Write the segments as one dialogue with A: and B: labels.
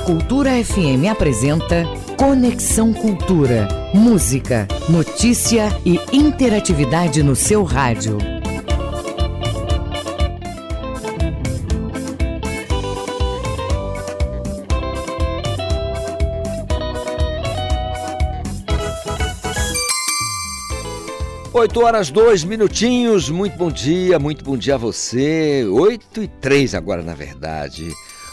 A: A Cultura FM apresenta Conexão Cultura. Música, notícia e interatividade no seu rádio.
B: Oito horas, dois minutinhos. Muito bom dia, muito bom dia a você. Oito e três agora, na verdade.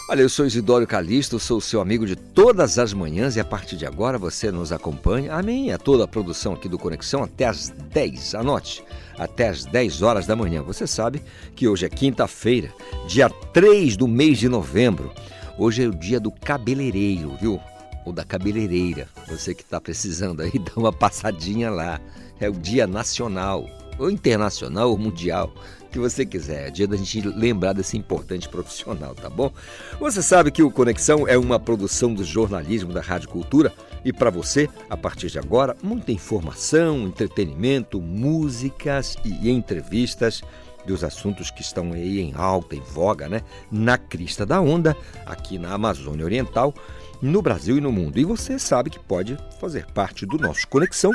B: Olha, eu sou Isidório Calixto, sou seu amigo de todas as manhãs e a partir de agora você nos acompanha, a mim e a toda a produção aqui do Conexão até às 10. Anote, até às 10 horas da manhã. Você sabe que hoje é quinta-feira, dia 3 do mês de novembro. Hoje é o dia do cabeleireiro, viu? Ou da cabeleireira. Você que está precisando aí, dá uma passadinha lá. É o dia nacional, ou internacional, ou mundial que você quiser. É dia da gente lembrar desse importante profissional, tá bom? Você sabe que o Conexão é uma produção do jornalismo da Rádio Cultura e para você, a partir de agora, muita informação, entretenimento, músicas e entrevistas dos assuntos que estão aí em alta, em voga, né? Na crista da onda, aqui na Amazônia Oriental, no Brasil e no mundo. E você sabe que pode fazer parte do nosso Conexão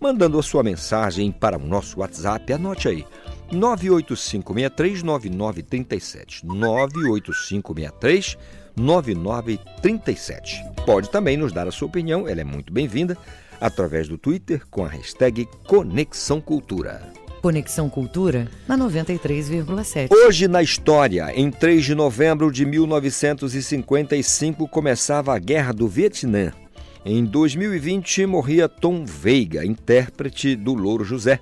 B: mandando a sua mensagem para o nosso WhatsApp. Anote aí, 985639937. 985639937. Pode também nos dar a sua opinião, ela é muito bem-vinda, através do Twitter com a hashtag Conexão Cultura.
A: Conexão Cultura na 93,7.
B: Hoje na história, em 3 de novembro de 1955, começava a Guerra do Vietnã. Em 2020, morria Tom Veiga, intérprete do Louro José.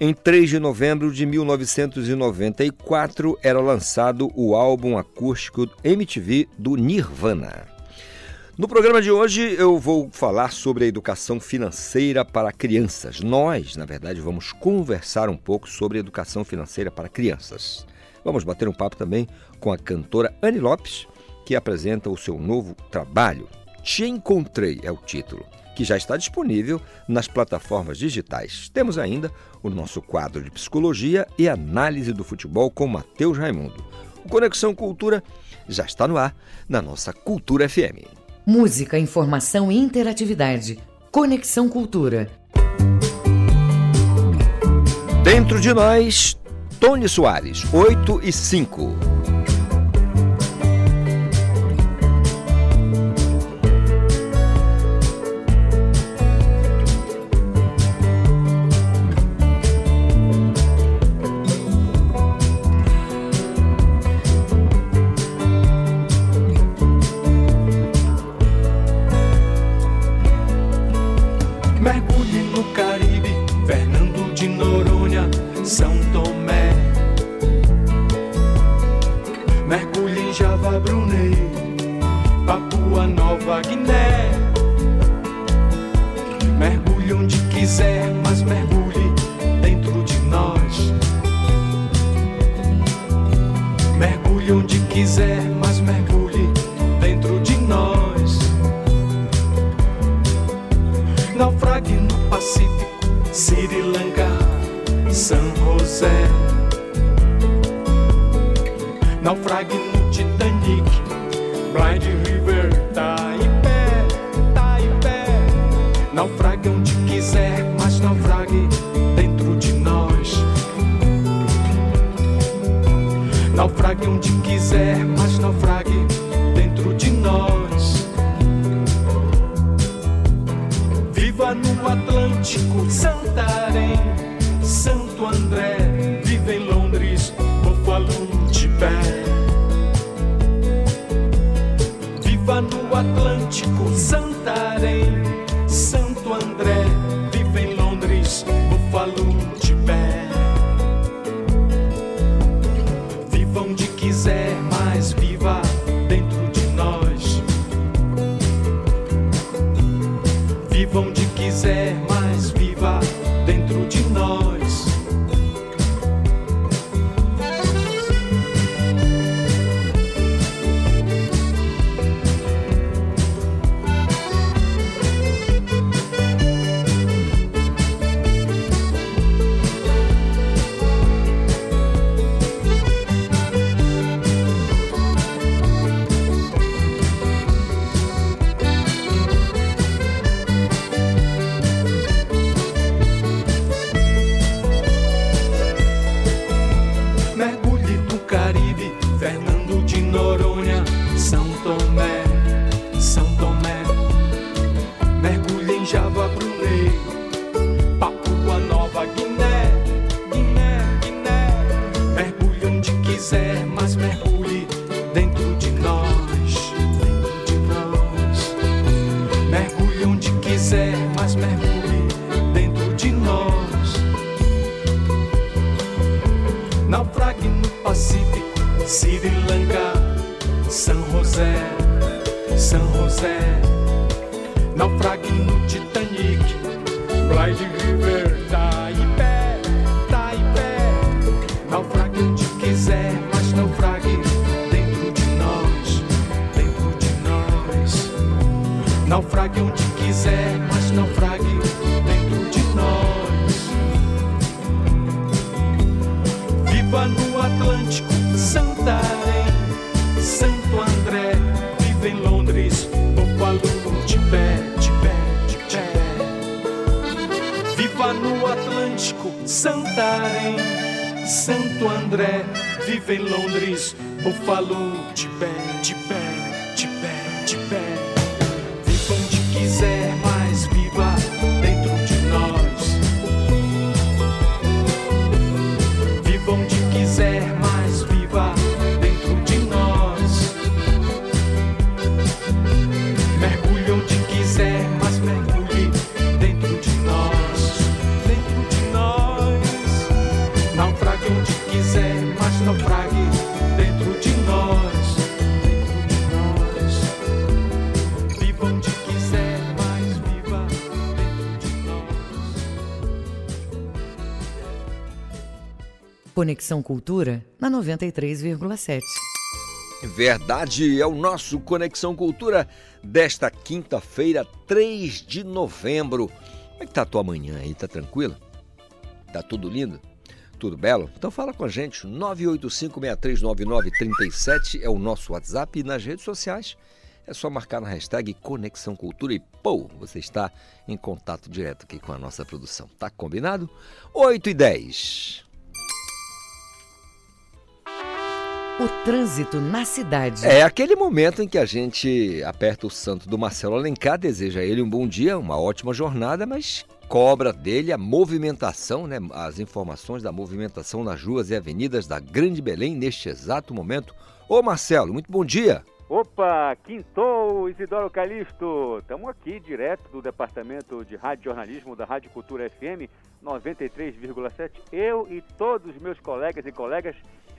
B: Em 3 de novembro de 1994 era lançado o álbum acústico MTV do Nirvana. No programa de hoje eu vou falar sobre a educação financeira para crianças. Nós, na verdade, vamos conversar um pouco sobre educação financeira para crianças. Vamos bater um papo também com a cantora Anne Lopes, que apresenta o seu novo trabalho. Te Encontrei é o título que já está disponível nas plataformas digitais. Temos ainda o nosso quadro de psicologia e análise do futebol com Matheus Raimundo. O Conexão Cultura já está no ar na nossa Cultura FM.
A: Música, informação e interatividade. Conexão Cultura.
B: Dentro de nós, Tony Soares, 8 e 5.
C: São José. Naufrague no Titanic, Blind River, tá Taipé, Taipé. Tá naufrague onde quiser, mas naufrague dentro de nós. Naufrague onde quiser, mas naufrague dentro de nós. Viva no Atlântico, Santarém. nombre.
A: Conexão Cultura na 93,7.
B: Verdade, é o nosso Conexão Cultura desta quinta-feira, 3 de novembro. Como é que tá a tua manhã aí? Tá tranquila? Tá tudo lindo? Tudo belo? Então fala com a gente, 985-639937 é o nosso WhatsApp e nas redes sociais é só marcar na hashtag Conexão Cultura e pô, você está em contato direto aqui com a nossa produção. Tá combinado? 8 e 10.
A: O trânsito na cidade.
B: É aquele momento em que a gente aperta o santo do Marcelo Alencar, deseja a ele um bom dia, uma ótima jornada, mas cobra dele a movimentação, né, as informações da movimentação nas ruas e avenidas da Grande Belém neste exato momento. Ô Marcelo, muito bom dia.
D: Opa, quintou Isidoro Calixto. Estamos aqui direto do Departamento de Rádio Jornalismo da Rádio Cultura FM 93,7. Eu e todos os meus colegas e colegas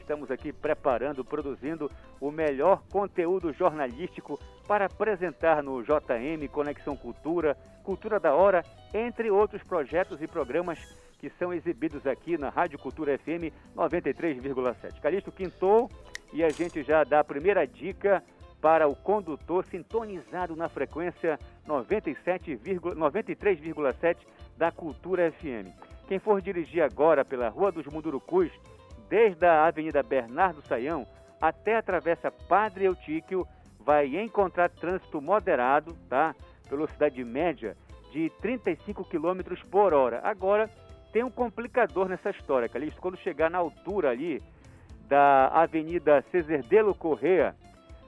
D: estamos aqui preparando, produzindo o melhor conteúdo jornalístico para apresentar no JM Conexão Cultura, Cultura da Hora, entre outros projetos e programas que são exibidos aqui na Rádio Cultura FM 93,7. Calixto quintou e a gente já dá a primeira dica para o condutor sintonizado na frequência 93,7 da Cultura FM. Quem for dirigir agora pela Rua dos Mundurucus, desde a Avenida Bernardo Saião até a Travessa Padre Eutíquio, vai encontrar trânsito moderado, tá? Velocidade média de 35 km por hora. Agora, tem um complicador nessa história, Calixto. Quando chegar na altura ali da Avenida Ceserdelo Correa,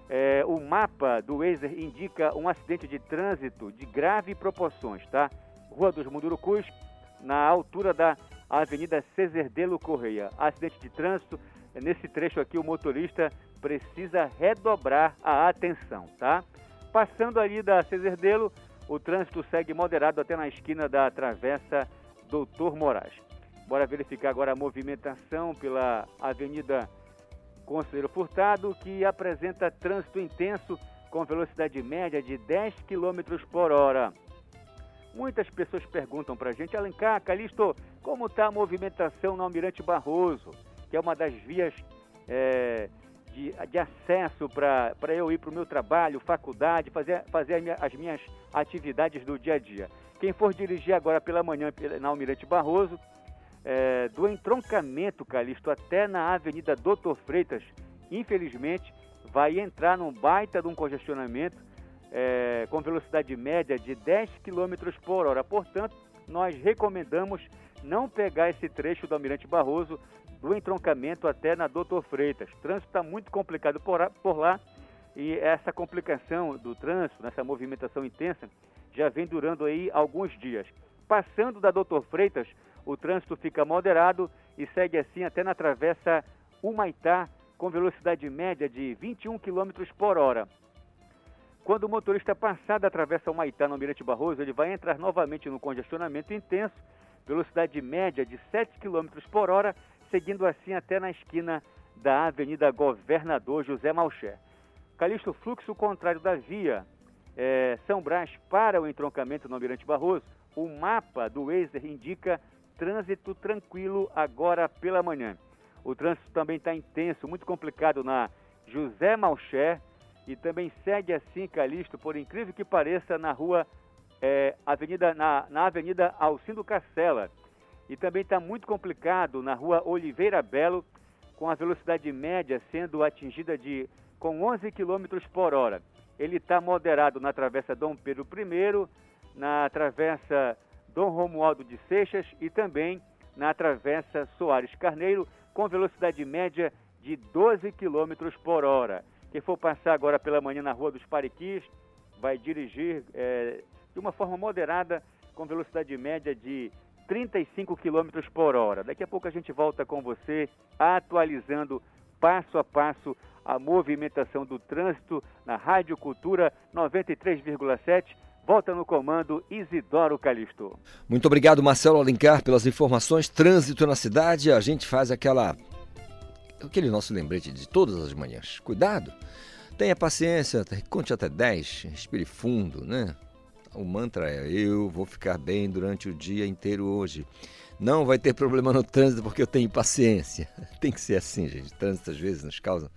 D: é, o mapa do Waze indica um acidente de trânsito de grave proporções, tá? Rua dos Mundurucus, na altura da Avenida Ceserdelo Correia. Acidente de trânsito, nesse trecho aqui o motorista precisa redobrar a atenção, tá? Passando ali da Ceserdelo, o trânsito segue moderado até na esquina da Travessa Doutor Moraes. Bora verificar agora a movimentação pela Avenida Conselheiro Furtado, que apresenta trânsito intenso com velocidade média de 10 km por hora. Muitas pessoas perguntam para a gente, Alencar, Calixto, como está a movimentação no Almirante Barroso, que é uma das vias é, de, de, acesso para eu ir para o meu trabalho, faculdade, fazer, fazer as minhas atividades do dia a dia. Quem for dirigir agora pela manhã na Almirante Barroso, é, do entroncamento, Calixto, até na Avenida Doutor Freitas, infelizmente, vai entrar num baita de um congestionamento é, com velocidade média de 10 km por hora. Portanto, nós recomendamos não pegar esse trecho do Almirante Barroso do entroncamento até na Doutor Freitas. O trânsito está muito complicado por, lá e essa complicação do trânsito, nessa movimentação intensa, já vem durando aí alguns dias. Passando da Doutor Freitas, o trânsito fica moderado e segue assim até na travessa Humaitá, com velocidade média de 21 km por hora. Quando o motorista passar da travessa Humaitá no Almirante Barroso, ele vai entrar novamente no congestionamento intenso, velocidade média de 7 km por hora, seguindo assim até na esquina da Avenida Governador José Malcher. Calixto, fluxo contrário da via é, São Brás para o entroncamento no Almirante Barroso, o mapa do Waze indica trânsito tranquilo agora pela manhã. O trânsito também está intenso, muito complicado na José Malcher e também segue assim, Calixto, por incrível que pareça, na rua é, Avenida, na, na Avenida Alcindo Castela. E também está muito complicado na rua Oliveira Belo, com a velocidade média sendo atingida de com 11 km por hora. Ele está moderado na travessa Dom Pedro I, na travessa Dom Romualdo de Seixas e também na travessa Soares Carneiro, com velocidade média de 12 km por hora. Quem for passar agora pela manhã na Rua dos Pariquis vai dirigir é, de uma forma moderada, com velocidade média de 35 km por hora. Daqui a pouco a gente volta com você, atualizando passo a passo a movimentação do trânsito na Rádio Cultura 93,7. Volta no comando Isidoro Calixto.
B: Muito obrigado, Marcelo Alencar, pelas informações. Trânsito na cidade, a gente faz aquela aquele nosso lembrete de todas as manhãs. Cuidado, tenha paciência, conte até 10, respire fundo, né? O mantra é: eu vou ficar bem durante o dia inteiro hoje. Não vai ter problema no trânsito porque eu tenho paciência. Tem que ser assim, gente. Trânsito às vezes nos causa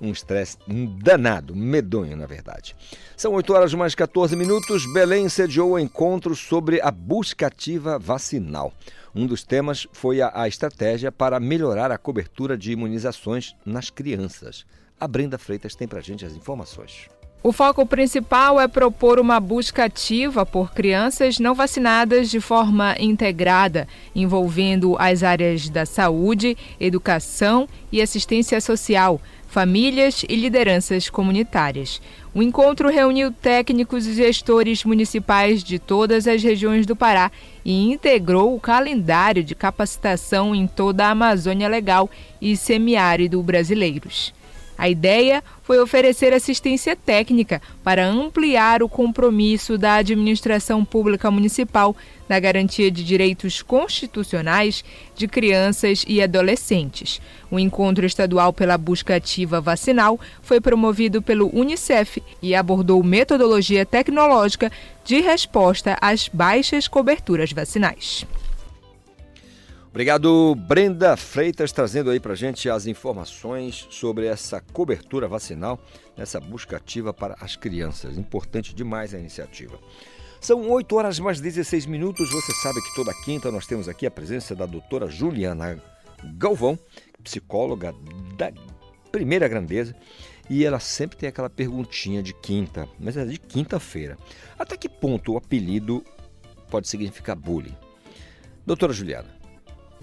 B: um estresse danado, medonho, na verdade. São 8 horas mais 14 minutos. Belém sediou o encontro sobre a busca ativa vacinal. Um dos temas foi a, a estratégia para melhorar a cobertura de imunizações nas crianças. A Brenda Freitas tem para a gente as informações.
E: O foco principal é propor uma busca ativa por crianças não vacinadas de forma integrada, envolvendo as áreas da saúde, educação e assistência social, famílias e lideranças comunitárias. O encontro reuniu técnicos e gestores municipais de todas as regiões do Pará e integrou o calendário de capacitação em toda a Amazônia Legal e semiárido brasileiros. A ideia foi oferecer assistência técnica para ampliar o compromisso da administração pública municipal na garantia de direitos constitucionais de crianças e adolescentes. O encontro estadual pela busca ativa vacinal foi promovido pelo Unicef e abordou metodologia tecnológica de resposta às baixas coberturas vacinais.
B: Obrigado, Brenda Freitas, trazendo aí para gente as informações sobre essa cobertura vacinal, essa busca ativa para as crianças. Importante demais a iniciativa. São 8 horas mais 16 minutos. Você sabe que toda quinta nós temos aqui a presença da doutora Juliana Galvão, psicóloga da primeira grandeza. E ela sempre tem aquela perguntinha de quinta, mas é de quinta-feira. Até que ponto o apelido pode significar bullying? Doutora Juliana.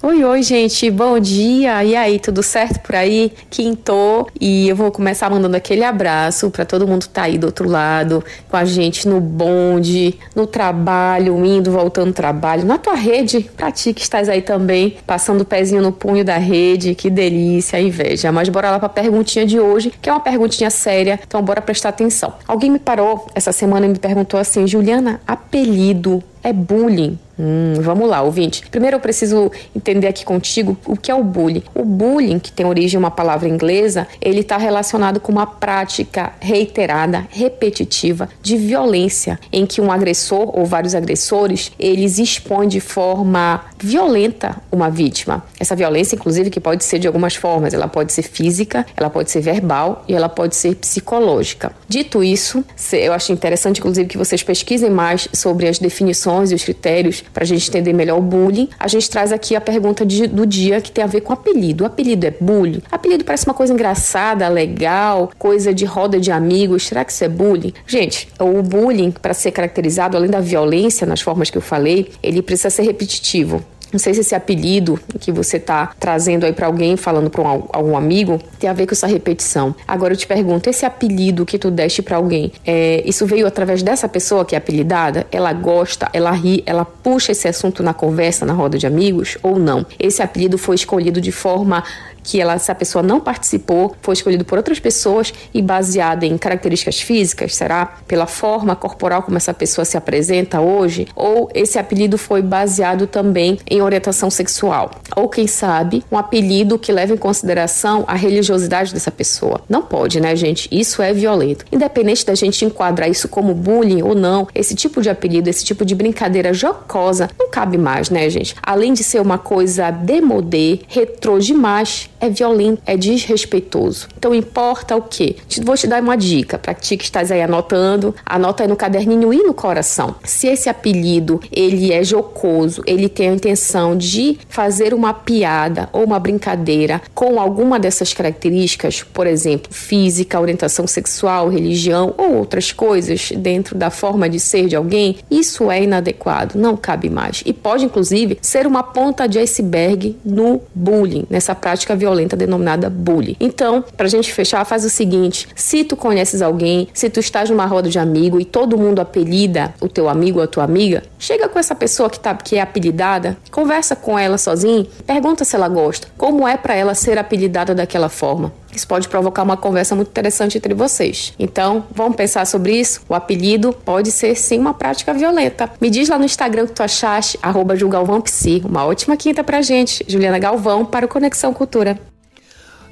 F: Oi, oi, gente, bom dia. E aí, tudo certo por aí? Quintou e eu vou começar mandando aquele abraço para todo mundo que tá aí do outro lado, com a gente no bonde, no trabalho, indo, voltando do trabalho, na tua rede, pra ti que estás aí também, passando o pezinho no punho da rede, que delícia, inveja. Mas bora lá pra perguntinha de hoje, que é uma perguntinha séria, então bora prestar atenção. Alguém me parou essa semana e me perguntou assim, Juliana, apelido é bullying? Hum, vamos lá, ouvinte. Primeiro eu preciso entender aqui contigo o que é o bullying. O bullying, que tem origem em uma palavra inglesa, ele está relacionado com uma prática reiterada, repetitiva de violência, em que um agressor ou vários agressores eles expõem de forma violenta uma vítima. Essa violência, inclusive, que pode ser de algumas formas. Ela pode ser física, ela pode ser verbal e ela pode ser psicológica. Dito isso, eu acho interessante, inclusive, que vocês pesquisem mais sobre as definições e os critérios para a gente entender melhor o bullying, a gente traz aqui a pergunta de, do dia que tem a ver com apelido. O apelido é bullying? Apelido parece uma coisa engraçada, legal, coisa de roda de amigos. Será que isso é bullying? Gente, o bullying, para ser caracterizado, além da violência, nas formas que eu falei, ele precisa ser repetitivo. Não sei se esse apelido que você está trazendo aí para alguém, falando para um, algum amigo, tem a ver com essa repetição. Agora eu te pergunto, esse apelido que tu deste para alguém, é, isso veio através dessa pessoa que é apelidada? Ela gosta, ela ri, ela puxa esse assunto na conversa, na roda de amigos ou não? Esse apelido foi escolhido de forma que ela, essa pessoa não participou, foi escolhido por outras pessoas e baseado em características físicas, será? Pela forma corporal como essa pessoa se apresenta hoje? Ou esse apelido foi baseado também em orientação sexual? Ou quem sabe, um apelido que leva em consideração a religiosidade dessa pessoa? Não pode, né, gente? Isso é violento. Independente da gente enquadrar isso como bullying ou não, esse tipo de apelido, esse tipo de brincadeira jocosa não cabe mais, né, gente? Além de ser uma coisa demodê, retrô demais, é violento, é desrespeitoso. Então importa o quê? Vou te dar uma dica para ti que estás aí anotando, anota aí no caderninho e no coração. Se esse apelido ele é jocoso, ele tem a intenção de fazer uma piada ou uma brincadeira com alguma dessas características, por exemplo, física, orientação sexual, religião ou outras coisas dentro da forma de ser de alguém, isso é inadequado, não cabe mais e pode inclusive ser uma ponta de iceberg no bullying, nessa prática violenta denominada bullying. Então, pra gente fechar, faz o seguinte: se tu conheces alguém, se tu estás numa roda de amigo e todo mundo apelida o teu amigo ou a tua amiga, chega com essa pessoa que, tá, que é apelidada, conversa com ela sozinho, pergunta se ela gosta, como é para ela ser apelidada daquela forma. Isso pode provocar uma conversa muito interessante entre vocês. Então, vamos pensar sobre isso? O apelido pode ser sim uma prática violenta. Me diz lá no Instagram que tu achaste, arroba Julgalvãopsi. Uma ótima quinta pra gente. Juliana Galvão para o Conexão Cultura.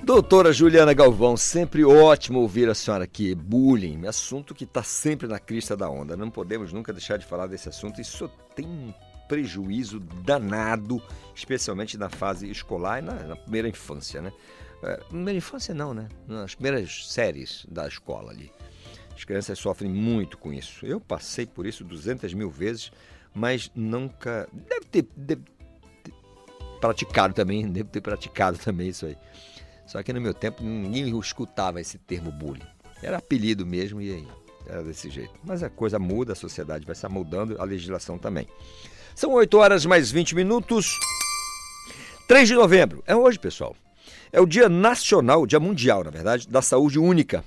B: Doutora Juliana Galvão, sempre ótimo ouvir a senhora aqui. Bullying, assunto que está sempre na crista da onda. Não podemos nunca deixar de falar desse assunto. Isso tem um prejuízo danado, especialmente na fase escolar e na, na primeira infância, né? É, primeira infância não, né? Nas primeiras séries da escola ali. As crianças sofrem muito com isso. Eu passei por isso 200 mil vezes, mas nunca. Deve ter, deve ter praticado também, devo ter praticado também isso aí. Só que no meu tempo ninguém escutava esse termo bullying. Era apelido mesmo e aí era desse jeito. Mas a coisa muda, a sociedade vai se mudando, a legislação também. São 8 horas mais 20 minutos. 3 de novembro. É hoje, pessoal. É o Dia Nacional, Dia Mundial, na verdade, da Saúde Única,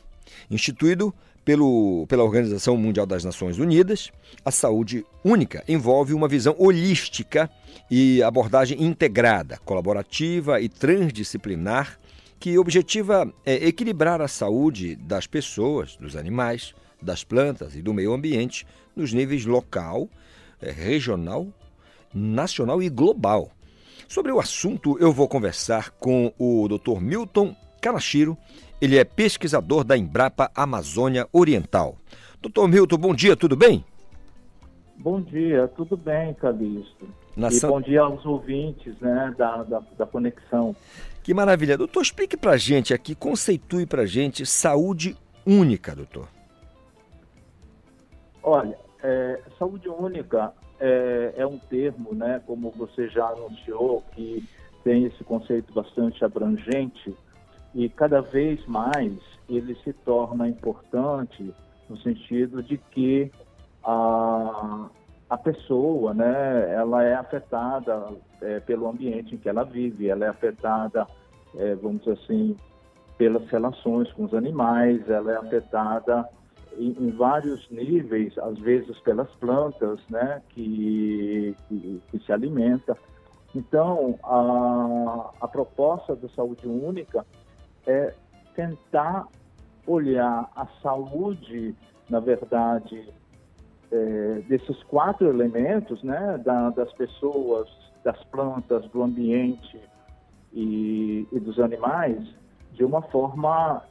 B: instituído pelo, pela Organização Mundial das Nações Unidas. A saúde única envolve uma visão holística e abordagem integrada, colaborativa e transdisciplinar que objetiva é equilibrar a saúde das pessoas, dos animais, das plantas e do meio ambiente nos níveis local, é, regional, nacional e global. Sobre o assunto, eu vou conversar com o Dr. Milton Kanashiro. Ele é pesquisador da Embrapa Amazônia Oriental. Doutor Milton, bom dia, tudo bem?
G: Bom dia, tudo bem, Calixto. Na e bom dia aos ouvintes né, da, da, da conexão.
B: Que maravilha. Doutor, explique para gente aqui, conceitue para gente saúde única, doutor.
G: Olha, é, saúde única é, é, um termo, né, como você já anunciou, que tem esse conceito bastante abrangente e cada vez mais ele se torna importante no sentido de que a, a pessoa, né, ela é afetada é, pelo ambiente em que ela vive, ela é afetada, é, vamos dizer assim, pelas relações com os animais, ela é afetada em, em, vários níveis, às vezes pelas plantas, né, que, que, que se alimenta. Então, a, a proposta da saúde única é tentar olhar a saúde, na verdade, é, desses quatro elementos, né, da, das pessoas, das plantas, do ambiente e, e dos animais, de uma forma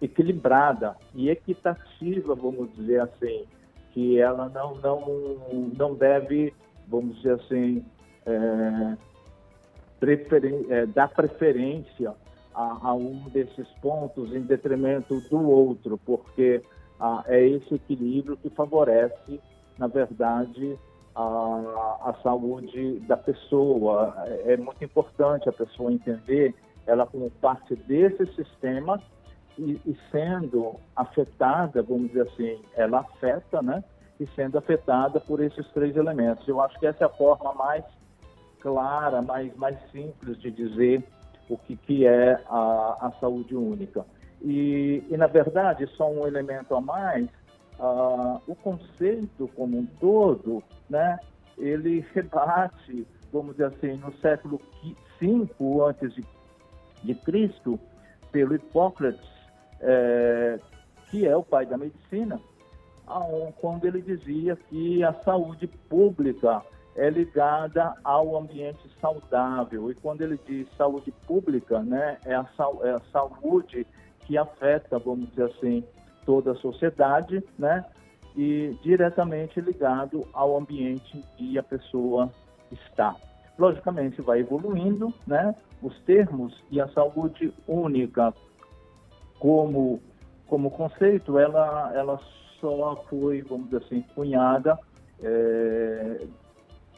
G: equilibrada e equitativa, vamos dizer assim, que ela não não não deve, vamos dizer assim, é, preferen é, dar preferência a, a, um desses pontos em detrimento do outro, porque ah, é esse equilíbrio que favorece, na verdade, a, a saúde da pessoa. É, é muito importante a pessoa entender ela como parte desse sistema e, e, sendo afetada, vamos dizer assim, ela afeta, né? E sendo afetada por esses três elementos. Eu acho que essa é a forma mais clara, mais, mais simples de dizer o que, que é a, a saúde única. E, e, na verdade, só um elemento a mais, uh, o conceito como um todo, né, ele rebate, vamos dizer assim, no século V antes de de Cristo pelo Hipócrates, é, que é o pai da medicina, quando ele dizia que a saúde pública é ligada ao ambiente saudável. E quando ele diz saúde pública, né, é a, é a saúde que afeta, vamos dizer assim, toda a sociedade, né, e diretamente ligado ao ambiente que a pessoa está. Logicamente, vai evoluindo, né, os termos e a saúde única como como conceito, ela ela só foi, vamos dizer assim, cunhada é,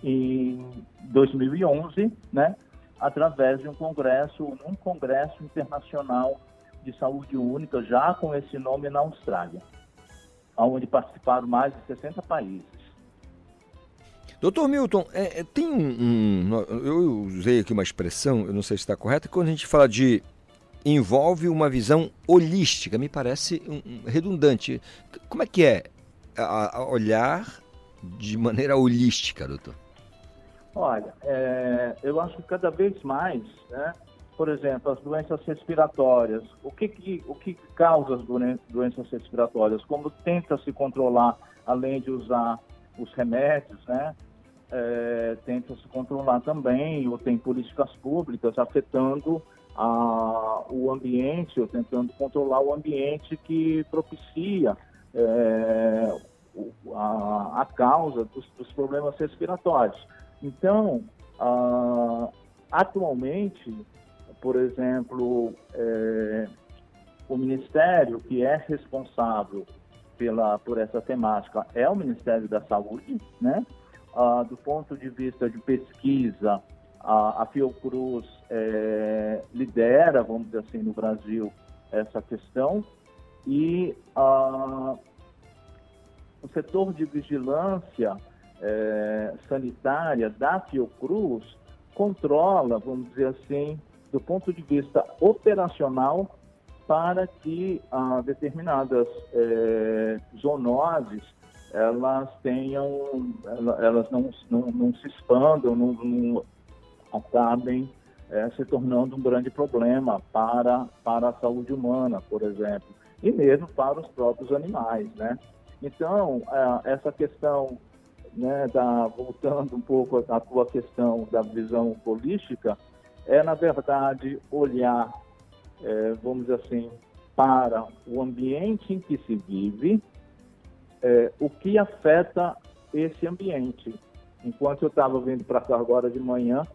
G: em 2011, né, através de um congresso, um congresso internacional de saúde única, já com esse nome na Austrália, onde participaram mais de 60 países.
B: Doutor Milton, é, é, tem um, um, Eu usei aqui uma expressão, eu não sei se está correta, quando a gente fala de envolve uma visão holística, me parece redundante. Como é que é a, a olhar de maneira holística, doutor?
G: Olha, é, eu acho que cada vez mais, né, por exemplo, as doenças respiratórias, o que, que, o que causa as doenças respiratórias? Como tenta se controlar, além de usar os remédios, né? É, tenta se controlar também, ou tem políticas públicas afetando a, o ambiente, ou tentando controlar o ambiente que propicia é, a, a, causa dos, dos problemas respiratórios. Então, uh, atualmente, por exemplo, é, o Ministério que é responsável pela, por essa temática é o Ministério da Saúde, né? Uh, do ponto de vista de pesquisa, a, a Fiocruz é, lidera, vamos dizer assim, no Brasil essa questão. E uh, o setor de vigilância é, sanitária da Fiocruz controla, vamos dizer assim, do ponto de vista operacional, para que determinadas é, zoonoses elas tenham, elas não, não, não se expandam, não, não acabem é, se tornando um grande problema para, para a saúde humana, por exemplo, e mesmo para os próprios animais, né? Então, essa questão né, da, voltando um pouco à tua questão da visão holística, é, na verdade, olhar, é, vamos dizer assim, para o ambiente em que se vive, é, o que afeta esse ambiente. Enquanto eu estava vindo para cá agora de manhã,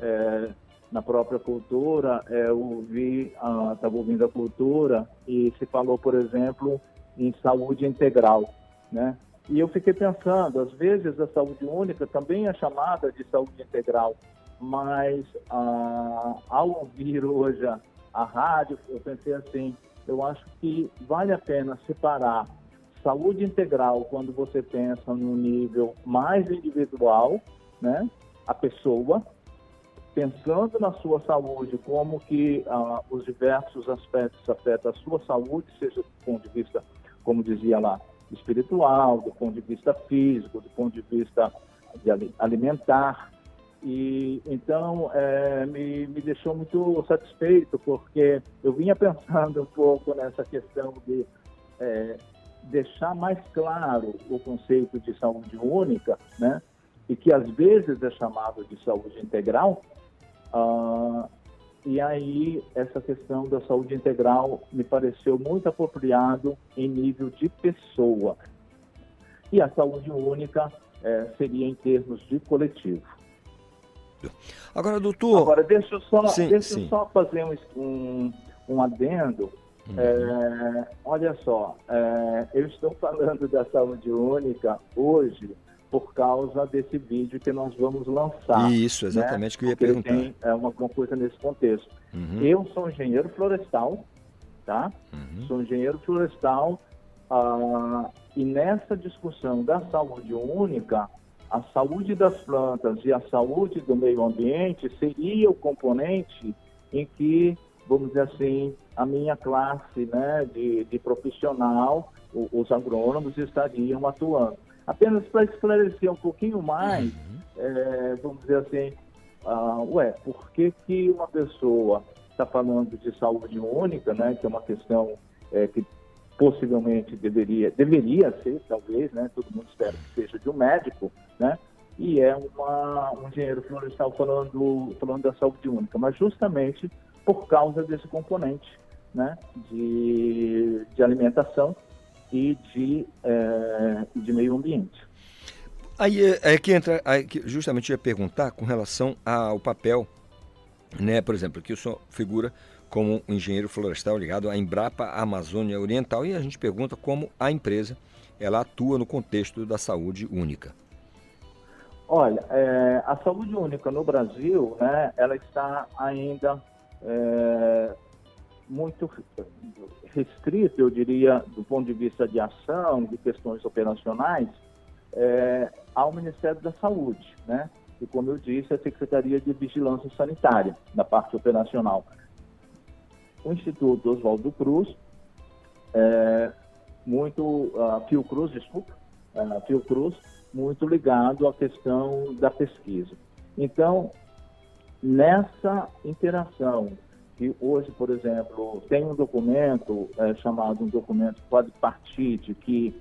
G: é, na própria cultura, é, ouvi, estava ouvindo a cultura e se falou, por exemplo, em saúde integral, né? E eu fiquei pensando, às vezes a saúde única também é chamada de saúde integral, mas ah, ao ouvir hoje a, a rádio, eu pensei assim, eu acho que vale a pena separar saúde integral quando você pensa no nível mais individual, né? A pessoa, pensando na sua saúde, como que ah, os diversos aspectos afetam a sua saúde, seja do ponto de vista, como dizia lá, espiritual, do ponto de vista físico, do ponto de vista de alimentar. E então é, me, me deixou muito satisfeito, porque eu vinha pensando um pouco nessa questão de é, deixar mais claro o conceito de saúde única, né? E que às vezes é chamado de saúde integral. Ah, e aí, essa questão da saúde integral me pareceu muito apropriado em nível de pessoa. E a saúde única é, seria em termos de coletivo.
B: Agora, doutor.
G: Agora, deixa eu só, sim, deixa sim. Eu só fazer um, um, adendo. Uhum. É, olha só, é, eu estou falando da saúde única hoje por causa desse vídeo que nós vamos lançar.
B: Isso, né? exatamente né? que eu ia Porque perguntar.
G: Tem é, uma coisa nesse contexto. Uhum. Eu sou engenheiro florestal, tá? Uhum. Sou engenheiro florestal ah, e nessa discussão da saúde única, a saúde das plantas e a saúde do meio ambiente seria o componente em que, vamos dizer assim, a minha classe né, de, de profissional, os agrônomos estariam atuando. Apenas para esclarecer um pouquinho mais, uhum. é, vamos dizer assim, uh, ué, por que, que uma pessoa está falando de saúde única, né, que é uma questão é, que possivelmente deveria, deveria ser, talvez, né, todo mundo espera que seja de um médico, né, e é uma, um engenheiro florestal falando, falando da saúde única, mas justamente por causa desse componente né, de, de alimentação e de, é, de meio ambiente.
B: Aí é, é que entra, aí que justamente ia perguntar com relação ao papel, né, por exemplo, que o senhor figura como um engenheiro florestal ligado à Embrapa Amazônia Oriental e a gente pergunta como a empresa ela atua no contexto da saúde única.
G: Olha, é, a saúde única no Brasil, né, ela está ainda é, muito restrita, eu diria, do ponto de vista de ação, de questões operacionais, é, ao Ministério da Saúde, né? E como eu disse, a Secretaria de Vigilância Sanitária, na parte operacional. O Instituto Oswaldo Cruz, é, muito, uh, Fiocruz, desculpa, uh, Fiocruz, muito ligado à questão da pesquisa. Então, nessa interação, que hoje, por exemplo, tem um documento é, chamado um documento quadripartite, que,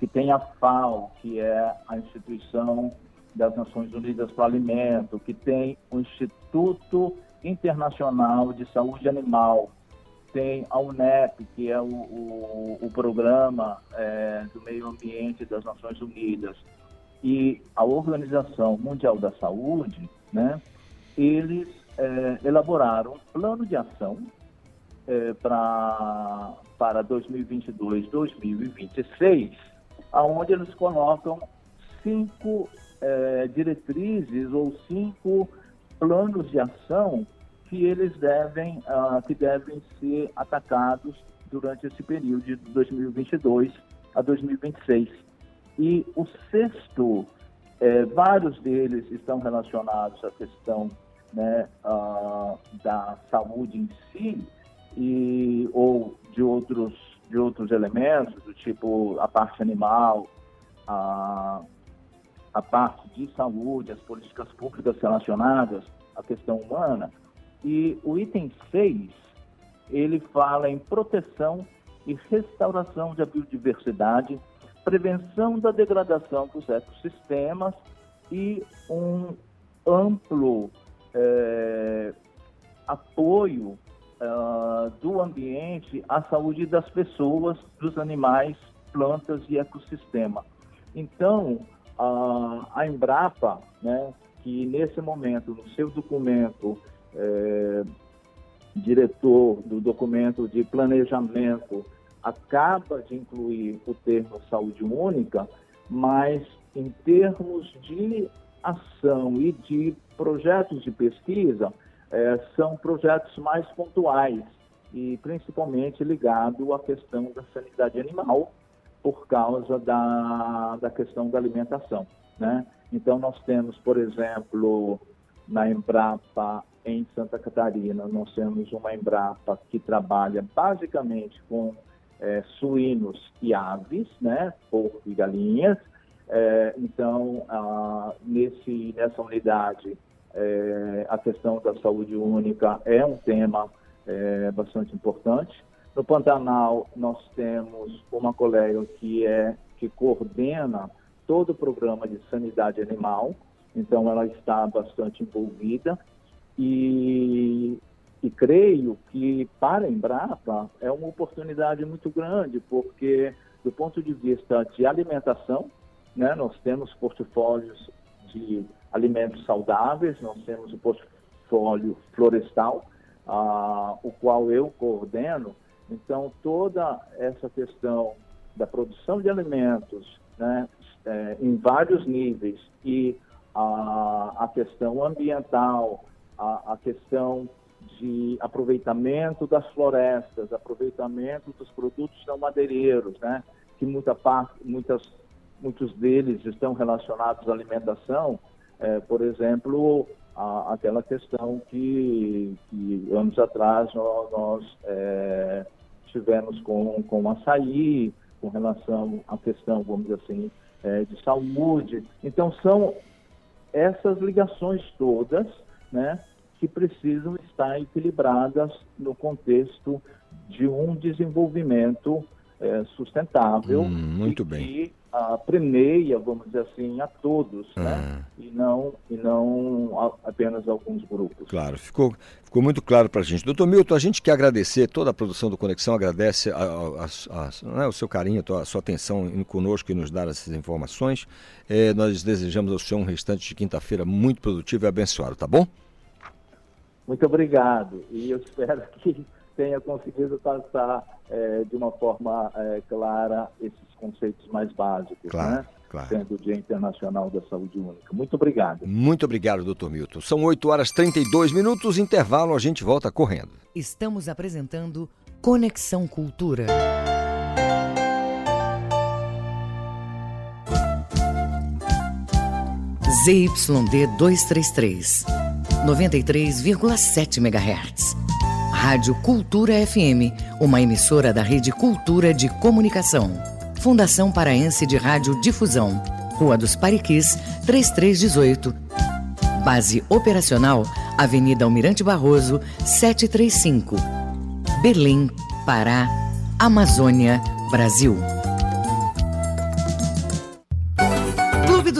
G: que tem a FAO, que é a instituição das Nações Unidas para o Alimento, que tem o Instituto Internacional de Saúde Animal, tem a UNEP, que é o, o, o programa é, do meio ambiente das Nações Unidas, e a Organização Mundial da Saúde, né, eles é, elaboraram um plano de ação é, pra, para 2022-2026, aonde eles colocam cinco é, diretrizes ou cinco planos de ação que eles devem, uh, que devem ser atacados durante esse período de 2022 a 2026. E o sexto, é, vários deles estão relacionados à questão né, uh, da saúde em si, e, ou de outros, de outros elementos, do tipo a parte animal, a, a parte de saúde, as políticas públicas relacionadas à questão humana. E o item 6, ele fala em proteção e restauração da biodiversidade prevenção da degradação dos ecossistemas e um amplo é, apoio uh, do ambiente à saúde das pessoas, dos animais, plantas e ecossistema. Então, uh, a Embrapa, né, que nesse momento, no seu documento, é, diretor do documento de planejamento acaba de incluir o termo saúde única, mas em termos de ação e de projetos de pesquisa, é, são projetos mais pontuais e principalmente ligado à questão da sanidade animal por causa da, da questão da alimentação. Né? Então, nós temos, por exemplo, na Embrapa, em Santa Catarina, nós temos uma Embrapa que trabalha basicamente com é, suínos e aves, né, porco e galinhas. É, então, nesse, nessa unidade, é, a questão da saúde única é um tema é, bastante importante. No Pantanal, nós temos uma colega que é que coordena todo o programa de sanidade animal, então ela está bastante envolvida e e creio que para a Embrapa é uma oportunidade muito grande, porque do ponto de vista de alimentação, né, nós temos portfólios de alimentos saudáveis, nós temos o portfólio florestal, ah, o qual eu coordeno. Então, toda essa questão da produção de alimentos né, é, em vários níveis e a, a questão ambiental, a, a questão de aproveitamento das florestas, aproveitamento dos produtos não madeireiros, né? que muita parte, muitas, muitos deles estão relacionados à alimentação, é, por exemplo, a, aquela questão que, que, anos atrás nós, nós é, tivemos com, com açaí, com relação à questão, vamos dizer assim, é, de saúde. Então, são essas ligações todas, né, que precisam estar equilibradas no contexto de um desenvolvimento é, sustentável
B: hum, muito bem.
G: que a, premieia, vamos dizer assim, a todos,
B: Ah.
G: né? E não, e não a- apenas alguns grupos.
B: Claro, ficou, ficou muito claro para a gente. Doutor Milton, a gente quer agradecer, toda a produção do Conexão agradece a- a- a- a- né, o seu carinho, a a sua atenção em conosco e nos dar essas informações. Eh, nós desejamos ao senhor um restante de quinta-feira muito produtivo e abençoado, tá bom?
G: Muito obrigado. E eu espero que tenha conseguido passar eh, de uma forma eh, clara esses conceitos mais básicos,
B: Claro,
G: né?
B: claro.
G: Sendo o Dia Internacional da Saúde Única. Muito obrigado.
B: Muito obrigado, doutor Milton. São 8 horas e 32 minutos, intervalo, a gente volta correndo.
A: Estamos apresentando Conexão Cultura. ZYD 233, 93,7 MHz. Rádio Cultura FM, uma emissora da Rede Cultura de Comunicação. Fundação Paraense de Rádio Difusão, Rua dos Pariquis, 3318. Base operacional, Avenida Almirante Barroso, 735. Belém, Pará, Amazônia, Brasil.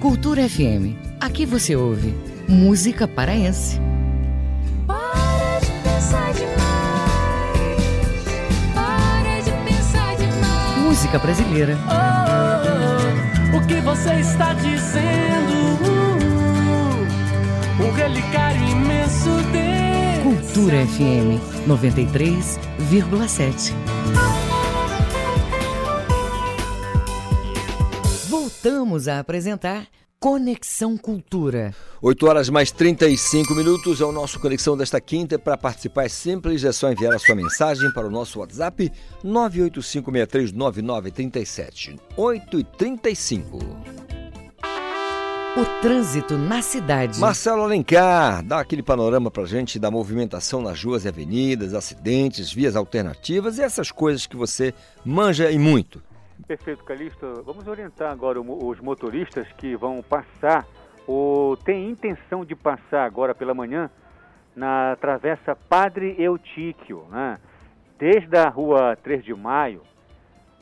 A: Cultura FM, aqui você ouve música paraense.
H: Para de pensar demais. Para de pensar demais.
A: Música brasileira,
C: O que você está dizendo? Um relicário imenso desse
A: Cultura FM 93,7. Voltamos a apresentar Conexão Cultura.
B: 8 horas mais 35 minutos é o nosso Conexão desta quinta. Para participar é simples, é só enviar a sua mensagem para o nosso WhatsApp 985639937. 8 e 35.
A: O trânsito na cidade.
B: Marcelo Alencar, dá aquele panorama pra gente da movimentação nas ruas e avenidas, acidentes, vias alternativas e essas coisas que você manja e muito.
D: Perfeito, Calixto. Vamos orientar agora os motoristas que vão passar ou têm intenção de passar agora pela manhã na travessa Padre Eutíquio, né? desde a rua 3 de Maio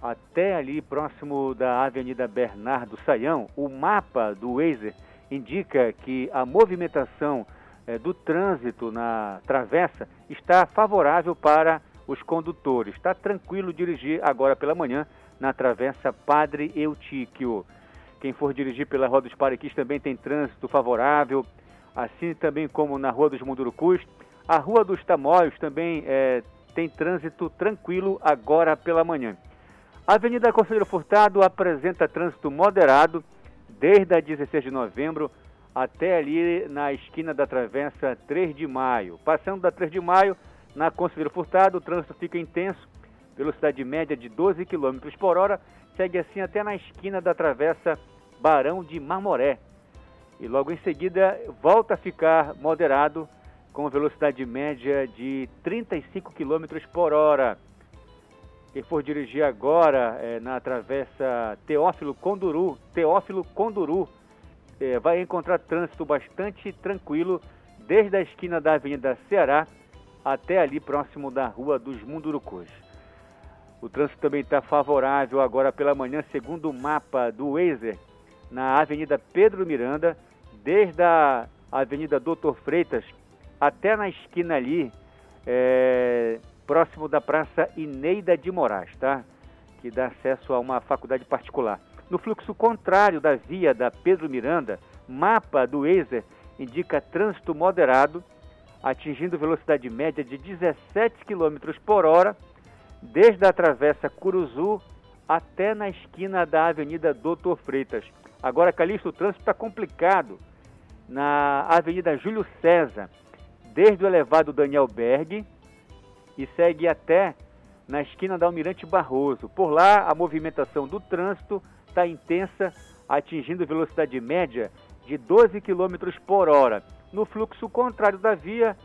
D: até ali próximo da Avenida Bernardo Saião, o mapa do Waze indica que a movimentação eh, do trânsito na travessa está favorável para os condutores. Está tranquilo dirigir agora pela manhã na travessa Padre Eutíquio. Quem for dirigir pela Rua dos Pariquis também tem trânsito favorável, assim também como na Rua dos Mundurucus. A Rua dos Tamóios também eh, tem trânsito tranquilo agora pela manhã. A Avenida Conselheiro Furtado apresenta trânsito moderado desde a 16 de novembro até ali na esquina da travessa 3 de maio. Passando da 3 de maio, na Conselheiro Furtado, o trânsito fica intenso, velocidade média de 12 km por hora, segue assim até na esquina da travessa Barão de Marmoré. E logo em seguida volta a ficar moderado, com velocidade média de 35 km por hora. Quem for dirigir agora eh, na travessa Teófilo Conduru, Teófilo Conduru, eh, vai encontrar trânsito bastante tranquilo desde a esquina da Avenida Ceará até ali próximo da Rua dos Mundurucus. O trânsito também está favorável agora pela manhã, segundo o mapa do Wazer, na Avenida Pedro Miranda, desde a Avenida Doutor Freitas até na esquina ali, eh, próximo da Praça Ineida de Moraes, tá? Que dá acesso a uma faculdade particular. No fluxo contrário da via da Pedro Miranda, mapa do Wazer indica trânsito moderado, atingindo velocidade média de 17 km por hora, desde a travessa Curuzu até na esquina da Avenida Doutor Freitas. Agora, Calixto, o trânsito está complicado na Avenida Júlio César, desde o elevado Daniel Berg e segue até na esquina da Almirante Barroso. Por lá, a movimentação do trânsito está intensa, atingindo velocidade média de 12 km por hora. No fluxo contrário da via,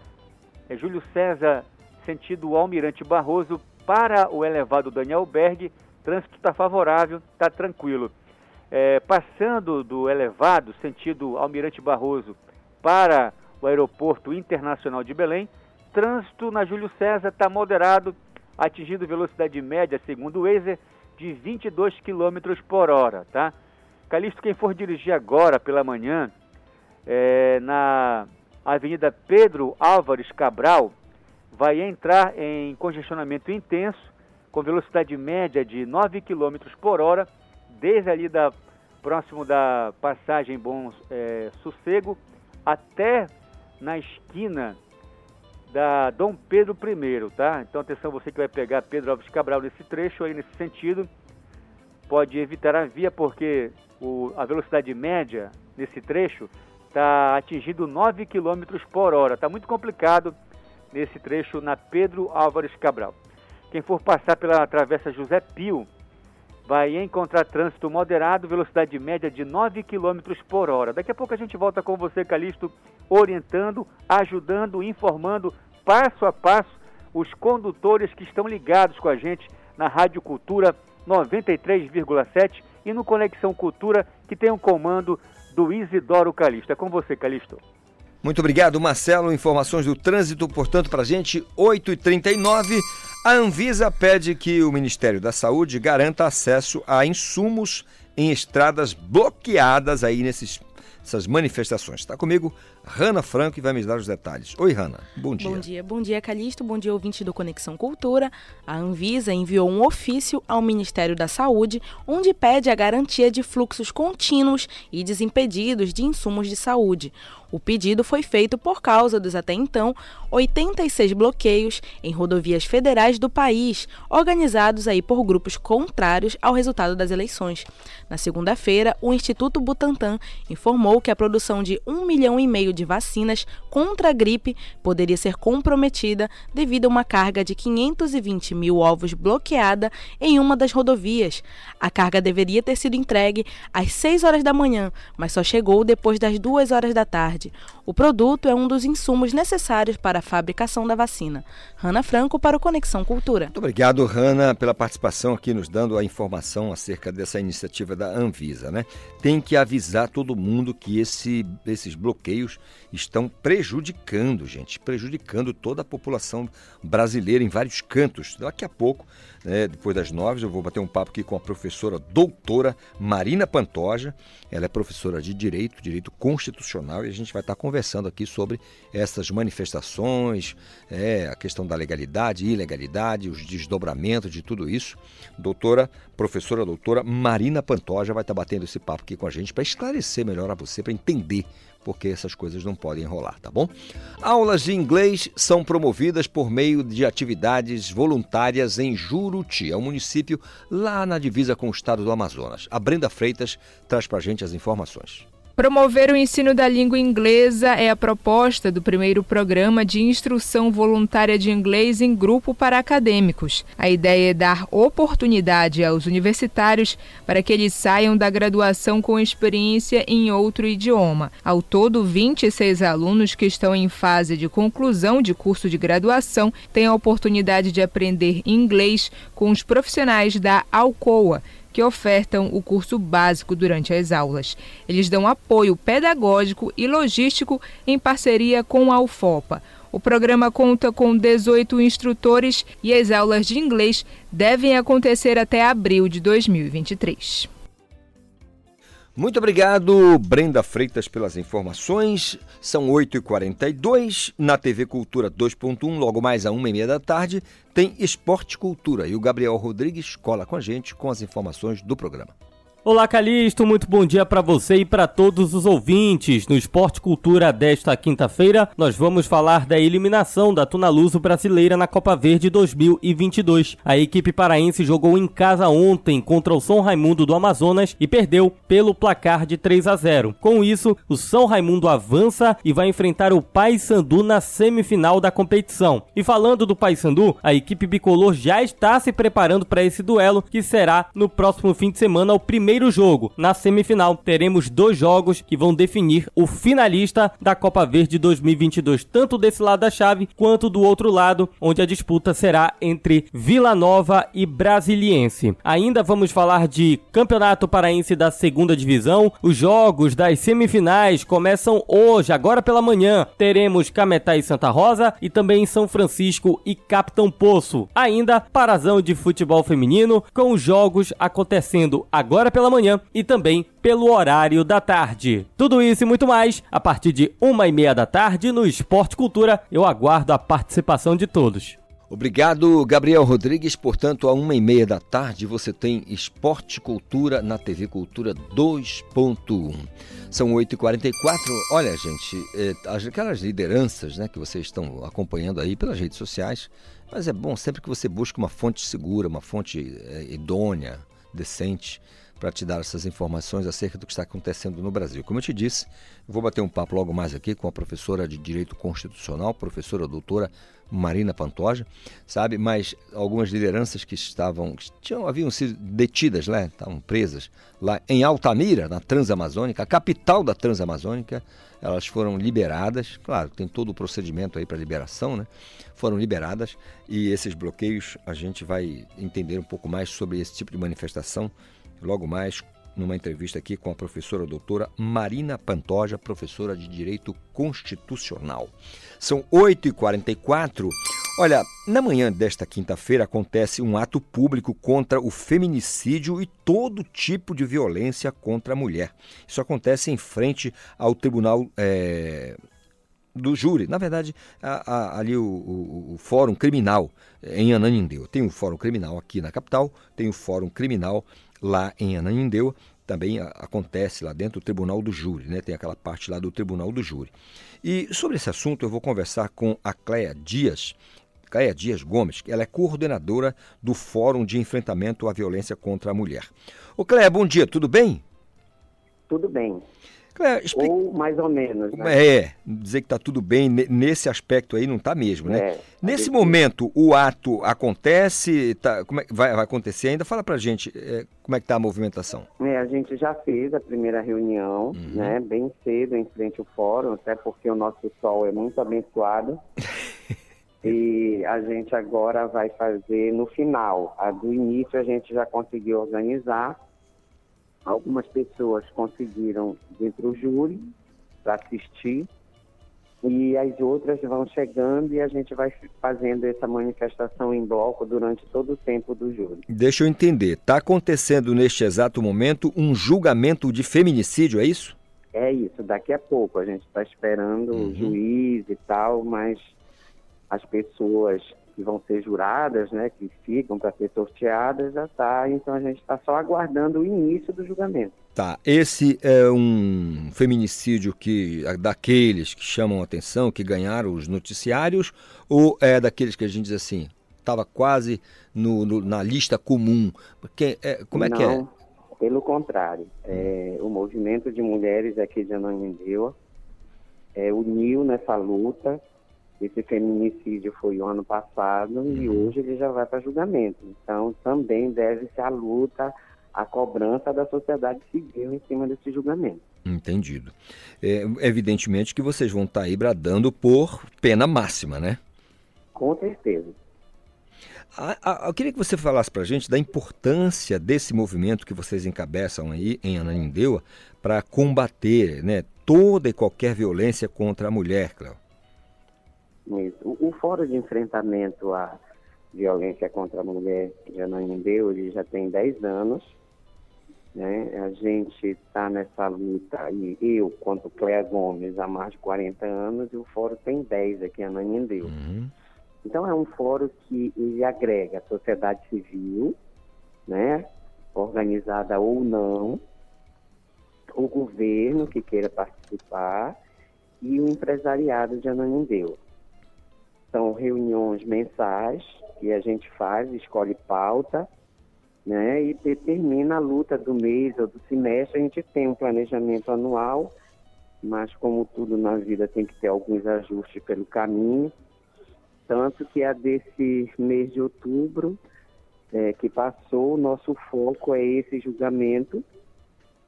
D: é Júlio César, sentido Almirante Barroso, para o elevado Daniel Berg, trânsito está favorável, está tranquilo. É, passando do elevado, sentido Almirante Barroso, para o Aeroporto Internacional de Belém, trânsito na Júlio César está moderado, atingindo velocidade média, segundo o Waze, de 22 km por hora, tá? Calixto, quem for dirigir agora pela manhã, é, na Avenida Pedro Álvares Cabral, vai entrar em congestionamento intenso, com velocidade média de 9 km por hora, desde ali da, próximo da passagem Bom é, Sossego até na esquina da Dom Pedro I, tá? Então atenção você que vai pegar Pedro Alves Cabral nesse trecho aí nesse sentido, pode evitar a via porque o, a velocidade média nesse trecho está atingindo 9 km por hora. Está muito complicado nesse trecho na Pedro Álvares Cabral. Quem for passar pela travessa José Pio vai encontrar trânsito moderado, velocidade média de 9 km por hora. Daqui a pouco a gente volta com você, Calixto, orientando, ajudando, informando passo a passo os condutores que estão ligados com a gente na Rádio Cultura 93,7 e no Conexão Cultura, que tem um comando do Isidoro Calixto. É com você, Calixto.
B: Muito obrigado, Marcelo. Informações do trânsito, portanto, para a gente, 8h39. A Anvisa pede que o Ministério da Saúde garanta acesso a insumos em estradas bloqueadas aí nesses, nessas manifestações. Está comigo Rana Franco e vai me dar os detalhes. Oi, Rana. Bom dia.
I: Bom dia, bom dia, Calixto. Bom dia, ouvinte do Conexão Cultura. A Anvisa enviou um ofício ao Ministério da Saúde, onde pede a garantia de fluxos contínuos e desimpedidos de insumos de saúde. O pedido foi feito por causa dos até então 86 bloqueios em rodovias federais do país, organizados aí por grupos contrários ao resultado das eleições. Na segunda-feira, o Instituto Butantan informou que a produção de um milhão e meio de vacinas contra a gripe poderia ser comprometida devido a uma carga de 520 mil ovos bloqueada em uma das rodovias. A carga deveria ter sido entregue às 6 horas da manhã, mas só chegou depois das 2 horas da tarde. O produto é um dos insumos necessários para a fabricação da vacina. Rana Franco para o Conexão Cultura.
B: Muito obrigado, Rana, pela participação aqui, nos dando a informação acerca dessa iniciativa da Anvisa, né? Tem que avisar todo mundo que esse, esses bloqueios estão prejudicando, gente, prejudicando toda a população brasileira em vários cantos. Daqui a pouco, né, depois das nove, eu vou bater um papo aqui com a professora doutora Marina Pantoja. Ela é professora de Direito, Direito Constitucional, e a gente vai estar conversando aqui sobre essas manifestações, é, a questão da legalidade, ilegalidade, os desdobramentos de tudo isso. Doutora, professora doutora Marina Pantoja vai estar batendo esse papo aqui com a gente para esclarecer melhor a você, para entender porque essas coisas não podem rolar, tá bom? Aulas de inglês são promovidas por meio de atividades voluntárias em Juruti, é um município lá na divisa com o estado do Amazonas. A Brenda Freitas traz pra gente as informações.
E: Promover o ensino da língua inglesa é a proposta do primeiro programa de instrução voluntária de inglês em grupo para acadêmicos. A ideia é dar oportunidade aos universitários para que eles saiam da graduação com experiência em outro idioma. Ao todo, 26 alunos que estão em fase de conclusão de curso de graduação têm a oportunidade de aprender inglês com os profissionais da Alcoa que ofertam o curso básico durante as aulas. Eles dão apoio pedagógico e logístico em parceria com a UFOPA. O programa conta com 18 instrutores e as aulas de inglês devem acontecer até abril de 2023.
B: Muito obrigado, Brenda Freitas, pelas informações. São 8h42 na TV Cultura 2.1, logo mais a 1h30 da tarde, tem Esporte Cultura e o Gabriel Rodrigues cola com a gente com as informações do programa.
J: Olá, Calixto, muito bom dia para você e para todos os ouvintes. No Esporte Cultura desta quinta-feira, nós vamos falar da eliminação da Tunaluso brasileira na Copa Verde 2022. A equipe paraense jogou em casa ontem contra o São Raimundo do Amazonas e perdeu pelo placar de 3 a 0. Com isso, o São Raimundo avança e vai enfrentar o Paysandu na semifinal da competição. E falando do Paysandu, a equipe bicolor já está se preparando para esse duelo que será no próximo fim de semana o primeiro jogo. Na semifinal, teremos dois jogos que vão definir o finalista da Copa Verde 2022, tanto desse lado da chave quanto do outro lado, onde a disputa será entre Vila Nova e Brasiliense. Ainda vamos falar de Campeonato Paraense da Segunda Divisão. Os jogos das semifinais começam hoje, agora pela manhã. Teremos Cametá e Santa Rosa e também São Francisco e Capitão Poço. Ainda Parazão de futebol feminino com os jogos acontecendo agora pela manhã e também pelo horário da tarde. Tudo isso e muito mais a partir de uma e meia da tarde no Esporte Cultura. Eu aguardo a participação de todos.
B: Obrigado, Gabriel Rodrigues. Portanto, a uma e meia da tarde você tem Esporte Cultura na TV Cultura 2.1. São 8h44. Olha, gente, as- aquelas lideranças né, que vocês estão acompanhando aí pelas redes sociais, mas é bom sempre que você busque uma fonte segura, uma fonte é, idônea, decente, para te dar essas informações acerca do que está acontecendo no Brasil. Como eu te disse, vou bater um papo logo mais aqui com a professora de Direito Constitucional, professora doutora Marina Pantoja, sabe? Mas algumas lideranças que estavam, que tinham, haviam sido detidas, né? Estavam presas lá em Altamira, na Transamazônica, a capital da Transamazônica, elas foram liberadas, claro, tem todo o procedimento aí para liberação, né? Foram liberadas e esses bloqueios a gente vai entender um pouco mais sobre esse tipo de manifestação logo mais numa entrevista aqui com a professora doutora Marina Pantoja, professora de Direito Constitucional. São 8h44. Olha, na manhã desta quinta-feira acontece um ato público contra o feminicídio e todo tipo de violência contra a mulher. Isso acontece em frente ao Tribunal eh, do júri, na verdade, a- a- ali o, o- o Fórum Criminal eh, em Ananindeua. Tem o Fórum Criminal aqui na capital, tem o Fórum Criminal lá em Ananindeua, também acontece lá dentro do Tribunal do Júri, né? tem aquela parte lá do Tribunal do Júri. E sobre esse assunto eu vou conversar com a Cléia Dias, Cléia Dias Gomes, ela é coordenadora do Fórum de Enfrentamento à Violência contra a Mulher. Ô Cléia, bom dia, tudo bem?
K: Tudo bem.
B: Cléia, explica...
K: Ou mais ou menos, né?
B: É, dizer que está tudo bem ne- nesse aspecto aí não está mesmo, né?
K: É,
B: Nesse momento o ato acontece, tá, como é, vai, vai acontecer ainda? Fala pra gente é, como é que está a movimentação.
K: É, a gente já fez a primeira reunião,
B: Uhum.
K: né, bem cedo em frente ao fórum, até porque o nosso sol é muito abençoado. e a gente agora vai fazer no final. A do início a gente já conseguiu organizar. Algumas pessoas conseguiram dentro do júri para assistir. E as outras vão chegando e a gente vai fazendo essa manifestação em bloco durante todo o tempo do júri.
B: Deixa eu entender, está acontecendo neste exato momento um julgamento de feminicídio, é isso?
K: É isso, daqui a pouco a gente está esperando
B: Uhum.
K: o juiz e tal, mas as pessoas que vão ser juradas, né, que ficam para ser sorteadas, já está, então a gente está só aguardando o início do julgamento.
B: Tá, esse é um feminicídio que daqueles que chamam a atenção, que ganharam os noticiários, ou é daqueles que a gente diz assim, estava quase no, no- na lista comum? Porque, é, como é que é?
K: Não, Pelo contrário, é, o movimento de mulheres aqui de Ananindeua é, uniu nessa luta. Esse feminicídio foi o ano passado e
B: Uhum.
K: hoje ele já vai para julgamento. Então, também deve-se a luta, a cobrança da sociedade civil em cima desse julgamento.
B: Entendido. É, evidentemente que vocês vão estar aí bradando por pena máxima, né?
K: Com certeza.
B: A- a- eu queria que você falasse para a gente da importância desse movimento que vocês encabeçam aí em Ananindeua para combater né, toda e qualquer violência contra a mulher, Cléo.
K: O, o Fórum de Enfrentamento à Violência contra a Mulher de Ananindeua, ele já tem 10 anos. Né? A gente está nessa luta, e eu, quanto Cléa Gomes, há mais de 40 anos, e o Fórum tem 10 aqui em Ananindeua. Então é um fórum que ele agrega a sociedade civil, né? organizada ou não, o governo que queira participar e o empresariado de Ananindeua. São reuniões mensais que a gente faz, escolhe pauta, né, e determina a luta do mês ou do semestre. A gente tem um planejamento anual, mas como tudo na vida tem que ter alguns ajustes pelo caminho. Tanto que a desse mês de outubro, eh, que passou, o nosso foco é esse julgamento,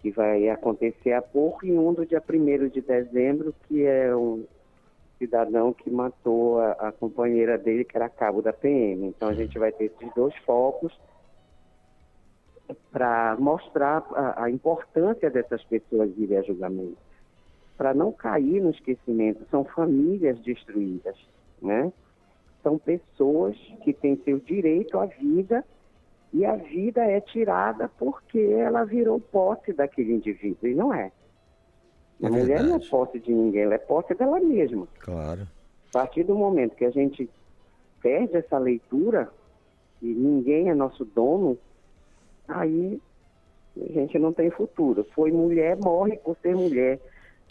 K: que vai acontecer há pouco, e um do dia 1 de dezembro, que é um cidadão que matou a, a companheira dele, que era cabo da PM. Então a gente vai ter esses dois focos para mostrar a, a importância dessas pessoas irem a julgamento, para não cair no esquecimento. São famílias destruídas, né? São pessoas que têm seu direito à vida e a vida é tirada porque ela virou posse daquele indivíduo, e não é. A
B: É
K: mulher não é
B: verdade.
K: posse de ninguém, ela é posse dela mesma.
B: Claro.
K: A partir do momento que a gente perde essa leitura e ninguém é nosso dono, aí a gente não tem futuro. Foi mulher, morre por ser mulher.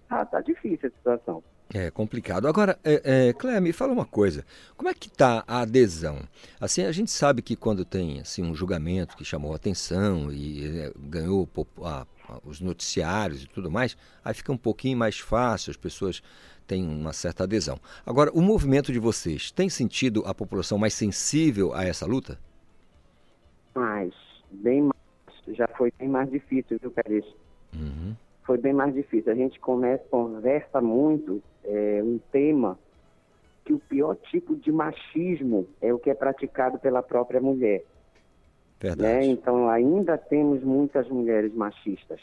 K: Ah, tá difícil a situação.
B: É complicado. Agora, é, é, Cléia, me fala uma coisa. Como é que está a adesão? Assim, a gente sabe que quando tem assim, um julgamento que chamou a atenção e é, ganhou a- a- os noticiários e tudo mais, aí fica um pouquinho mais fácil, as pessoas têm uma certa adesão. Agora, o movimento de vocês tem sentido a população mais sensível a essa luta?
K: Mas, bem mais, já foi bem mais difícil, viu, Caris? Foi bem mais difícil. A gente começa, conversa muito é, um tema que o pior tipo de machismo é o que é praticado pela própria mulher. Né? Então, ainda temos muitas mulheres machistas.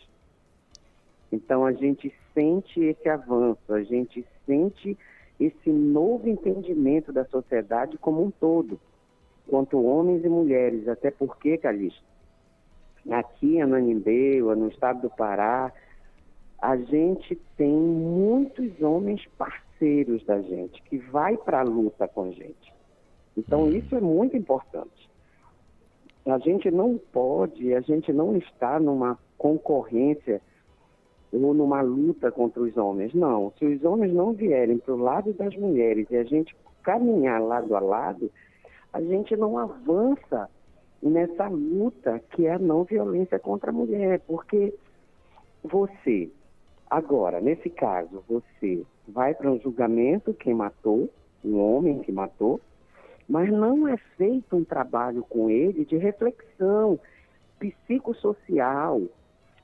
K: Então, a gente sente esse avanço, a gente sente esse novo entendimento da sociedade como um todo, quanto homens e mulheres. Até porque, Calixto, aqui em Ananindeua, no estado do Pará, a gente tem muitos homens parceiros da gente, que vai para a luta com a gente. Então, isso é muito importante. A gente não pode, a gente não está numa concorrência ou numa luta contra os homens. Não. Se os homens não vierem para o lado das mulheres e a gente caminhar lado a lado, a gente não avança nessa luta que é a não violência contra a mulher. Porque você, agora, nesse caso, você vai para um julgamento quem matou, um homem que matou, mas não é feito um trabalho com ele de reflexão psicossocial.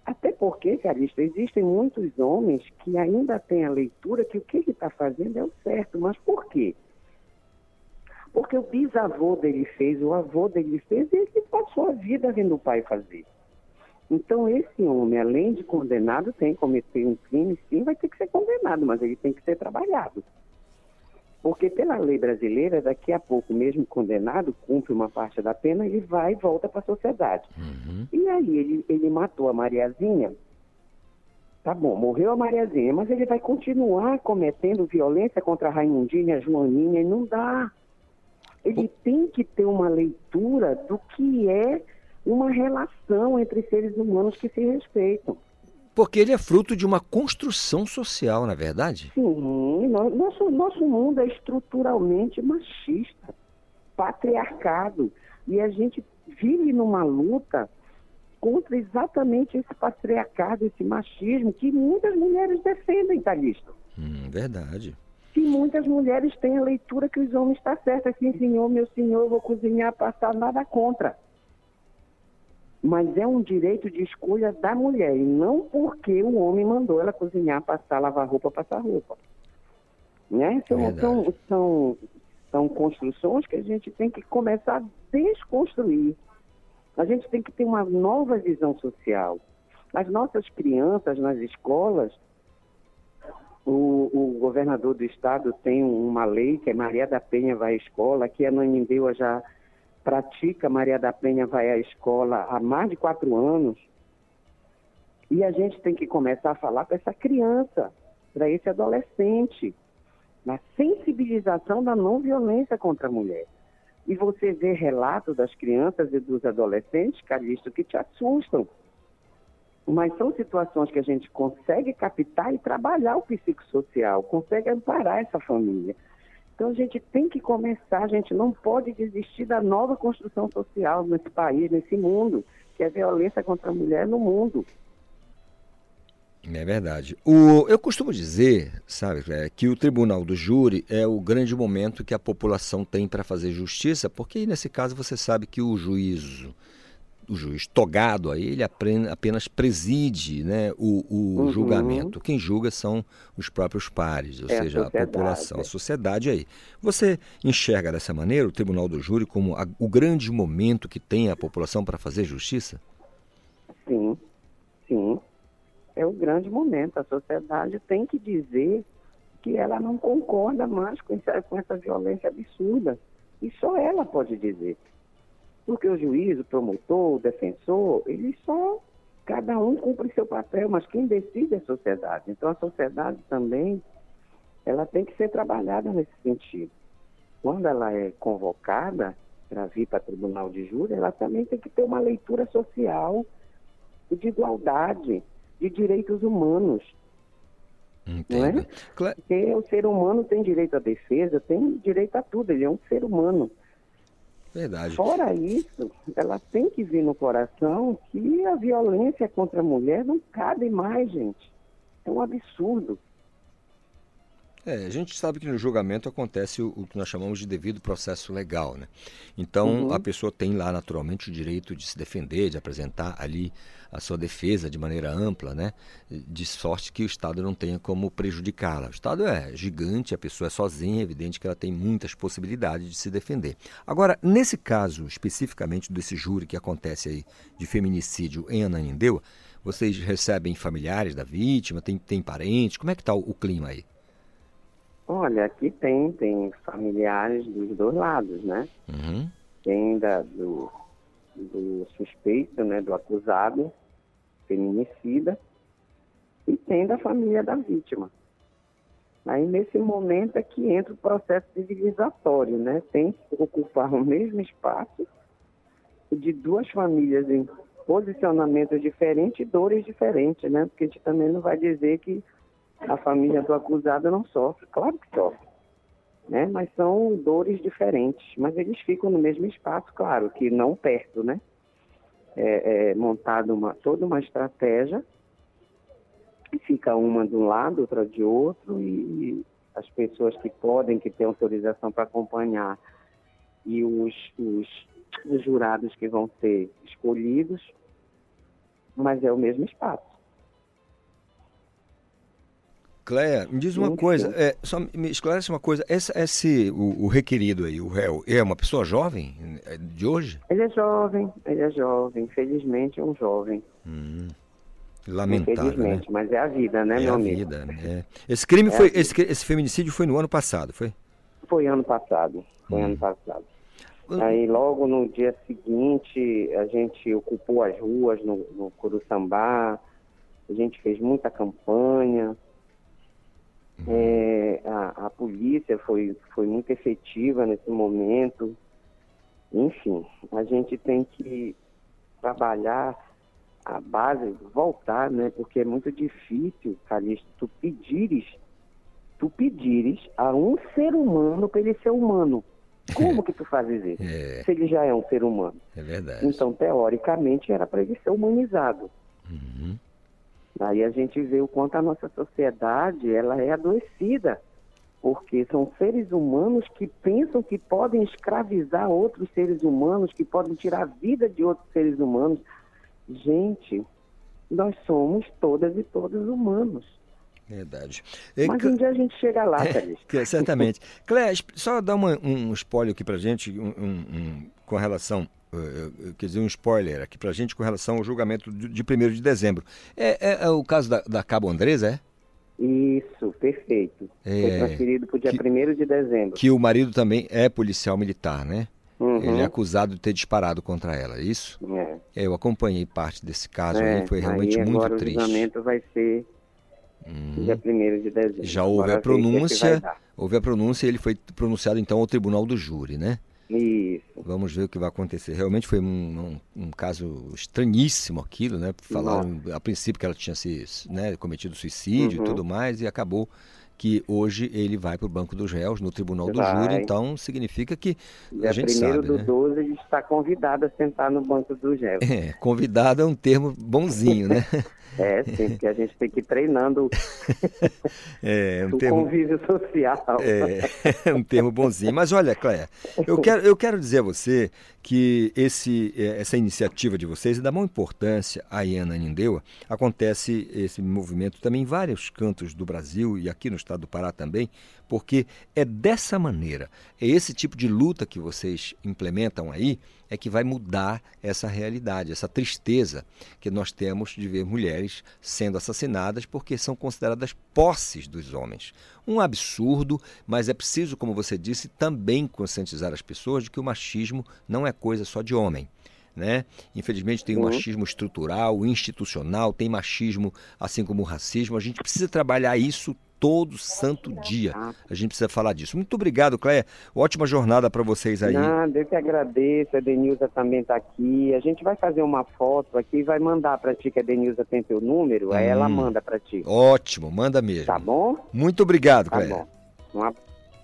K: Até porque, Carista, existem muitos homens que ainda têm a leitura que o que ele está fazendo é o certo. Mas por quê? Porque o bisavô dele fez, o avô dele fez, e ele passou a vida vendo o pai fazer. Então, esse homem, além de condenado, tem que cometer um crime, sim, vai ter que ser condenado, mas ele tem que ser trabalhado. Porque pela lei brasileira, daqui a pouco, mesmo condenado, cumpre uma parte da pena, ele vai e volta para a sociedade. E aí, ele, ele matou a Mariazinha, tá bom, morreu a Mariazinha, mas ele vai continuar cometendo violência contra a Raimundinha, a Joaninha, e não dá. Ele tem que ter uma leitura do que é uma relação entre seres humanos que se respeitam.
B: Porque ele é fruto de uma construção social, na verdade?
K: Sim, no- nosso, nosso mundo é estruturalmente machista, patriarcado. E a gente vive numa luta contra exatamente esse patriarcado, esse machismo que muitas mulheres defendem, Calixto.
B: Hum, verdade.
K: Que muitas mulheres têm a leitura que os homens estão certos. Assim, senhor, meu senhor, vou cozinhar, passar, nada contra. Mas é um direito de escolha da mulher, e não porque o homem mandou ela cozinhar, passar, lavar roupa, passar roupa. Né? São,
B: Verdade.
K: são, são, são construções que a gente tem que começar a desconstruir. A gente tem que ter uma nova visão social. As nossas crianças nas escolas, o, o governador do estado tem uma lei que é Maria da Penha vai à escola, que a Nanindeua já pratica Maria da Penha vai à escola há mais de quatro anos. E a gente tem que começar a falar para essa criança, para esse adolescente, na sensibilização da não violência contra a mulher. E você vê relatos das crianças e dos adolescentes, Calixto, que te assustam. Mas são situações que a gente consegue captar e trabalhar o psicossocial, consegue amparar essa família. Então a gente tem que começar, a gente não pode desistir da nova construção social nesse país, nesse mundo, que é violência contra a mulher no mundo.
B: É verdade. O, eu costumo dizer, sabe, é, que o tribunal do júri é o grande momento que a população tem para fazer justiça, porque nesse caso você sabe que o juízo, o juiz togado aí, ele apenas preside né, o, o
K: Uhum.
B: julgamento. Quem julga são os próprios pares, ou
K: É a
B: seja, a
K: sociedade,
B: população, a sociedade aí. Você enxerga dessa maneira o tribunal do júri como a- o grande momento que tem a população para fazer justiça?
K: Sim, sim. É o grande momento. A sociedade tem que dizer que ela não concorda mais com essa, com essa violência absurda. E só ela pode dizer. Porque o juiz, o promotor, o defensor, eles só. Cada um cumpre seu papel, mas quem decide é a sociedade. Então a sociedade também ela tem que ser trabalhada nesse sentido. Quando ela é convocada para vir para tribunal de júri, ela também tem que ter uma leitura social de igualdade, de direitos humanos. Não é? Porque o ser humano tem direito à defesa, tem direito a tudo, ele é um ser humano.
B: Verdade.
K: Fora isso, ela tem que vir no coração que a violência contra a mulher não cabe mais, gente. É um absurdo.
B: É, a gente sabe que no julgamento acontece o, o que nós chamamos de devido processo legal, né? Então
K: Uhum.
B: a pessoa tem lá naturalmente o direito de se defender, de apresentar ali a sua defesa de maneira ampla, né? De sorte que o Estado não tenha como prejudicá-la. O Estado é gigante, a pessoa é sozinha, é evidente que ela tem muitas possibilidades de se defender. Agora, nesse caso especificamente desse júri que acontece aí de feminicídio em Ananindeua, vocês recebem familiares da vítima, tem, tem parentes, como é que está o, o clima aí?
K: Olha, aqui tem, tem familiares dos dois lados, né?
B: Uhum.
K: Tem da, do, do suspeito, né, do acusado, feminicida, e tem da família da vítima. Aí, nesse momento, é que entra o processo civilizatório, né? Tem que ocupar o mesmo espaço de duas famílias em posicionamentos diferentes e dores diferentes, né? Porque a gente também não vai dizer que a família do acusado não sofre. Claro que sofre, né? Mas são dores diferentes. Mas eles ficam no mesmo espaço, claro, que não perto, né? É, é montada uma, toda uma estratégia fica uma de um lado, outra de outro e as pessoas que podem, que têm autorização para acompanhar e os, os, os jurados que vão ser escolhidos, mas é o mesmo espaço.
B: Cléia, me diz uma coisa, é, só me esclarece uma coisa, esse, esse o, o requerido aí, o réu, é uma pessoa jovem é de hoje?
K: Ele é jovem, ele é jovem, infelizmente é um jovem.
B: Hum, lamentável, né?
K: Infelizmente, mas é a vida, né,
B: É
K: meu amigo?
B: vida, né? É. Esse crime
K: É
B: foi, esse, esse feminicídio foi no ano passado, foi?
K: Foi ano passado, foi ano passado. Aí logo no dia seguinte a gente ocupou as ruas no, no Curuçambá, a gente fez muita campanha, É, a, a polícia foi, foi muito efetiva nesse momento. Enfim, a gente tem que trabalhar a base, voltar, né? Porque é muito difícil, Calixto, tu pedires, tu pedires a um ser humano para ele ser humano. Como que tu fazes isso?
B: É,
K: Se ele já é um ser humano.
B: é verdade.
K: Então, teoricamente, era para ele ser humanizado.
B: Uhum.
K: Aí a gente vê o quanto a nossa sociedade ela é adoecida, porque são seres humanos que pensam que podem escravizar outros seres humanos, que podem tirar a vida de outros seres humanos. Gente, nós somos todas e todos humanos.
B: Verdade.
K: Mas um dia a gente chega lá, Calixto.
B: Que- certamente. Es- só dá uma- um spoiler aqui pra gente um, um- com relação, quer dizer, um spoiler aqui pra gente com relação ao julgamento de, de 1 de dezembro. É, é- é o caso da, da Cabo Andresa, é?
K: Isso, perfeito. Foi
B: É,
K: transferido para o dia 1 de dezembro.
B: Que o marido também é policial militar, né?
K: Uhum.
B: Ele é acusado de ter disparado contra ela, é isso?
K: É.
B: Eu acompanhei parte desse caso
K: É,
B: aí, foi realmente
K: aí
B: muito
K: agora
B: triste. Uhum.
K: o julgamento vai ser dia 1 de dezembro.
B: Já houve
K: Agora
B: a
K: que é que
B: pronúncia, houve a pronúncia e ele foi pronunciado então ao tribunal do júri, né?
K: Isso.
B: Vamos ver o que vai acontecer. Realmente foi um, um- um caso estranhíssimo aquilo, né? Falaram a princípio que ela tinha se, né, cometido suicídio
K: Uhum.
B: e tudo mais, e acabou que hoje ele vai para o banco dos réus, no tribunal do
K: Vai.
B: júri, então significa que
K: Dia
B: a gente
K: 1
B: sabe,
K: do
B: né?
K: 12 ele está convidado a sentar no banco do gel.
B: É, convidado é um termo bonzinho, né?
K: É, sim, porque a gente tem que ir treinando
B: É, um
K: o
B: termo,
K: convívio social.
B: É, um termo bonzinho. Mas olha, Cléia, eu quero, eu quero dizer a você que esse, eh, essa iniciativa de vocês é da maior importância aí em Ananindeua. Acontece esse movimento também em vários cantos do Brasil e aqui no estado do Pará também, porque é dessa maneira, é esse tipo de luta que vocês implementam aí, é que vai mudar essa realidade, essa tristeza que nós temos de ver mulheres sendo assassinadas porque são consideradas posses dos homens. Um absurdo, mas é preciso, como você disse, também conscientizar as pessoas de que o machismo não é coisa só de homem. Né? Infelizmente tem o
K: Uhum.
B: machismo estrutural, institucional, tem machismo assim como o racismo. A gente precisa trabalhar isso todo santo dia. A gente precisa falar disso. Muito obrigado, Cléia. Ótima jornada para vocês aí.
K: Nada, eu que agradeço. A Denilza também está aqui. A gente vai fazer uma foto aqui e vai mandar para ti, que a Denilza tem teu número. Aí ela
B: Hum.
K: manda para ti.
B: Ótimo, manda mesmo.
K: Tá bom?
B: Muito obrigado,
K: Tá
B: Cléia.
K: bom. Uma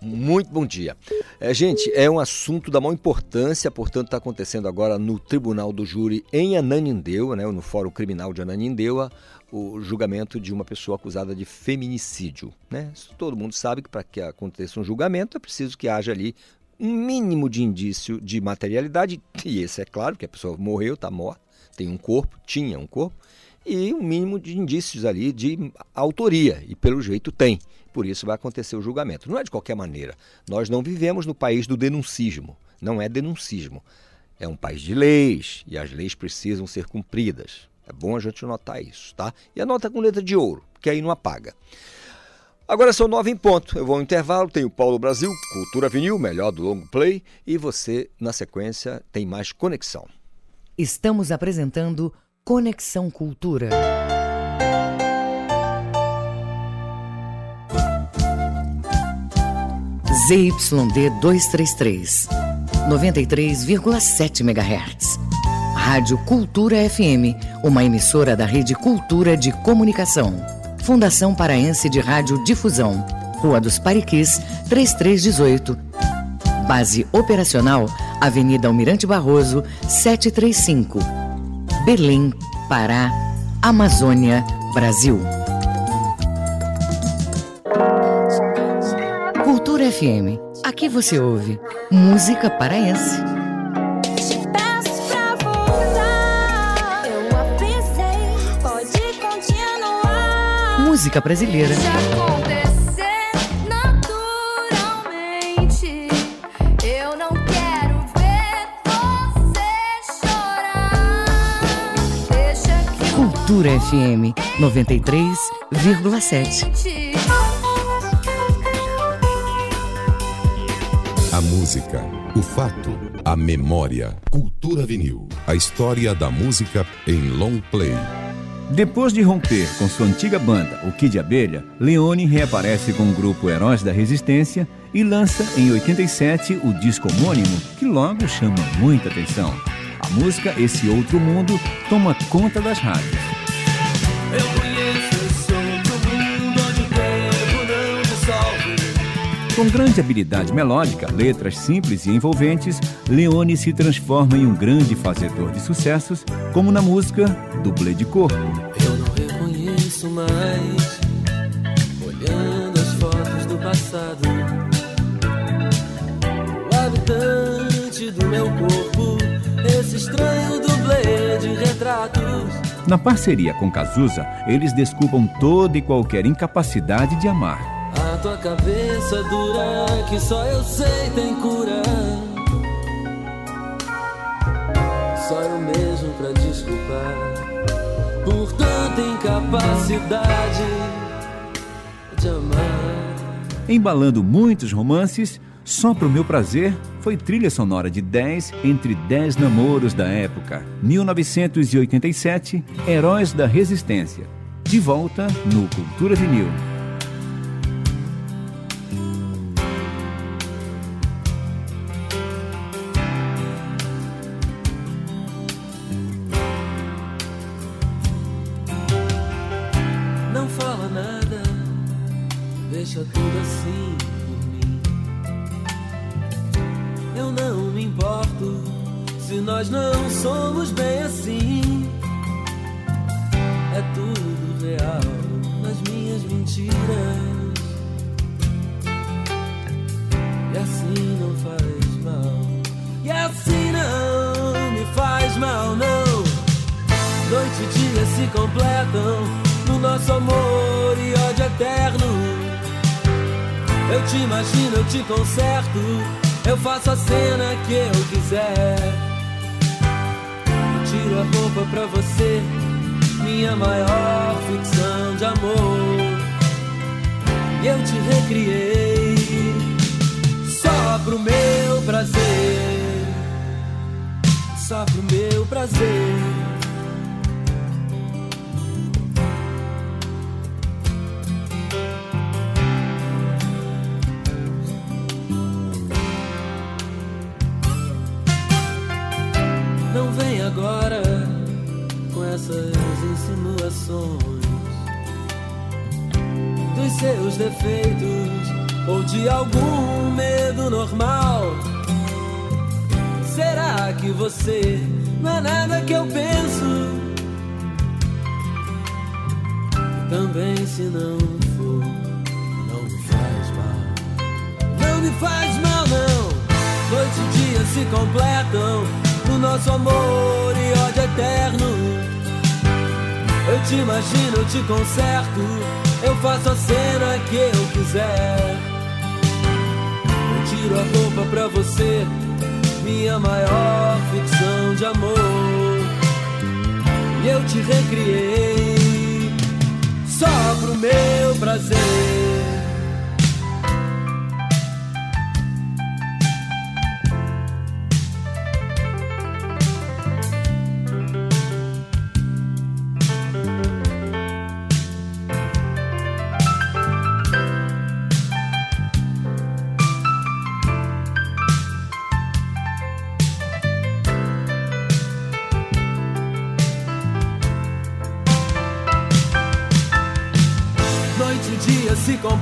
B: Muito bom dia. É, gente, é um assunto da maior importância, portanto, está acontecendo agora no Tribunal do Júri em Ananindeua, né, no Fórum Criminal de Ananindeua, o julgamento de uma pessoa acusada de feminicídio. Né? Todo mundo sabe que para que aconteça um julgamento é preciso que haja ali um mínimo de indício de materialidade, e esse é claro, que a pessoa morreu, está morta, tem um corpo, tinha um corpo, e um mínimo de indícios ali de autoria, e pelo jeito tem. Por isso vai acontecer o julgamento. Não é de qualquer maneira. Nós não vivemos no país do denuncismo. Não é denuncismo. É um país de leis e as leis precisam ser cumpridas. É bom a gente notar isso, tá? E anota com letra de ouro, que aí não apaga. Agora são nove em ponto. Eu vou ao intervalo, tem o Paulo Brasil, Cultura Vinil, melhor do longo play, e você, na sequência, tem mais conexão.
A: Estamos apresentando Conexão Cultura. ZYD 233, 93,7 MHz. Rádio Cultura FM, uma emissora da Rede Cultura de Comunicação. Fundação Paraense de Rádio Difusão, Rua dos Pariquis, 3318. Base operacional, Avenida Almirante Barroso, 735. Belém, Pará, Amazônia, Brasil. Cultura FM. Aqui você ouve música paraense.
H: Que eu
A: Cultura FM 93,7.
L: A música, o fato, a memória. Cultura vinil. A história da música em long play.
M: Depois de romper com sua antiga banda, o Kid Abelha, Leone reaparece com o grupo Heróis da Resistência e lança em 87 o disco homônimo, que logo chama muita atenção. A música Esse Outro Mundo toma conta das rádios. Com grande habilidade melódica, letras simples e envolventes, Leone se transforma em um grande fazedor de sucessos, como na música Dublê de Corpo.
C: Eu não reconheço mais, olhando as fotos do passado. O habitante do meu corpo, esse estranho dublê de retratos.
M: Na parceria com Cazuza, eles desculpam toda e qualquer incapacidade de amar.
C: Tua cabeça dura que só eu sei tem cura. Só eu mesmo pra desculpar por tanta incapacidade de amar.
M: Embalando muitos romances, Só Pro Meu Prazer foi trilha sonora de 10 entre 10 namoros da época. 1987, Heróis da Resistência. De volta no Cultura Vinil.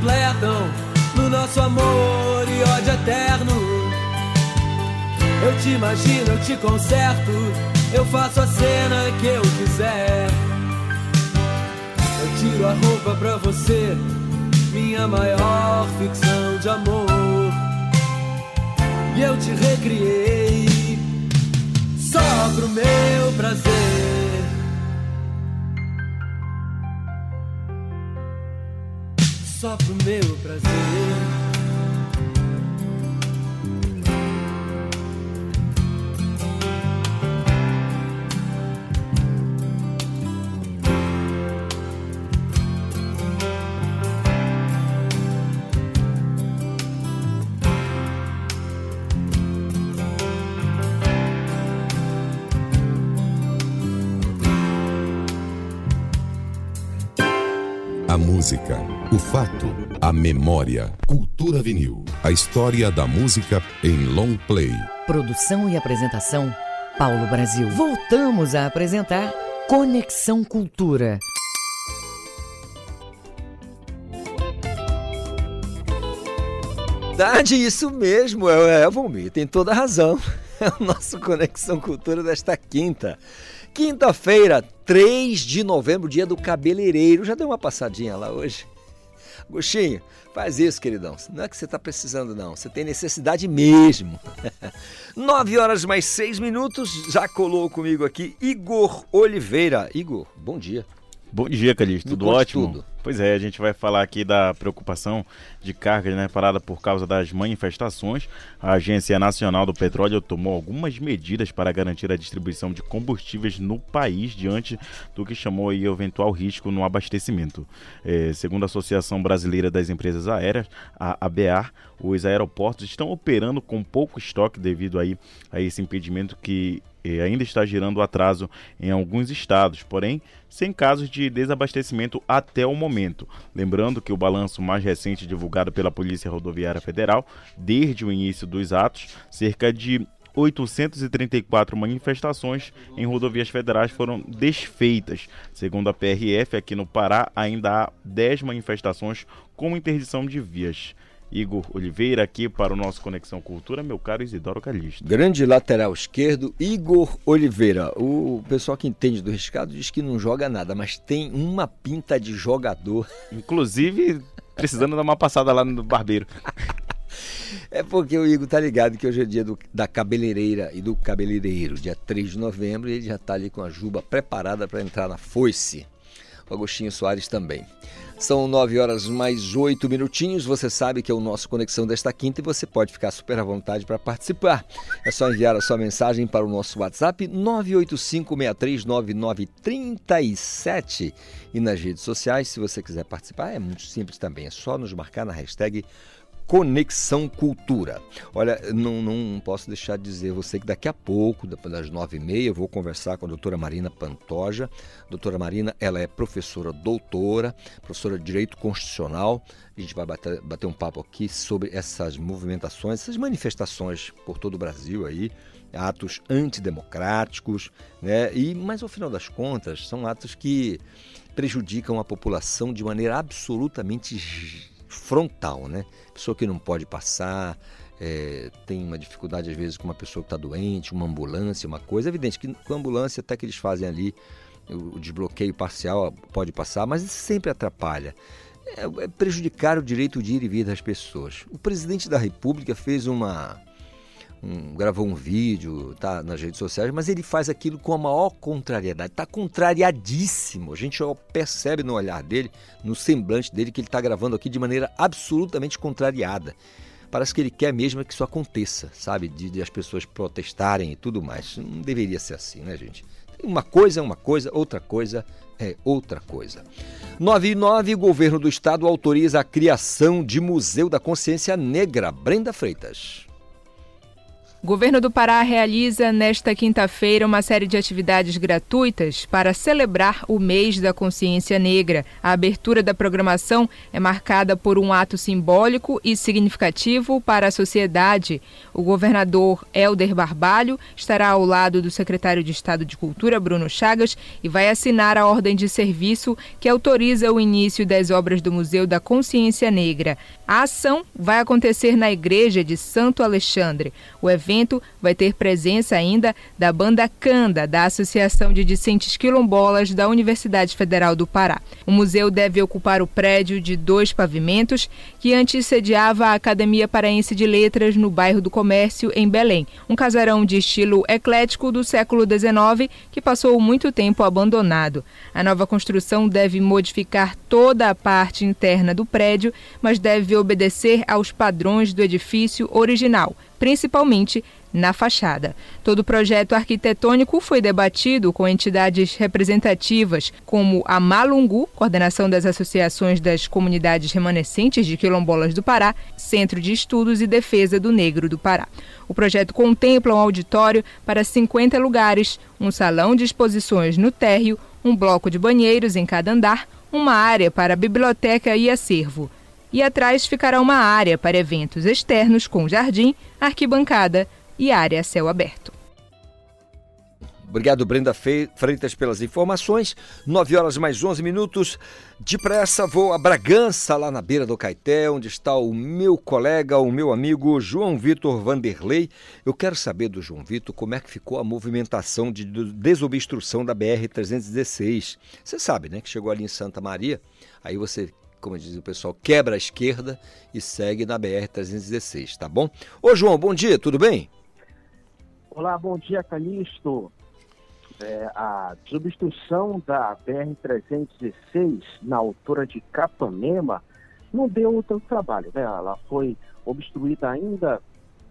N: Completam no nosso amor e ódio eterno. Eu te imagino, eu te conserto, eu faço a cena que eu quiser. Eu tiro a roupa pra você, minha maior ficção de amor. E eu te recriei só pro meu prazer. Só pro meu prazer.
L: Música, o fato, a memória. Cultura vinil. A história da música em long play.
A: Produção e apresentação, Paulo Brasil. Voltamos a apresentar Conexão Cultura.
B: Verdade, isso mesmo, é, é Valmir, tem toda a razão. É o nosso Conexão Cultura desta quinta. Quinta-feira, 3 de novembro, dia do cabeleireiro. Já deu uma passadinha lá hoje? Agostinho, faz isso, queridão. Não é que você está precisando, não. Você tem necessidade mesmo. 9 horas mais 6 minutos. Já colou comigo aqui Igor Oliveira. Igor, bom dia.
O: Bom dia, Calixto. Tudo ótimo?
B: tudo.
O: Pois é, a gente vai falar aqui da preocupação de cargas né, parada por causa das manifestações. A Agência Nacional do Petróleo tomou algumas medidas para garantir a distribuição de combustíveis no país diante do que chamou aí eventual risco no abastecimento. É, segundo a Associação Brasileira das Empresas Aéreas, a ABAR, os aeroportos estão operando com pouco estoque devido aí a esse impedimento que ainda está gerando atraso em alguns estados, porém sem casos de desabastecimento até o momento. Lembrando que o balanço mais recente divulgado pela Polícia Rodoviária Federal, desde o início dos atos, cerca de 834 manifestações em rodovias federais foram desfeitas. Segundo a PRF, aqui no Pará ainda há 10 manifestações com interdição de vias. Igor Oliveira aqui para o nosso Conexão Cultura, meu caro Isidoro Calixto.
B: Grande lateral esquerdo, Igor Oliveira. O pessoal que entende do riscado diz que não joga nada, mas tem uma pinta de jogador.
O: Inclusive, precisando dar uma passada lá no barbeiro.
B: É porque o Igor tá ligado que hoje é dia do- da cabeleireira e do cabeleireiro, dia 3 de novembro, e ele já tá ali com a juba preparada para entrar na foice. O Agostinho Soares também. São 9 horas mais 8 minutinhos. Você sabe que é o nosso Conexão desta quinta e você pode ficar super à vontade para participar. É só enviar a sua mensagem para o nosso WhatsApp 985639937 e nas redes sociais, se você quiser participar, é muito simples também. É só nos marcar na hashtag Conexão Cultura. Olha, não, não posso deixar de dizer você que daqui a pouco, das nove e meia, eu vou conversar com a doutora Marina Pantoja. Doutora Marina, ela é professora doutora, professora de Direito Constitucional. A gente vai bater, bater um papo aqui sobre essas movimentações, essas manifestações por todo o Brasil aí, atos antidemocráticos, né? E, mas ao final das contas, são atos que prejudicam a população de maneira absolutamente frontal, né? Pessoa que não pode passar, é, tem uma dificuldade às vezes com uma pessoa que está doente, uma ambulância, uma coisa. É evidente que com a ambulância até que eles fazem ali o desbloqueio parcial pode passar, mas sempre atrapalha. É, é prejudicar o direito de ir e vir das pessoas. O presidente da República fez uma um- gravou um vídeo, tá nas redes sociais, mas ele faz aquilo com a maior contrariedade. Está contrariadíssimo. A gente percebe no olhar dele, no semblante dele, que ele está gravando aqui de maneira absolutamente contrariada. Parece que ele quer mesmo que isso aconteça, sabe? De, de as pessoas protestarem e tudo mais. Não deveria ser assim, né, gente? Uma coisa é uma coisa, outra coisa é outra coisa. 9 e 9, o governo do estado autoriza a criação de Museu da Consciência Negra. Brenda Freitas.
E: Governo do Pará realiza nesta quinta-feira uma série de atividades gratuitas para celebrar o mês da consciência negra. A abertura da programação é marcada por um ato simbólico e significativo para a sociedade. O governador Helder Barbalho estará ao lado do secretário de Estado de Cultura, Bruno Chagas, e vai assinar a ordem de serviço que autoriza o início das obras do Museu da Consciência Negra. A ação vai acontecer na Igreja de Santo Alexandre. O evento vai ter presença ainda da banda Canda, da Associação de Discentes Quilombolas da Universidade Federal do Pará. O museu deve ocupar o prédio de dois pavimentos que antes sediava a Academia Paraense de Letras no bairro do Comércio, em Belém. Um casarão de estilo eclético do século XIX que passou muito tempo abandonado. A nova construção deve modificar toda a parte interna do prédio, mas deve obedecer aos padrões do edifício original, principalmente na fachada. Todo o projeto arquitetônico foi debatido com entidades representativas como a Malungu, Coordenação das Associações das Comunidades Remanescentes de Quilombolas do Pará, Centro de Estudos e Defesa do Negro do Pará. O projeto contempla um auditório para 50 lugares, um salão de exposições no térreo, um bloco de banheiros em cada andar, uma área para biblioteca e acervo. E atrás ficará uma área para eventos externos com jardim, arquibancada e área a céu aberto.
B: Obrigado, Brenda Freitas, pelas informações. 9 horas mais 11 minutos. Depressa vou a Bragança, lá na beira do Caeté, onde está o meu colega, o meu amigo João Vitor Vanderlei. Eu quero saber do João Vitor como é que ficou a movimentação de desobstrução da BR-316. Você sabe, né, que chegou ali em Santa Maria, aí você, como diz o pessoal, quebra a esquerda e segue na BR-316, tá bom? Ô João, bom dia, tudo bem?
P: Olá, bom dia, Calixto. É, a desobstrução da BR-316 na altura de Capanema não deu tanto trabalho, né? Ela foi obstruída ainda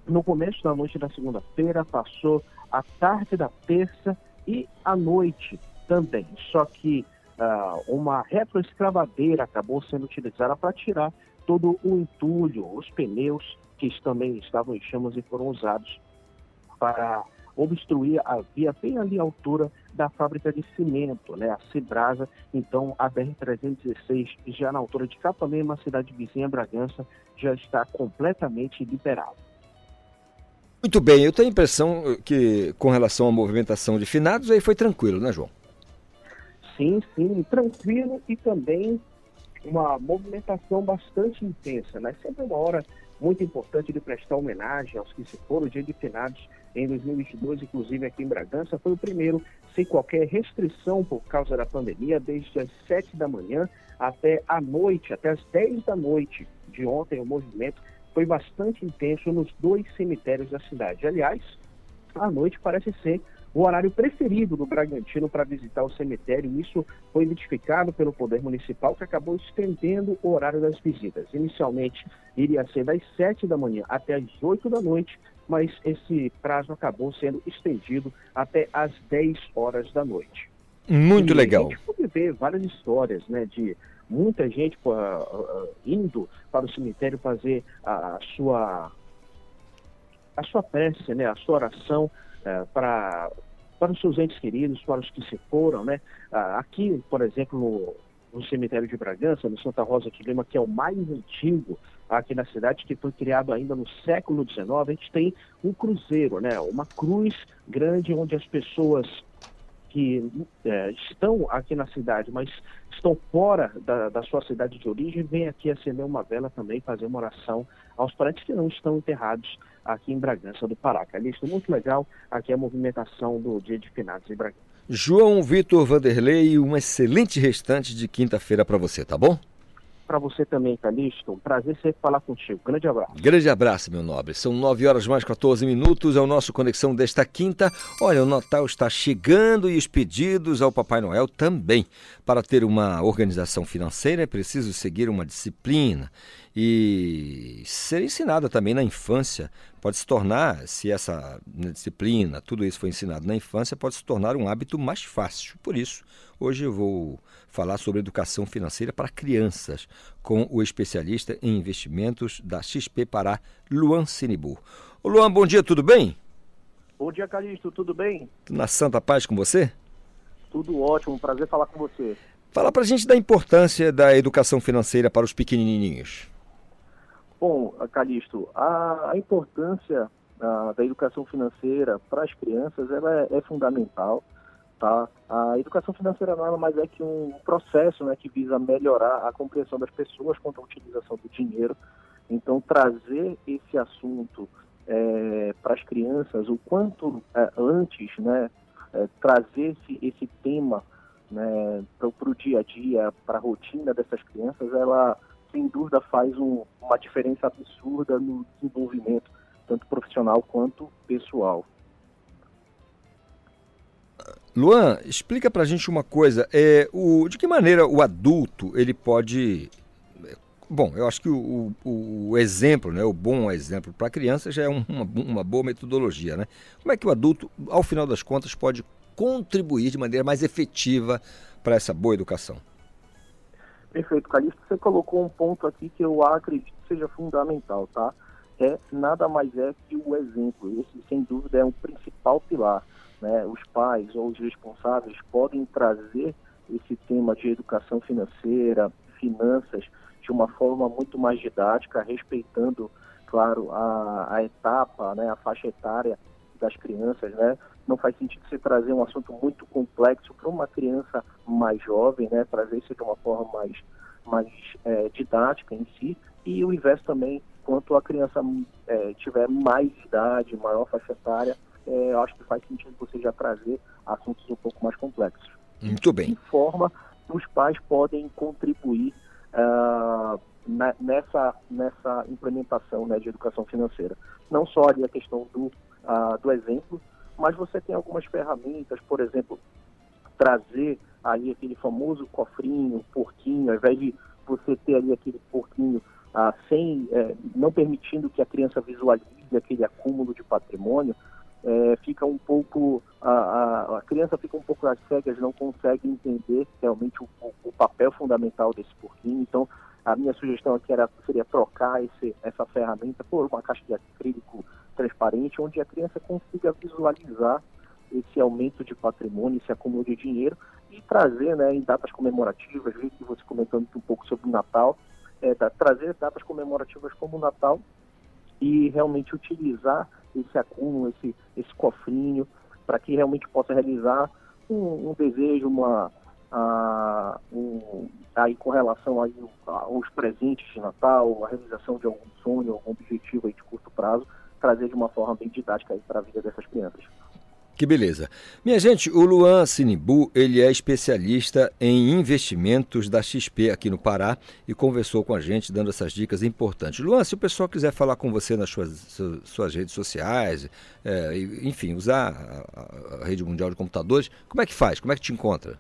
P: no começo da noite da segunda-feira, passou a tarde da terça e a noite também. Só que ah, uma retroescravadeira acabou sendo utilizada para tirar todo o entulho, os pneus que também estavam em chamas e foram usados para obstruir a via bem ali à altura da fábrica de cimento, né, a Cibrasa. Então, a BR-316, já na altura de Capanema, cidade vizinha Bragança, já está completamente liberada.
B: Muito bem, eu tenho a impressão eh, que com relação à movimentação de finados aí foi tranquilo, né, João?
P: Sim, sim, tranquilo e também uma movimentação bastante intensa, né? Sempre uma hora muito importante de prestar homenagem aos que se foram, o dia de finados em 2022, inclusive aqui em Bragança, foi o primeiro sem qualquer restrição por causa da pandemia, desde as 7 da manhã até a noite, até as 10 da noite de ontem, o movimento foi bastante intenso nos dois cemitérios da cidade. Aliás, à noite parece ser o horário preferido do Bragantino para visitar o cemitério. Isso foi identificado pelo Poder Municipal, que acabou estendendo o horário das visitas. Inicialmente iria ser das 7 da manhã até as 8 da noite, mas esse prazo acabou sendo estendido até as 10 horas da noite.
B: Muito
P: E
B: legal.
P: A gente pode ver várias histórias, né, de muita gente ah, indo para o cemitério fazer a, a sua a sua prece, né, a sua oração eh, para para os seus entes queridos, para os que se foram, né? Ah, aqui, por exemplo, no, no cemitério de Bragança, no Santa Rosa de Lima, que é o mais antigo aqui na cidade, que foi criado ainda no século XIX, a gente tem um cruzeiro, né? Uma cruz grande onde as pessoas que eh, estão aqui na cidade, mas estão fora da, da sua cidade de origem, vêm aqui acender uma vela também, fazer uma oração aos parentes que não estão enterrados aqui em Bragança do Pará. Calixto, muito legal aqui a movimentação do Dia de Finados em Bragança.
B: João Vitor Vanderlei, um excelente restante de quinta-feira para você, tá bom?
P: Para você também, Calixto, um prazer sempre falar contigo. Grande abraço.
B: Grande abraço, meu nobre. São 9 horas mais 14 minutos, é o nosso Conexão desta quinta. Olha, o Natal está chegando e os pedidos ao Papai Noel também. Para ter uma organização financeira é preciso seguir uma disciplina e ser ensinada também na infância. Pode se tornar, se essa disciplina, tudo isso foi ensinado na infância, pode se tornar um hábito mais fácil. Por isso, hoje eu vou falar sobre educação financeira para crianças com o especialista em investimentos da XP Pará, Luan Sinibu. Ô Luan, bom dia, tudo bem?
Q: Bom dia, Calixto, tudo bem?
B: Na santa paz com você?
Q: Tudo ótimo, prazer falar com você.
B: Fala pra gente da importância da educação financeira para os pequenininhos.
Q: Bom, Calixto, a, a importância ah, da educação financeira para as crianças ela é, é fundamental. Tá? A educação financeira nada mais é que um processo né, que visa melhorar a compreensão das pessoas quanto à utilização do dinheiro. Então, trazer esse assunto eh, para as crianças o quanto eh, antes, né, eh, trazer esse, esse tema né, para o dia a dia, para a rotina dessas crianças, ela sem dúvida faz um- uma diferença absurda no desenvolvimento, tanto profissional quanto pessoal.
B: Luan, explica pra gente uma coisa. É, o, de que maneira o adulto ele pode. Bom, eu acho que o, o- o exemplo, né, o bom exemplo para a criança já é um- uma, uma boa metodologia. Né? Como é que o adulto, ao final das contas, pode contribuir de maneira mais efetiva para essa boa educação?
Q: Perfeito, Calixto. Você colocou um ponto aqui que eu acredito seja fundamental, tá? É nada mais é que o exemplo. Esse, sem dúvida, é um principal pilar. Né? Os pais ou os responsáveis podem trazer esse tema de educação financeira, finanças, de uma forma muito mais didática, respeitando, claro, a, a etapa, né? a faixa etária das crianças, né? Não faz sentido você trazer um assunto muito complexo para uma criança mais jovem, né? Trazer isso de uma forma mais, mais eh, didática em si. E o inverso também, quanto a criança eh, tiver mais idade, maior faixa etária, eh, eu acho que faz sentido você já trazer assuntos um pouco mais complexos.
B: Muito bem.
Q: De forma que os pais podem contribuir na- nessa, nessa implementação né, de educação financeira. Não só ali a questão do, ah, do exemplo, mas você tem algumas ferramentas, por exemplo, trazer ali aquele famoso cofrinho, porquinho, ao invés de você ter ali aquele porquinho ah, sem, eh, não permitindo que a criança visualize aquele acúmulo de patrimônio, eh, fica um pouco, a, a, a criança fica um pouco às cegas, não consegue entender realmente o, o- papel fundamental desse porquinho. Então, a minha sugestão aqui era, seria trocar esse, essa ferramenta por uma caixa de acrílico transparente, onde a criança consiga visualizar esse aumento de patrimônio, esse acúmulo de dinheiro e trazer, né, em datas comemorativas, vi que você comentando um pouco sobre o Natal, é, da- trazer datas comemorativas como o Natal e realmente utilizar esse acúmulo, esse, esse cofrinho, para que realmente possa realizar um, um desejo, uma, a, um, aí com relação aí aos presentes de Natal, a realização de algum sonho, algum objetivo aí de curto prazo, trazer de uma forma bem didática aí para a vida dessas crianças.
B: Que beleza. Minha gente, o Luan Sinimbu, ele é especialista em investimentos da XP aqui no Pará e conversou com a gente dando essas dicas importantes. Luan, se o pessoal quiser falar com você nas suas, su- suas redes sociais, é, enfim, usar a, a- a rede mundial de computadores, como é que faz? Como é que te encontra?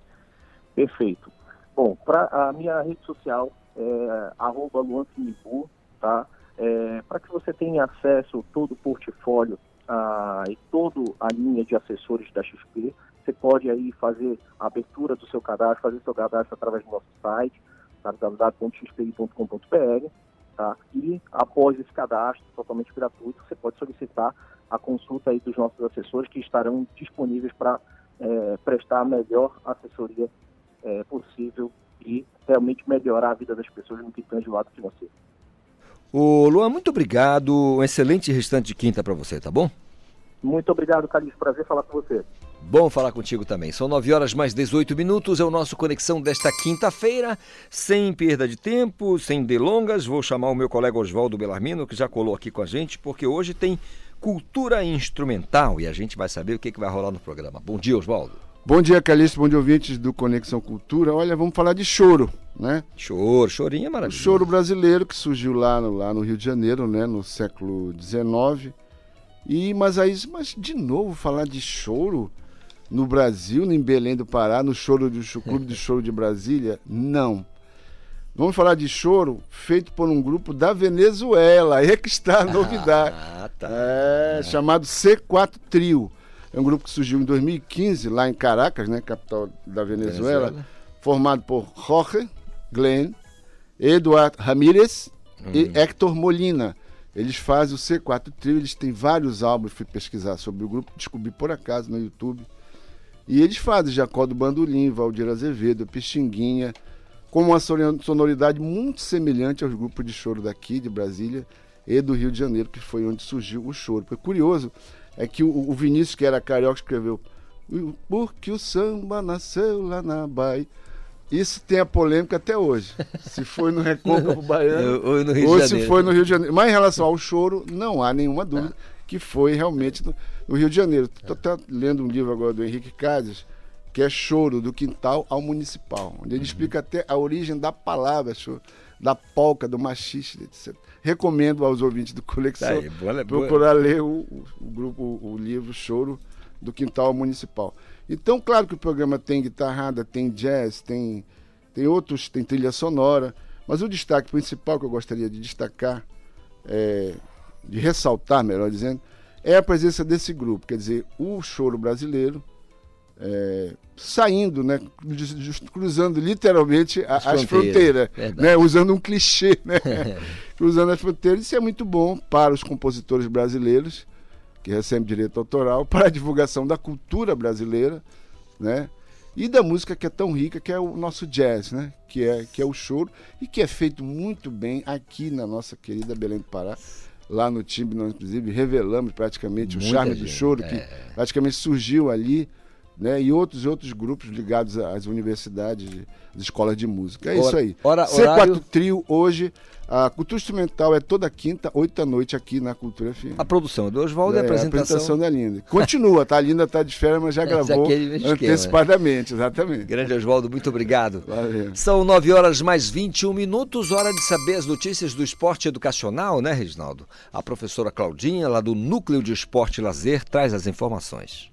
Q: Perfeito. Bom, para a minha rede social é arroba Luan Sinibu, tá? É, para que você tenha acesso a todo o portfólio ah, e toda a linha de assessores da XP, você pode aí fazer a abertura do seu cadastro, fazer seu cadastro através do nosso site, www.xpi.com.br, tá? E após esse cadastro totalmente gratuito, você pode solicitar a consulta aí dos nossos assessores que estarão disponíveis para é, prestar a melhor assessoria é, possível e realmente melhorar a vida das pessoas no que tange o lado financeiro.
B: Ô, Luan, muito obrigado. Um excelente restante de quinta para você, tá bom?
Q: Muito obrigado, Calixto. Prazer falar com você.
B: Bom falar contigo também. São 9 horas mais 18 minutos. É o nosso Conexão desta quinta-feira. Sem perda de tempo, sem delongas, vou chamar o meu colega Oswaldo Belarmino, que já colou aqui com a gente, porque hoje tem cultura instrumental e a gente vai saber o que, que vai rolar no programa. Bom dia, Oswaldo.
R: Bom dia, Calixto, bom dia, ouvintes do Conexão Cultura. Olha, vamos falar de choro, né?
B: Choro, chorinho é
R: O
B: maravilhoso.
R: choro brasileiro que surgiu lá no, lá no Rio de Janeiro, né, no século XIX. E, mas aí, mas de novo falar de choro no Brasil, em Belém do Pará, no choro do Clube do Choro de Brasília? Não. Vamos falar de choro feito por um grupo da Venezuela. Aí é que está a novidade.
B: Ah, tá.
R: É, chamado C4 Trio. É um grupo que surgiu em 2015 lá em Caracas, né, capital da Venezuela,
B: Venezuela.
R: formado por Jorge Glenn, Eduardo Ramírez e
B: Hum.
R: Héctor Molina. Eles fazem o C4 Trio, eles têm vários álbuns, fui pesquisar sobre o grupo, descobri por acaso no YouTube. E eles fazem Jacó do Bandolim, Valdir Azevedo, Pixinguinha, com uma sonoridade muito semelhante aos grupos de choro daqui, de Brasília e do Rio de Janeiro, que foi onde surgiu o choro. O curioso é que o, o Vinícius, que era carioca, escreveu "O- Porque o samba nasceu lá na Bahia. Isso tem a polêmica até hoje. Se foi no Recôncavo Baiano
B: Ou no Rio de
R: ou se
B: Janeiro.
R: foi no Rio de Janeiro. Mas em relação ao choro, não há nenhuma dúvida que foi realmente no, no Rio de Janeiro. Estou até lendo um livro agora do Henrique Casas, que é Choro, do Quintal ao Municipal, onde
B: Uhum.
R: ele explica até a origem da palavra choro, da polca, do machiste, etc. Recomendo aos ouvintes do Conexão
B: Tá aí, boa- boa-
R: procurar ler o, o- grupo, o, o livro Choro, do Quintal Municipal. Então, claro que o programa tem guitarrada, tem jazz, tem, tem outros, tem trilha sonora, mas o destaque principal que eu gostaria de destacar, é, de ressaltar, melhor dizendo, é a presença desse grupo, quer dizer, o choro brasileiro, é, saindo, né, cru- cruzando literalmente
B: As
R: as,
B: fronteiras,
R: fronteiras, né, usando um clichê, né, cruzando as fronteiras. Isso é muito bom para os compositores brasileiros que recebem direito autoral, para a divulgação da cultura brasileira, né, e da música que é tão rica, que é o nosso jazz, né, que é que é o choro e que é feito muito bem aqui na nossa querida Belém do Pará. Lá no time, nós inclusive revelamos praticamente o
B: Muita
R: charme do
B: gente,
R: choro,
B: é.
R: que praticamente surgiu ali, né? E outros outros grupos ligados às universidades, às escolas de música. É
B: Hora-
R: isso aí.
B: hora-
R: C4
B: horário-
R: Trio hoje, a cultura instrumental é toda quinta, oito da noite aqui na Cultura FM.
B: A produção é do Oswaldo e a
R: É,
B: apresentação.
R: da Linda. Continua, tá? A Linda tá de férias, mas já gravou
B: é
R: antecipadamente, exatamente.
B: Grande Oswaldo, muito obrigado.
R: Valeu.
B: São 9 horas mais 21 minutos, hora de saber as notícias do esporte educacional, né, Reginaldo? A professora Claudinha, lá do Núcleo de Esporte e Lazer, traz as informações.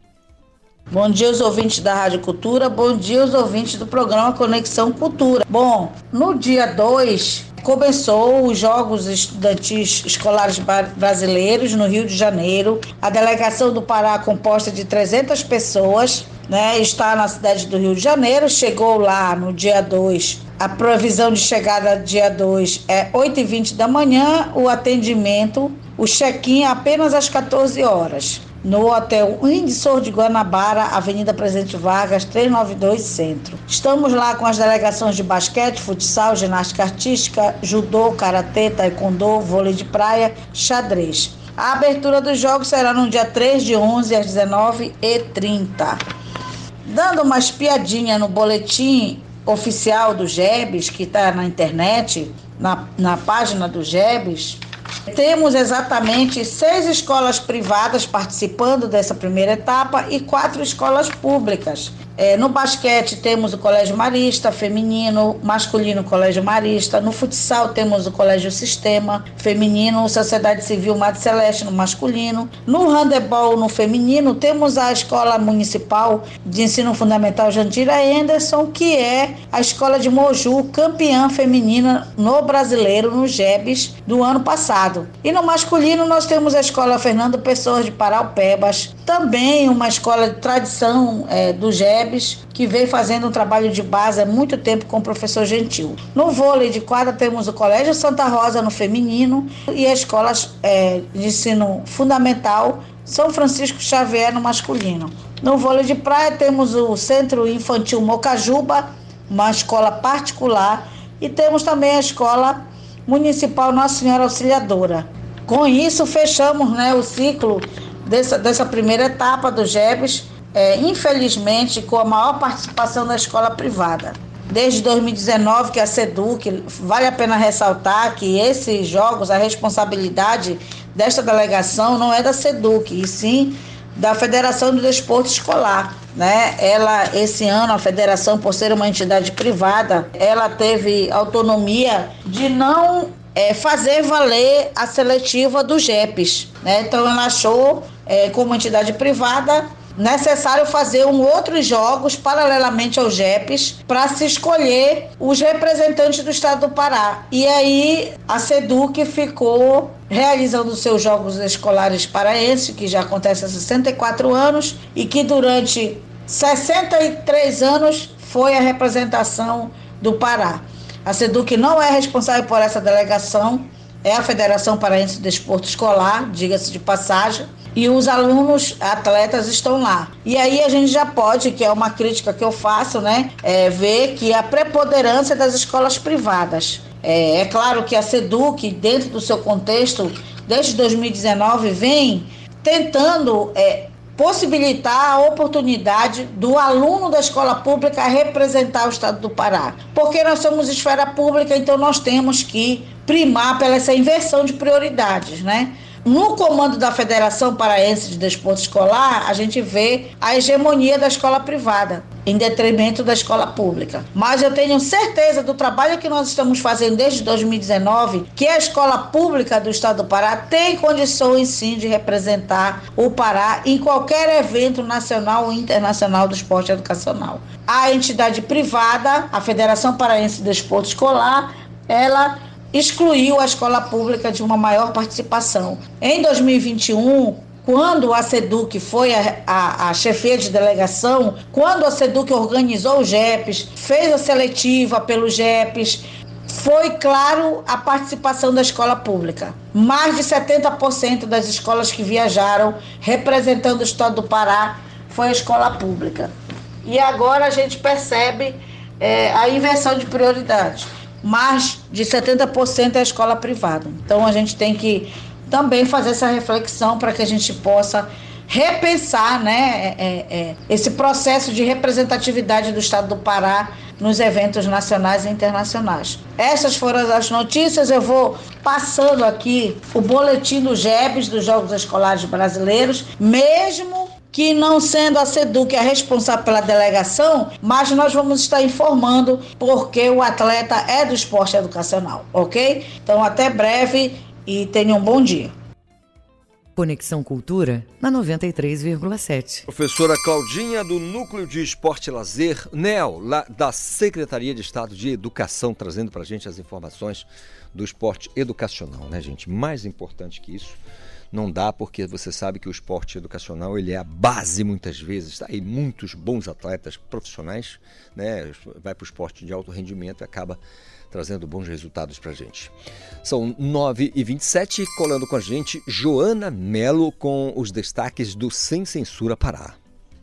S: Bom dia aos ouvintes da Rádio Cultura, bom dia aos ouvintes do programa Conexão Cultura. Bom, no dia 2 começou os Jogos Estudantis Escolares Brasileiros no Rio de Janeiro. A delegação do Pará, composta de 300 pessoas, né, está na cidade do Rio de Janeiro, chegou lá no dia 2. A previsão de chegada dia 2 é 8h20 da manhã, o atendimento, o check-in é apenas às 14 horas. no Hotel Windsor de Guanabara, Avenida Presidente Vargas, 392 Centro. Estamos lá com as delegações de basquete, futsal, ginástica artística, judô, karatê, taekwondo, vôlei de praia, xadrez. A abertura dos jogos será no dia 3 de 11 às 19h30. Dando uma espiadinha no boletim oficial do GEBS, que está na internet, na, na página do GEBS, temos exatamente seis escolas privadas participando dessa primeira etapa e quatro escolas públicas. É, no basquete temos o Colégio Marista feminino, masculino Colégio Marista. No futsal temos o Colégio Sistema feminino, Sociedade Civil Mate Celeste no masculino. No handebol no feminino temos a Escola Municipal de Ensino Fundamental Jandira Anderson, que é a escola de Moju, campeã feminina no brasileiro no JEBS do ano passado. E no masculino nós temos a Escola Fernando Pessoa de Paraupebas, também uma escola de tradição é, do Que vem fazendo um trabalho de base há muito tempo com o professor Gentil. No vôlei de quadra temos o Colégio Santa Rosa no feminino e as escolas é, de ensino fundamental São Francisco Xavier no masculino. No vôlei de praia temos o Centro Infantil Mocajuba, uma escola particular, e temos também a Escola Municipal Nossa Senhora Auxiliadora. Com isso, fechamos né, o ciclo dessa, dessa primeira etapa do GEBS é, infelizmente, com a maior participação da escola privada. Desde 2019, que a SEDUC, vale a pena ressaltar que esses jogos, a responsabilidade desta delegação não é da SEDUC, e sim da Federação do Desporto Escolar. Né? Ela, esse ano, a federação, por ser uma entidade privada, ela teve autonomia de não é, fazer valer a seletiva do GEPES. Né? Então, ela achou, é, como entidade privada, necessário fazer um outros jogos paralelamente ao GEPES para se escolher os representantes do estado do Pará. E aí a SEDUC ficou realizando seus jogos escolares paraenses, que já acontece há 64 anos e que durante 63 anos foi a representação do Pará. A SEDUC não é responsável por essa delegação, é a Federação Paraense de Desporto Escolar, diga-se de passagem, e os alunos atletas estão lá. E aí a gente já pode, que é uma crítica que eu faço, né, é, ver que a preponderância das escolas privadas. É, é claro que a SEDUC, dentro do seu contexto, desde 2019, vem tentando é, possibilitar a oportunidade do aluno da escola pública representar o estado do Pará. Porque nós somos esfera pública, então nós temos que primar pela essa inversão de prioridades, né? No comando da Federação Paraense de Desporto Escolar, a gente vê a hegemonia da escola privada, em detrimento da escola pública. Mas eu tenho certeza do trabalho que nós estamos fazendo desde 2019, que a escola pública do estado do Pará tem condições sim de representar o Pará em qualquer evento nacional ou internacional do esporte educacional. A entidade privada, a Federação Paraense de Desporto Escolar, ela excluiu a escola pública de uma maior participação. Em 2021, quando a SEDUC foi a, a, a de delegação, quando a SEDUC organizou o GEPES, fez a seletiva pelo GEPES, foi claro a participação da escola pública. Mais de 70% das escolas que viajaram representando o estado do Pará foi a escola pública. E agora a gente percebe é, a inversão de prioridades mais de 70% é escola privada. Então a gente tem que também fazer essa reflexão para que a gente possa repensar né, é, é, esse processo de representatividade do Estado do Pará nos eventos nacionais e internacionais. Essas foram as notícias. Eu vou passando aqui o boletim do GEBS, dos Jogos Escolares Brasileiros, mesmo que não sendo a SEDUC a responsável pela delegação, mas nós vamos estar informando porque o atleta é do esporte educacional, ok? Então até breve e tenham um bom dia.
A: Conexão Cultura na 93,7.
B: Professora Claudinha, do Núcleo de Esporte e Lazer, NEL, lá da Secretaria de Estado de Educação, trazendo para a gente as informações do esporte educacional, né, gente? Mais importante que isso, não dá porque você sabe que o esporte educacional ele é a base muitas vezes. Tá aí muitos bons atletas profissionais, né? Vai para o esporte de alto rendimento e acaba trazendo bons resultados para gente. São 9h27, colando com a gente Joana Melo com os destaques do Sem Censura Pará.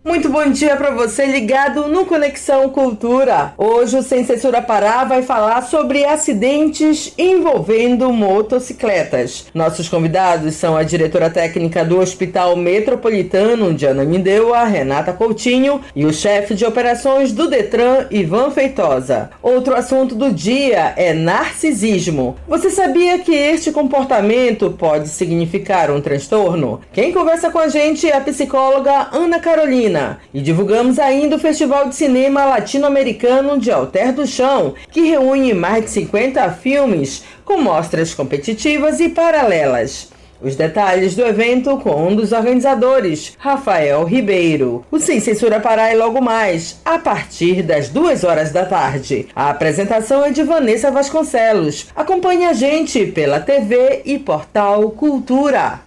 T: Muito bom dia para você ligado no Conexão Cultura. Hoje o Sem Censura Pará vai falar sobre acidentes envolvendo motocicletas. Nossos convidados são a diretora técnica do Hospital Metropolitano de Ananindeua, Renata Coutinho, e o chefe de operações do Detran, Ivan Feitosa. Outro assunto do dia é narcisismo. Você sabia que este comportamento pode significar um transtorno? Quem conversa com a gente é a psicóloga Ana Carolina. E divulgamos ainda o Festival de Cinema Latino-Americano de Alter do Chão, que reúne mais de 50 filmes com mostras competitivas e paralelas. Os detalhes do evento com um dos organizadores, Rafael Ribeiro. O Sem Censura Pará é logo mais, a partir das duas horas da tarde. A apresentação é de Vanessa Vasconcelos. Acompanhe a gente pela TV e portal Cultura.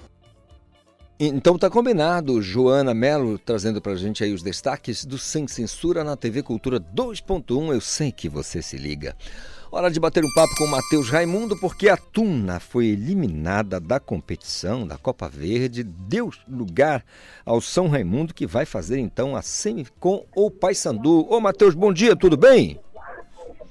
B: Então tá combinado, Joana Melo trazendo pra gente aí os destaques do Sem Censura na TV Cultura 2.1. Eu sei que você se liga. Hora de bater um papo com o Matheus Raimundo, porque a Tuna foi eliminada da competição da Copa Verde, deu lugar ao São Raimundo, que vai fazer então a semi com o Paysandu. Ô Matheus, bom dia, tudo bem?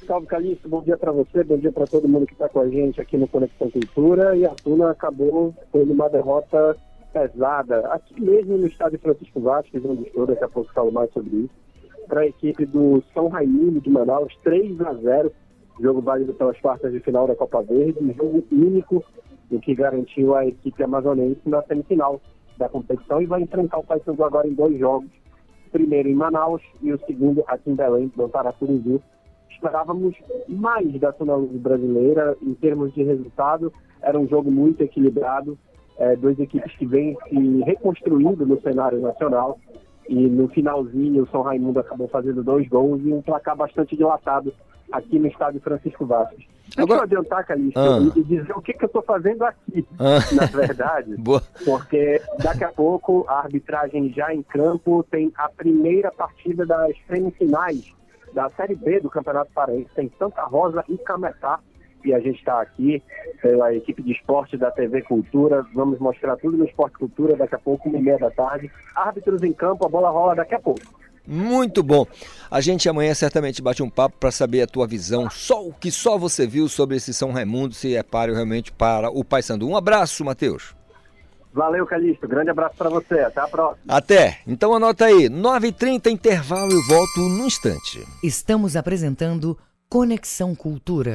P: Salve Calixto, bom dia para você, bom dia para todo mundo que está com a gente aqui no Conexão Cultura. E a Tuna acabou tendo uma derrota pesada, aqui mesmo no estádio Francisco Vasquez, onde estou, daqui a pouco falo mais sobre isso, para a equipe do São Raimundo de Manaus, 3 a 0 jogo válido pelas quartas de final da Copa Verde, um jogo único, o que garantiu a equipe amazonense na semifinal da competição e vai enfrentar o Paysandu agora em dois jogos, primeiro em Manaus e o segundo aqui em Belém, no Paracurizu. Esperávamos mais da Sonaluz brasileira em termos de resultado, era um jogo muito equilibrado, é, duas equipes que vêm se reconstruindo no cenário nacional. E no finalzinho, o São Raimundo acabou fazendo dois gols e um placar bastante dilatado aqui no estádio Francisco Vasquez. Deixa
B: Agora-
P: eu adiantar, Calixto,
B: Ah.
P: e dizer o que, que eu estou fazendo aqui,
B: Ah.
P: na verdade. Porque daqui a pouco a arbitragem já em campo tem a primeira partida das semifinais da Série B do Campeonato Paraense. Tem Santa Rosa e Cametá. E a gente está aqui pela equipe de esporte da TV Cultura. Vamos mostrar tudo no Esporte Cultura daqui a pouco, uma e meia da tarde. Árbitros em campo, a bola rola daqui a pouco.
B: Muito bom. A gente amanhã certamente bate um papo para saber a tua visão, só o que só você viu sobre esse São Raimundo, se é páreo realmente para o Paysandu. Um abraço, Matheus.
P: Valeu, Calixto. Grande abraço para você. Até a próxima.
B: Até. Então anota aí, 9h30 intervalo e volto no instante.
A: Estamos apresentando Conexão Cultura.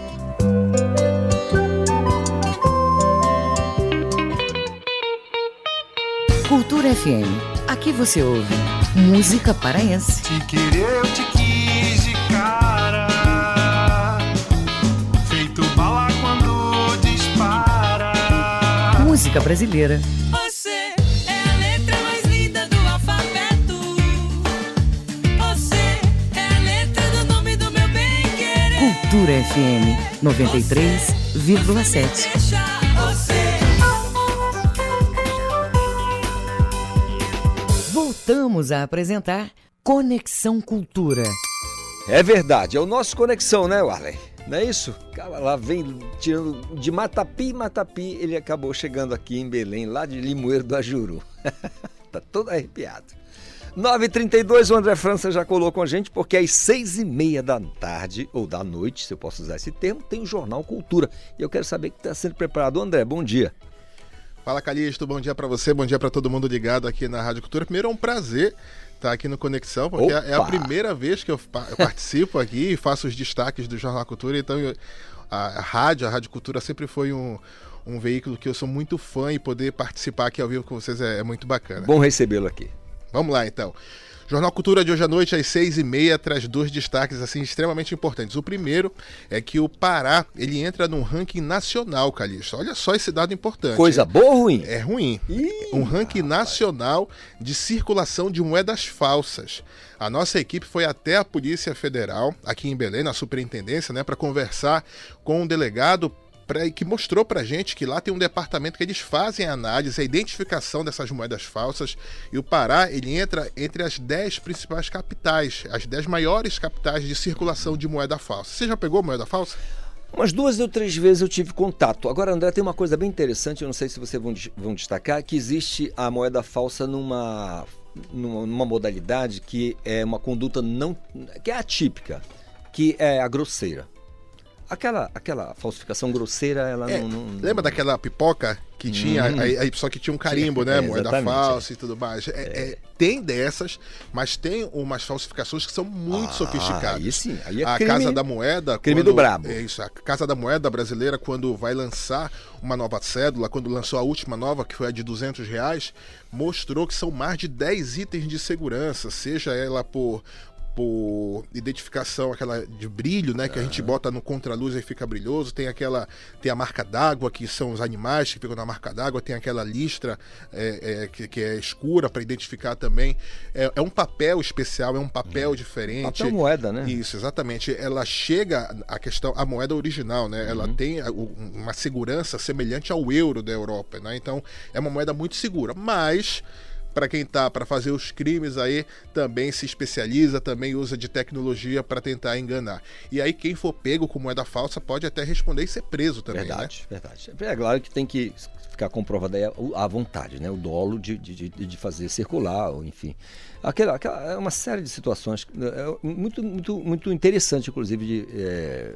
A: FM. Aqui você ouve música paraense.
U: Te querer, eu te quis de cara. Feito bala quando dispara.
A: Música brasileira.
H: Você é a letra mais linda do alfabeto. Você é a letra do nome do meu bem querer.
A: Cultura FM 93,7. Voltamos a apresentar Conexão Cultura.
B: É verdade, é o nosso Conexão, né, Warley? Não é isso? O cara lá vem tirando de Matapi, Matapi, ele acabou chegando aqui em Belém, lá de Limoeiro do Ajuru. tá todo arrepiado. 9h32, o André França já colou com a gente, porque às seis e meia da tarde, ou da noite, se eu posso usar esse termo, tem o Jornal Cultura. E eu quero saber que está sendo preparado. André, bom dia.
V: Fala Calixto, bom dia para você, bom dia para todo mundo ligado aqui na Rádio Cultura. Primeiro é um prazer estar aqui no Conexão, porque
B: Opa!
V: é a primeira vez que eu, pa- eu participo aqui e faço os destaques do Jornal Cultura, então eu- a, a rádio, a Rádio Cultura sempre foi um, um veículo que eu sou muito fã e poder participar aqui ao vivo com vocês é, é muito bacana.
B: Bom recebê-lo aqui.
V: Vamos lá então. Jornal Cultura de hoje à noite, às seis e meia, traz dois destaques assim extremamente importantes. O primeiro é que o Pará ele entra num ranking nacional, Calixto. Olha só esse dado importante.
B: Coisa boa ou ruim?
V: É ruim. um ranking nacional de circulação de moedas falsas. A nossa equipe foi até a Polícia Federal, aqui em Belém, na superintendência, né, para conversar com um delegado pra- que mostrou pra gente que lá tem um departamento que eles fazem a análise, a identificação dessas moedas falsas. E o Pará, ele entra entre as 10 principais capitais, as 10 maiores capitais de circulação de moeda falsa. Você já pegou moeda falsa?
B: Umas duas ou três vezes eu tive contato. Agora, André, tem uma coisa bem interessante, eu não sei se vocês vão, vão destacar, que existe a moeda falsa numa, numa modalidade que é uma conduta não. que é atípica, que é a grosseira. Aquela, aquela falsificação grosseira, ela
V: É,
B: não, não-
V: Lembra daquela pipoca que tinha,
B: Uhum.
V: aí, aí só que tinha um carimbo, né?
B: É,
V: moeda falsa e tudo mais. É, é, tem dessas, mas tem umas falsificações que são muito
B: Ah,
V: sofisticadas.
B: aí sim, aí é
V: a
B: crime-
V: Casa da Moeda.
B: crime
V: quando-
B: do brabo.
V: É isso, a Casa da Moeda brasileira, quando vai lançar uma nova cédula, quando lançou a última nova, que foi a de 200 reais, mostrou que são mais de 10 itens de segurança, seja ela por por identificação aquela de brilho, né, que a gente bota no contraluz e fica brilhoso, tem aquela tem a marca d'água que são os animais que ficam na marca d'água, tem aquela listra é, é, que, que é escura para identificar também. É, é um papel especial, é um papel diferente.
B: Papel moeda, né?
V: Isso, exatamente. Ela chega a questão a moeda original, né? Ela
B: Uhum.
V: tem o- uma segurança semelhante ao euro da Europa, né? Então é uma moeda muito segura, mas para quem tá para fazer os crimes aí também se especializa, também usa de tecnologia para tentar enganar. E aí quem for pego com moeda falsa pode até responder e ser preso também,
B: Verdade,
V: né?
B: verdade. É claro que tem que ficar comprovada a, vontade, né? O dolo de, de, de- fazer circular, ou enfim. Aquela, aquela, é uma série de situações é, muito, muito, muito interessante, inclusive, de é,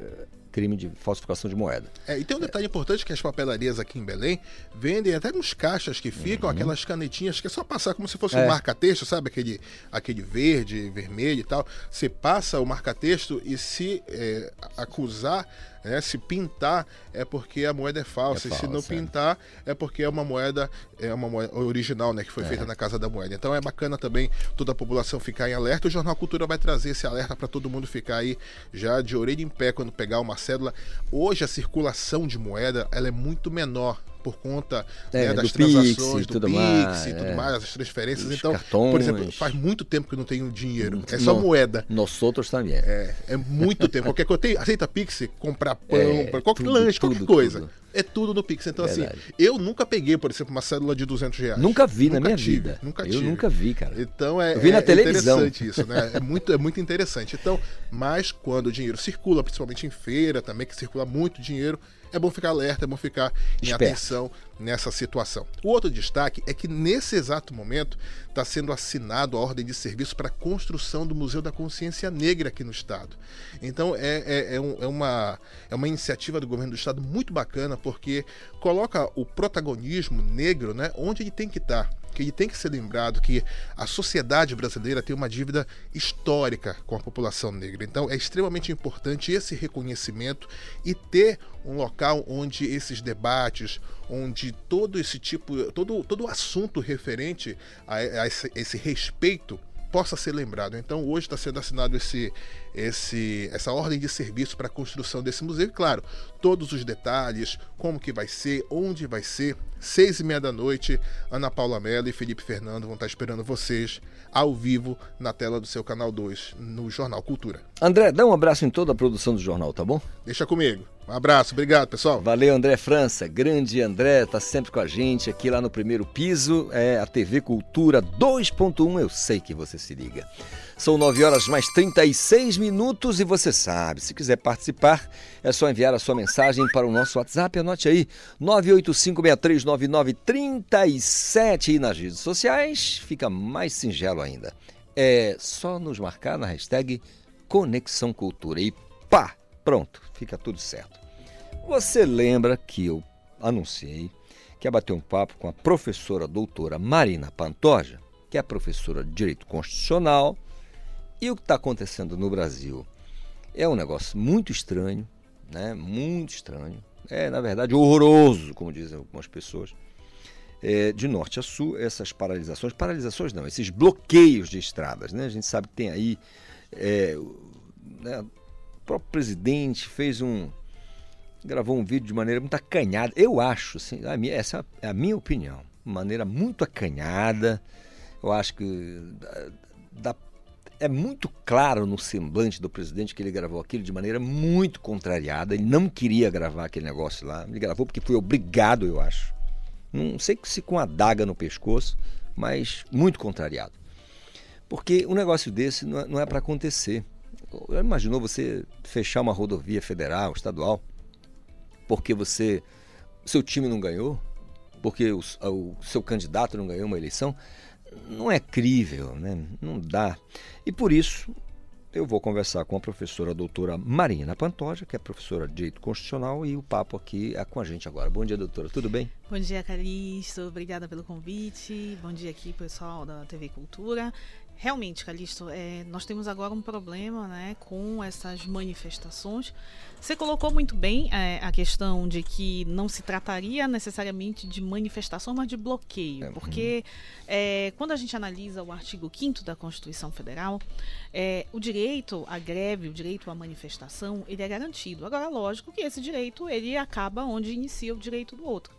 B: crime de falsificação de moeda.
V: É, e tem um detalhe importante que as papelarias aqui em Belém vendem até nos caixas que ficam aquelas canetinhas que é só passar como se fosse
B: Uhum. É.
V: um marca-texto, sabe? Aquele, aquele verde, vermelho e tal. Você passa o marca-texto e se é, acusar, né, se pintar, é porque a moeda é falsa.
B: É
V: e se não
B: falsa, é.
V: pintar, é porque é uma moeda, é uma moeda original, né? Que foi
B: É.
V: feita na Casa da Moeda. Então é bacana também toda a população ficar em alerta. O Jornal Cultura vai trazer esse alerta para todo mundo ficar aí já de orelha em pé quando pegar uma cédula. Hoje a circulação de moeda ela é muito menor por conta
B: É,
V: né, das
B: Pix
V: transações
B: e
V: do
B: tudo
V: Pix
B: mais,
V: e tudo
B: é.
V: mais, as transferências.
B: Os
V: então, por
B: cartões.
V: exemplo, faz muito tempo que eu não tenho dinheiro. É só
B: No-
V: moeda.
B: Nós outros também.
V: É, é muito tempo. Qualquer coisa. Tem, aceita Pix, comprar pão,
B: É,
V: pra- qualquer
B: tudo,
V: lanche,
B: tudo,
V: qualquer coisa.
B: tudo.
V: É tudo no Pix. Então,
B: Verdade.
V: assim, eu nunca peguei, por exemplo, uma cédula de 200 reais.
B: Nunca vi na minha
V: tive,
B: vida.
V: Nunca
B: Eu
V: tive.
B: nunca vi, cara.
V: Então é,
B: Eu vi na
V: é
B: televisão.
V: interessante isso, né? É muito, é muito interessante. Então, mas quando o dinheiro circula, principalmente em feira também, que circula muito dinheiro, é bom ficar alerta, é bom ficar em
B: Esperto.
V: atenção nessa situação. O outro destaque é que nesse exato momento está sendo assinado a ordem de serviço para a construção do Museu da Consciência Negra aqui no estado. Então é, é, é, um- é uma, é uma iniciativa do governo do estado muito bacana porque coloca o protagonismo negro né, onde ele tem que estar que tem que ser lembrado que a sociedade brasileira tem uma dívida histórica com a população negra. Então é extremamente importante esse reconhecimento e ter um local onde esses debates, onde todo esse tipo, todo, todo assunto referente a, a esse, esse respeito possa ser lembrado. Então hoje está sendo assinado esse, esse, essa ordem de serviço para a construção desse museu. E claro, todos os detalhes, como que vai ser, onde vai ser, seis e meia da noite, Ana Paula Mello e Felipe Fernando vão estar esperando vocês ao vivo na tela do seu canal 2 no Jornal Cultura.
B: André, dá um abraço em toda a produção do jornal, tá bom?
V: Deixa comigo. Um abraço, obrigado pessoal.
B: Valeu, André França. Grande André, tá sempre com a gente aqui lá no primeiro piso. É a TV Cultura 2.1. Eu sei que você se liga. São 9 horas mais 36 minutos. e você sabe, se quiser participar, é só enviar a sua mensagem para o nosso WhatsApp. Anote aí, 985639937 e nas redes sociais fica mais singelo ainda. É só nos marcar na hashtag Conexão Cultura e pá, pronto, fica tudo certo. Você lembra que eu anunciei que ia bater um papo com a professora doutora Marina Pantoja, que é professora de Direito Constitucional, e o que está acontecendo no Brasil é um negócio muito estranho, né? Muito estranho. É, na verdade, horroroso, como dizem algumas pessoas. É, de norte a sul, essas paralisações, paralisações não, esses bloqueios de estradas, né? A gente sabe que tem aí é, né, próprio presidente fez um gravou um vídeo de maneira muito acanhada. Eu acho, assim, a minha, essa é a minha opinião, maneira muito acanhada. Eu acho que dá, é muito claro no semblante do presidente que ele gravou aquilo de maneira muito contrariada. Ele não queria gravar aquele negócio lá. Ele gravou porque foi obrigado, eu acho. Não sei se com a daga no pescoço, mas muito contrariado. Porque um negócio desse não é, não é para acontecer. Já imaginou você fechar uma rodovia federal, estadual, porque você seu time não ganhou, porque o, o seu candidato não ganhou uma eleição, não é crível, né? não dá. E por isso eu vou conversar com a professora doutora Marina Pantoja, que é professora de Direito Constitucional, e o papo aqui é com a gente agora. Bom dia, doutora, tudo bem?
W: Bom dia, Calixto, obrigada pelo convite. Bom dia aqui, pessoal da TV Cultura. Realmente, Calixto, é, nós temos agora um problema né, com essas manifestações. Você colocou muito bem é, a questão de que não se trataria necessariamente de manifestação, mas de bloqueio. Porque é, quando a gente analisa o artigo 5 da Constituição Federal, é, o direito à greve, o direito à manifestação, ele é garantido. Agora, lógico que esse direito ele acaba onde inicia o direito do outro.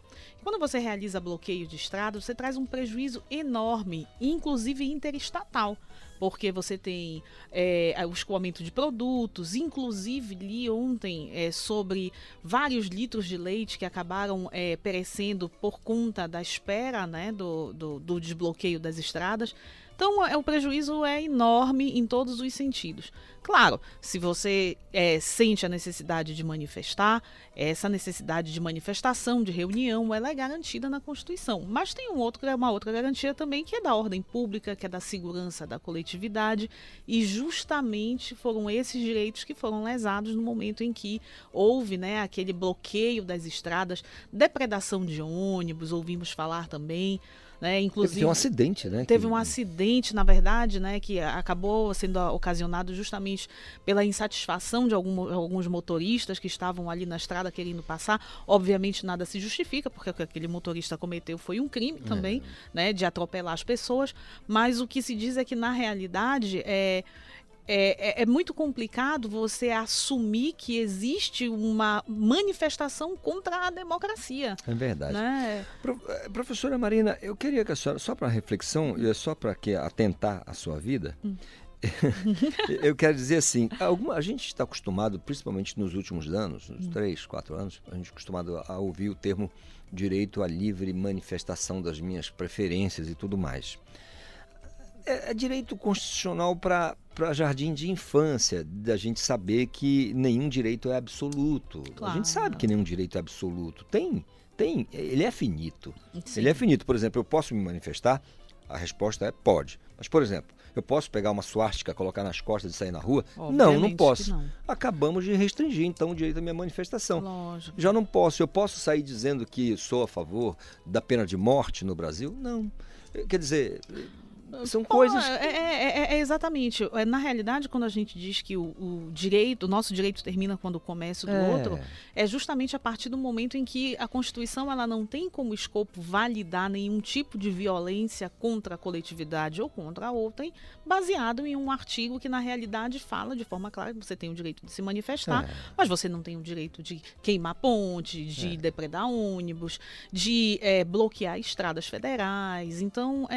W: Quando você realiza bloqueio de estrada, você traz um prejuízo enorme, inclusive interestatal porque você tem é, o escoamento de produtos, inclusive li ontem é, sobre vários litros de leite que acabaram é, perecendo por conta da espera né, do, do, do desbloqueio das estradas. Então, é, o prejuízo é enorme em todos os sentidos. Claro, se você é, sente a necessidade de manifestar, essa necessidade de manifestação, de reunião, ela é garantida na Constituição. Mas tem um outro, uma outra garantia também que é da ordem pública, que é da segurança da coletividade, e justamente foram esses direitos que foram lesados no momento em que houve né, aquele bloqueio das estradas, depredação de ônibus, ouvimos falar também. Né? Inclusive,
B: teve um acidente, né?
W: Teve
B: que...
W: um acidente, na verdade, né, que acabou sendo ocasionado justamente pela insatisfação de algum, alguns motoristas que estavam ali na estrada querendo passar. Obviamente nada se justifica, porque o que aquele motorista cometeu foi um crime também, é. né, de atropelar as pessoas. Mas o que se diz é que na realidade é é, é, é, muito complicado você assumir que existe uma manifestação contra a democracia.
B: É verdade.
W: Né?
B: Pro, eh, professora Marina, eu queria que a senhora, só para reflexão, e é só para que atentar a sua vida, hum. eu quero dizer assim, alguma, a gente está acostumado, principalmente nos últimos anos, nos hum. três, quatro anos, a gente está acostumado a ouvir o termo direito à livre manifestação das minhas preferências e tudo mais é, é direito constitucional para jardim de infância, da gente saber que nenhum direito é absoluto. Claro. A gente sabe que nenhum direito é absoluto. Tem, tem, ele é finito. Sim. Ele é finito. Por exemplo, eu posso me manifestar? A resposta é pode. Mas, por exemplo, eu posso pegar uma suástica, colocar nas costas e sair na rua? Obviamente não, não posso. Não. Acabamos de restringir, então, o direito à minha manifestação.
W: Lógico.
B: Já não posso. Eu posso sair dizendo que sou a favor da pena de morte no Brasil? Não. Quer dizer, são coisas.
W: Que... É, é, é, exatamente. Na realidade, quando a gente diz que o, o, direito, o nosso direito termina quando começa o do é. outro, é justamente a partir do momento em que a Constituição ela não tem como escopo validar nenhum tipo de violência contra a coletividade ou contra a outra, baseado em um artigo que na realidade fala de forma clara que você tem o direito de se manifestar, é. mas você não tem o direito de queimar ponte, de é. depredar ônibus, de bloquear estradas federais. Então,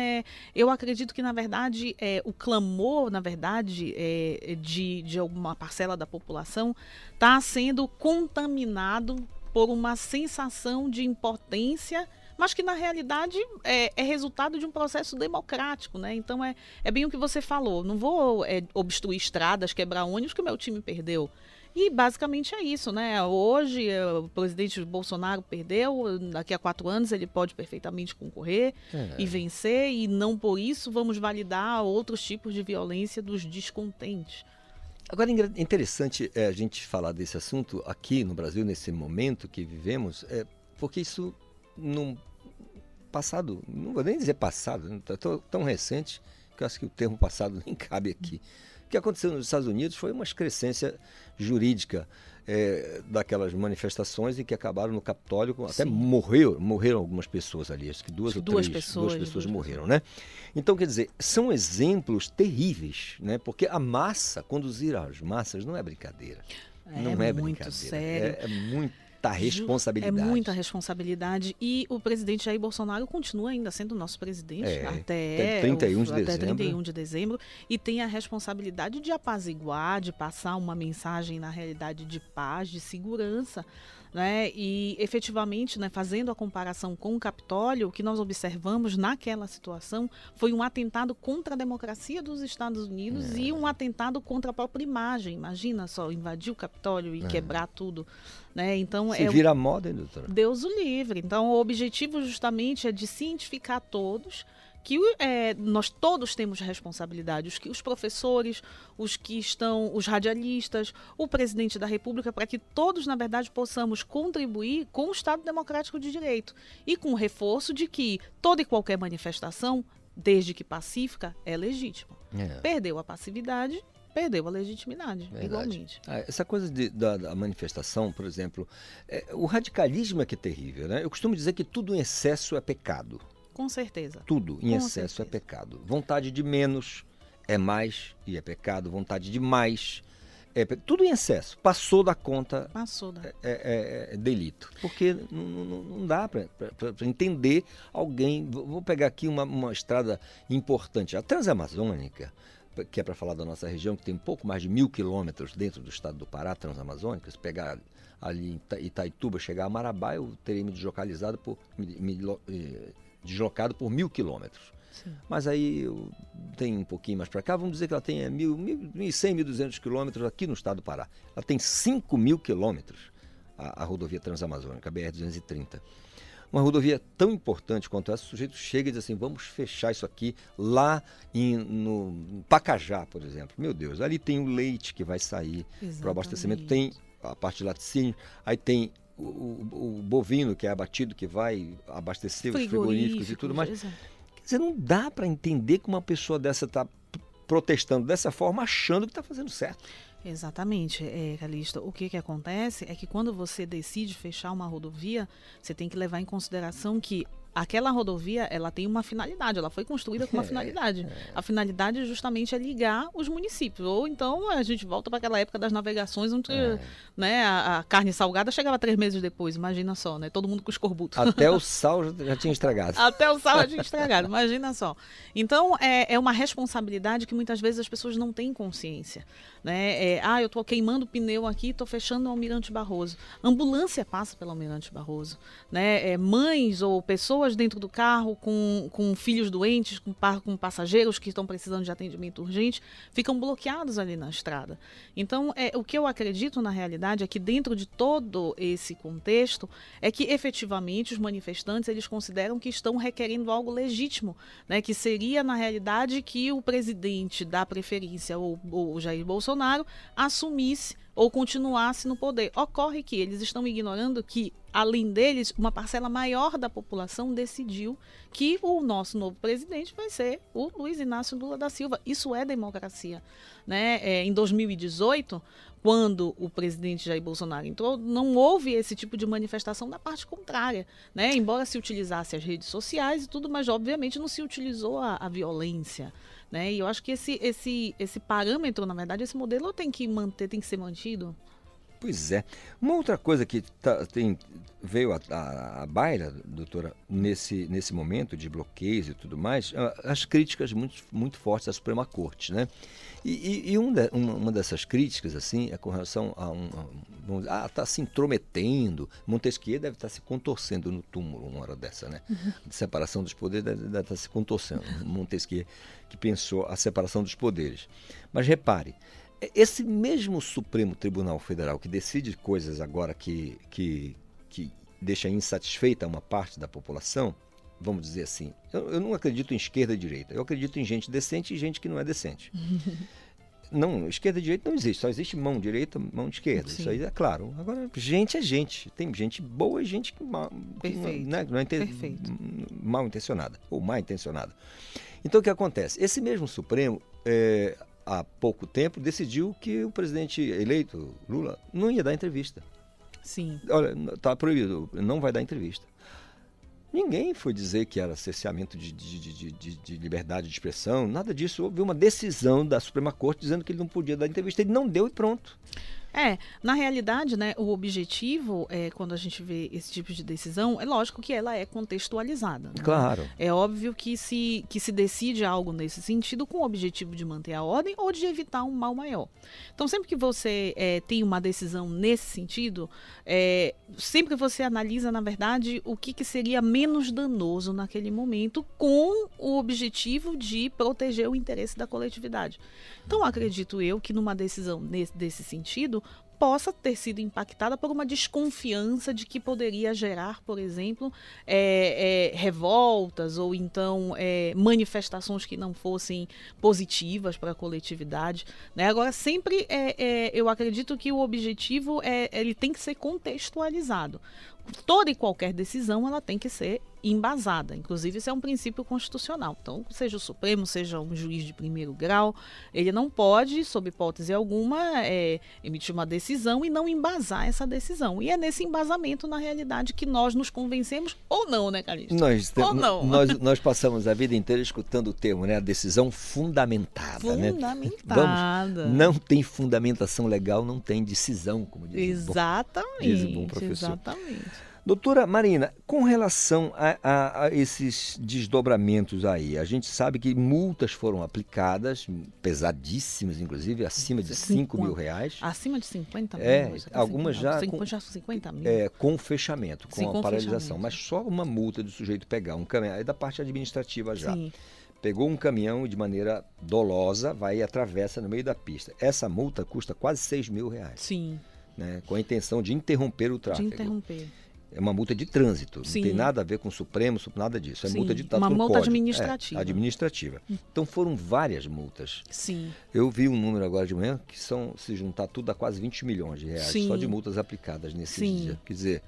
W: eu acredito acredito que, na verdade, é, o clamor, na verdade, é, de, de alguma parcela da população está sendo contaminado por uma sensação de impotência mas que na realidade é, é resultado de um processo democrático, né? Então é, é bem o que você falou. Não vou é, obstruir estradas, quebrar ônibus que o meu time perdeu. E basicamente é isso, né? Hoje eh, o presidente Bolsonaro perdeu, daqui a quatro anos ele pode perfeitamente concorrer
B: É.
W: e vencer, e não por isso vamos validar outros tipos de violência dos descontentes.
B: Agora, engra- interessante é a gente falar desse assunto aqui no Brasil, nesse momento que vivemos, é, porque isso, num passado, não vou nem dizer passado, né, tá tão, tão recente, que eu acho que o termo passado nem cabe aqui. O que aconteceu nos Estados Unidos foi uma excrescência jurídica é, daquelas manifestações e que acabaram no Capitólio, até morreu, morreram algumas pessoas ali, acho que duas ou
W: Duas
B: três,
W: pessoas,
B: duas pessoas morreram, né? Então, quer dizer, são exemplos terríveis, né? Porque a massa, conduzir as massas não é brincadeira.
W: É
B: não é
W: muito
B: brincadeira.
W: sério.
B: É, é muita
W: Ju-
B: responsabilidade.
W: É muita responsabilidade. E o presidente Jair Bolsonaro continua ainda sendo nosso presidente
B: É,
W: até,
B: até 31 de
W: até
B: dezembro.
W: 31 de dezembro. E tem a responsabilidade de apaziguar, de passar uma mensagem, na realidade, de paz, de segurança. Né? E efetivamente, né, fazendo a comparação com o Capitólio, o que nós observamos naquela situação foi um atentado contra a democracia dos Estados Unidos
B: É.
W: e um atentado contra a própria imagem. Imagina só, invadir o Capitólio e
B: É.
W: quebrar tudo. Né? Então,
B: Se
W: é
B: vira moda, hein, doutora?
W: Deus o livre. Então, o objetivo justamente é de cientificar todos que é, nós todos temos responsabilidade, os, que, os professores, os que estão, os radialistas, o presidente da República, para que todos, na verdade, possamos contribuir com o Estado Democrático de Direito e com o reforço de que toda e qualquer manifestação, desde que pacífica, é legítima.
B: É.
W: Perdeu a passividade, perdeu a legitimidade,
B: Verdade.
W: igualmente.
B: Ah, essa coisa de- da, da manifestação, por exemplo, é, o radicalismo é que é terrível, né? Eu costumo dizer que tudo em excesso é pecado.
W: Com certeza.
B: Tudo em
W: Com
B: excesso é pecado. Vontade de menos é mais e é pecado. Vontade de mais é tudo em excesso. Passou da conta
W: Passou da.
B: é, é- é delito. Porque não, não- não dá para entender alguém. Vou pegar aqui uma, uma estrada importante, a Transamazônica, que é para falar da nossa região, que tem um pouco mais de mil quilômetros dentro do estado do Pará, Transamazônica. Se pegar ali em Ita- Itaituba, chegar a Marabá, eu teria me deslocalizado por, me, me eh, deslocado por mil quilômetros. Mas aí tenho um pouquinho mais para cá, vamos dizer que ela tenha mil, mil, 1.100, 1.200 quilômetros aqui no estado do Pará. Ela tem 5 mil quilômetros, a, a rodovia Transamazônica, a BR-230. Uma rodovia tão importante quanto essa, o sujeito chega e diz assim, vamos fechar isso aqui lá em, no Pacajá, por exemplo. Meu Deus, ali tem o leite que vai sair para o abastecimento, tem a parte de laticínio, aí tem o, o- o bovino que é abatido, que vai abastecer os frigoríficos e tudo mais.
W: exato.
B: Dizer, não dá para entender que uma pessoa dessa está protestando dessa forma, achando que está fazendo certo.
W: Exatamente, é, Calixto. O que, que acontece é que quando você decide fechar uma rodovia, você tem que levar em consideração que aquela rodovia ela tem uma finalidade, ela foi construída com uma
B: É,
W: finalidade. A finalidade justamente é ligar os municípios. Ou então a gente volta para aquela época das navegações, onde
B: É.
W: né, a, a carne salgada chegava três meses depois, imagina só, né? Todo mundo com escorbuto.
B: Até o sal já, já tinha estragado.
W: Até o sal a gente estragado, imagina só. Então, é, é uma responsabilidade que muitas vezes as pessoas não têm consciência. Né? É, ah, eu estou queimando pneu aqui, estou fechando o Almirante Barroso. Ambulância passa pelo Almirante Barroso. Né? É, mães ou pessoas dentro do carro com, com filhos doentes, com, com passageiros que estão precisando de atendimento urgente, ficam bloqueados ali na estrada. Então, é, o que eu acredito na realidade é que dentro de todo esse contexto, é que efetivamente os manifestantes eles consideram que estão requerendo algo legítimo, né? que seria na realidade que o presidente da preferência, ou, ou Jair Bolsonaro, assumisse ou continuasse no poder. Ocorre que eles estão ignorando que, além deles, uma parcela maior da população decidiu que o nosso novo presidente vai ser o Luiz Inácio Lula da Silva. Isso é democracia. Né? É, em 2018, quando o presidente Jair Bolsonaro entrou, não houve esse tipo de manifestação da parte contrária. Né? Embora se utilizasse as redes sociais e tudo, mas obviamente não se utilizou a, a violência. Né? E eu acho que esse, esse, esse parâmetro, na verdade, esse modelo tem que manter, tem que ser mantido.
B: Pois é. Uma outra coisa que tá- tem, veio à- à à baila, doutora, nesse, nesse momento de bloqueios e tudo mais, as críticas muito, muito fortes à Suprema Corte, né? E, e- e um de- uma, uma dessas críticas, assim, é com relação a um... a dizer, ah, está se intrometendo. Montesquieu deve estar se contorcendo no túmulo uma hora dessa, né? De separação dos poderes deve, deve estar se contorcendo. Montesquieu que pensou a separação dos poderes. Mas repare, esse mesmo Supremo Tribunal Federal que decide coisas agora que, que, que deixa insatisfeita uma parte da população, vamos dizer assim, eu, eu não acredito em esquerda e direita, eu acredito em gente decente e gente que não é decente. Não, esquerda e direita não existe, só existe mão direita, mão esquerda.
W: Sim.
B: Isso aí é claro. Agora, gente é gente. Tem gente boa e gente que mal, que não-
W: Perfeito.
B: né, não é inte-
W: Perfeito.
B: mal intencionada ou mal intencionada. Então o que acontece? Esse mesmo Supremo, é, há pouco tempo, decidiu que o presidente eleito, Lula, não ia dar entrevista.
W: Sim.
B: Olha, está proibido, não vai dar entrevista. Ninguém foi dizer que era cerceamento de, de- de- de- de- de liberdade de expressão, nada disso. Houve uma decisão da Suprema Corte dizendo que ele não podia dar entrevista. Ele não deu e pronto.
W: É, na realidade, né, o objetivo, é, quando a gente vê esse tipo de decisão, é lógico que ela é contextualizada. né?
B: Claro.
W: É óbvio que se, que se decide algo nesse sentido com o objetivo de manter a ordem ou de evitar um mal maior. Então, sempre que você é, tem uma decisão nesse sentido, é, sempre você analisa, na verdade, o que, que seria menos danoso naquele momento com o objetivo de proteger o interesse da coletividade. Então, acredito eu que numa decisão nesse, desse sentido, possa ter sido impactada por uma desconfiança de que poderia gerar, por exemplo, é, é, revoltas ou então é, manifestações que não fossem positivas para a coletividade. Né? Agora, sempre é, é, eu acredito que o objetivo é ele tem que ser contextualizado. Toda e qualquer decisão ela tem que ser embasada. Inclusive, isso é um princípio constitucional. Então, seja o Supremo, seja um juiz de primeiro grau, ele não pode, sob hipótese alguma, é, emitir uma decisão e não embasar essa decisão. E é nesse embasamento, na realidade, que nós nos convencemos ou não, né, Calixto?
B: Nós,
W: ou não.
B: nós, nós passamos a vida inteira escutando o termo, né? A decisão fundamentada. Né?
W: Fundamentada.
B: Vamos, não tem fundamentação legal, não tem decisão, como diz, bom-
W: Exatamente.
B: diz o bom professor.
W: Exatamente.
B: Doutora Marina, com relação a, a- a esses desdobramentos aí, a gente sabe que multas foram aplicadas, pesadíssimas, inclusive, acima de 5 mil reais.
W: Acima de 50 mil.
B: É,
W: tá
B: algumas já com-
W: já 50 mil.
B: É, com fechamento, com
W: Sim,
B: a
W: com
B: paralisação. Mas só uma multa do sujeito pegar um caminhão, é da parte administrativa já.
W: Sim.
B: Pegou um caminhão e de maneira dolosa, vai e atravessa no meio da pista. Essa multa custa quase 6 mil reais.
W: Sim.
B: Né, com a intenção de interromper o
W: De
B: tráfego.
W: interromper.
B: É uma multa de trânsito,
W: Sim.
B: não tem nada a ver com o Supremo, su- nada disso. É
W: Sim,
B: multa de tá
W: uma multa
B: código.
W: administrativa.
B: É, administrativa. Então foram várias multas.
W: Sim.
B: Eu vi um número agora de manhã que são, se juntar tudo, dá quase 20 milhões de reais
W: Sim.
B: só de multas aplicadas nesses
W: Sim.
B: dias. Quer dizer,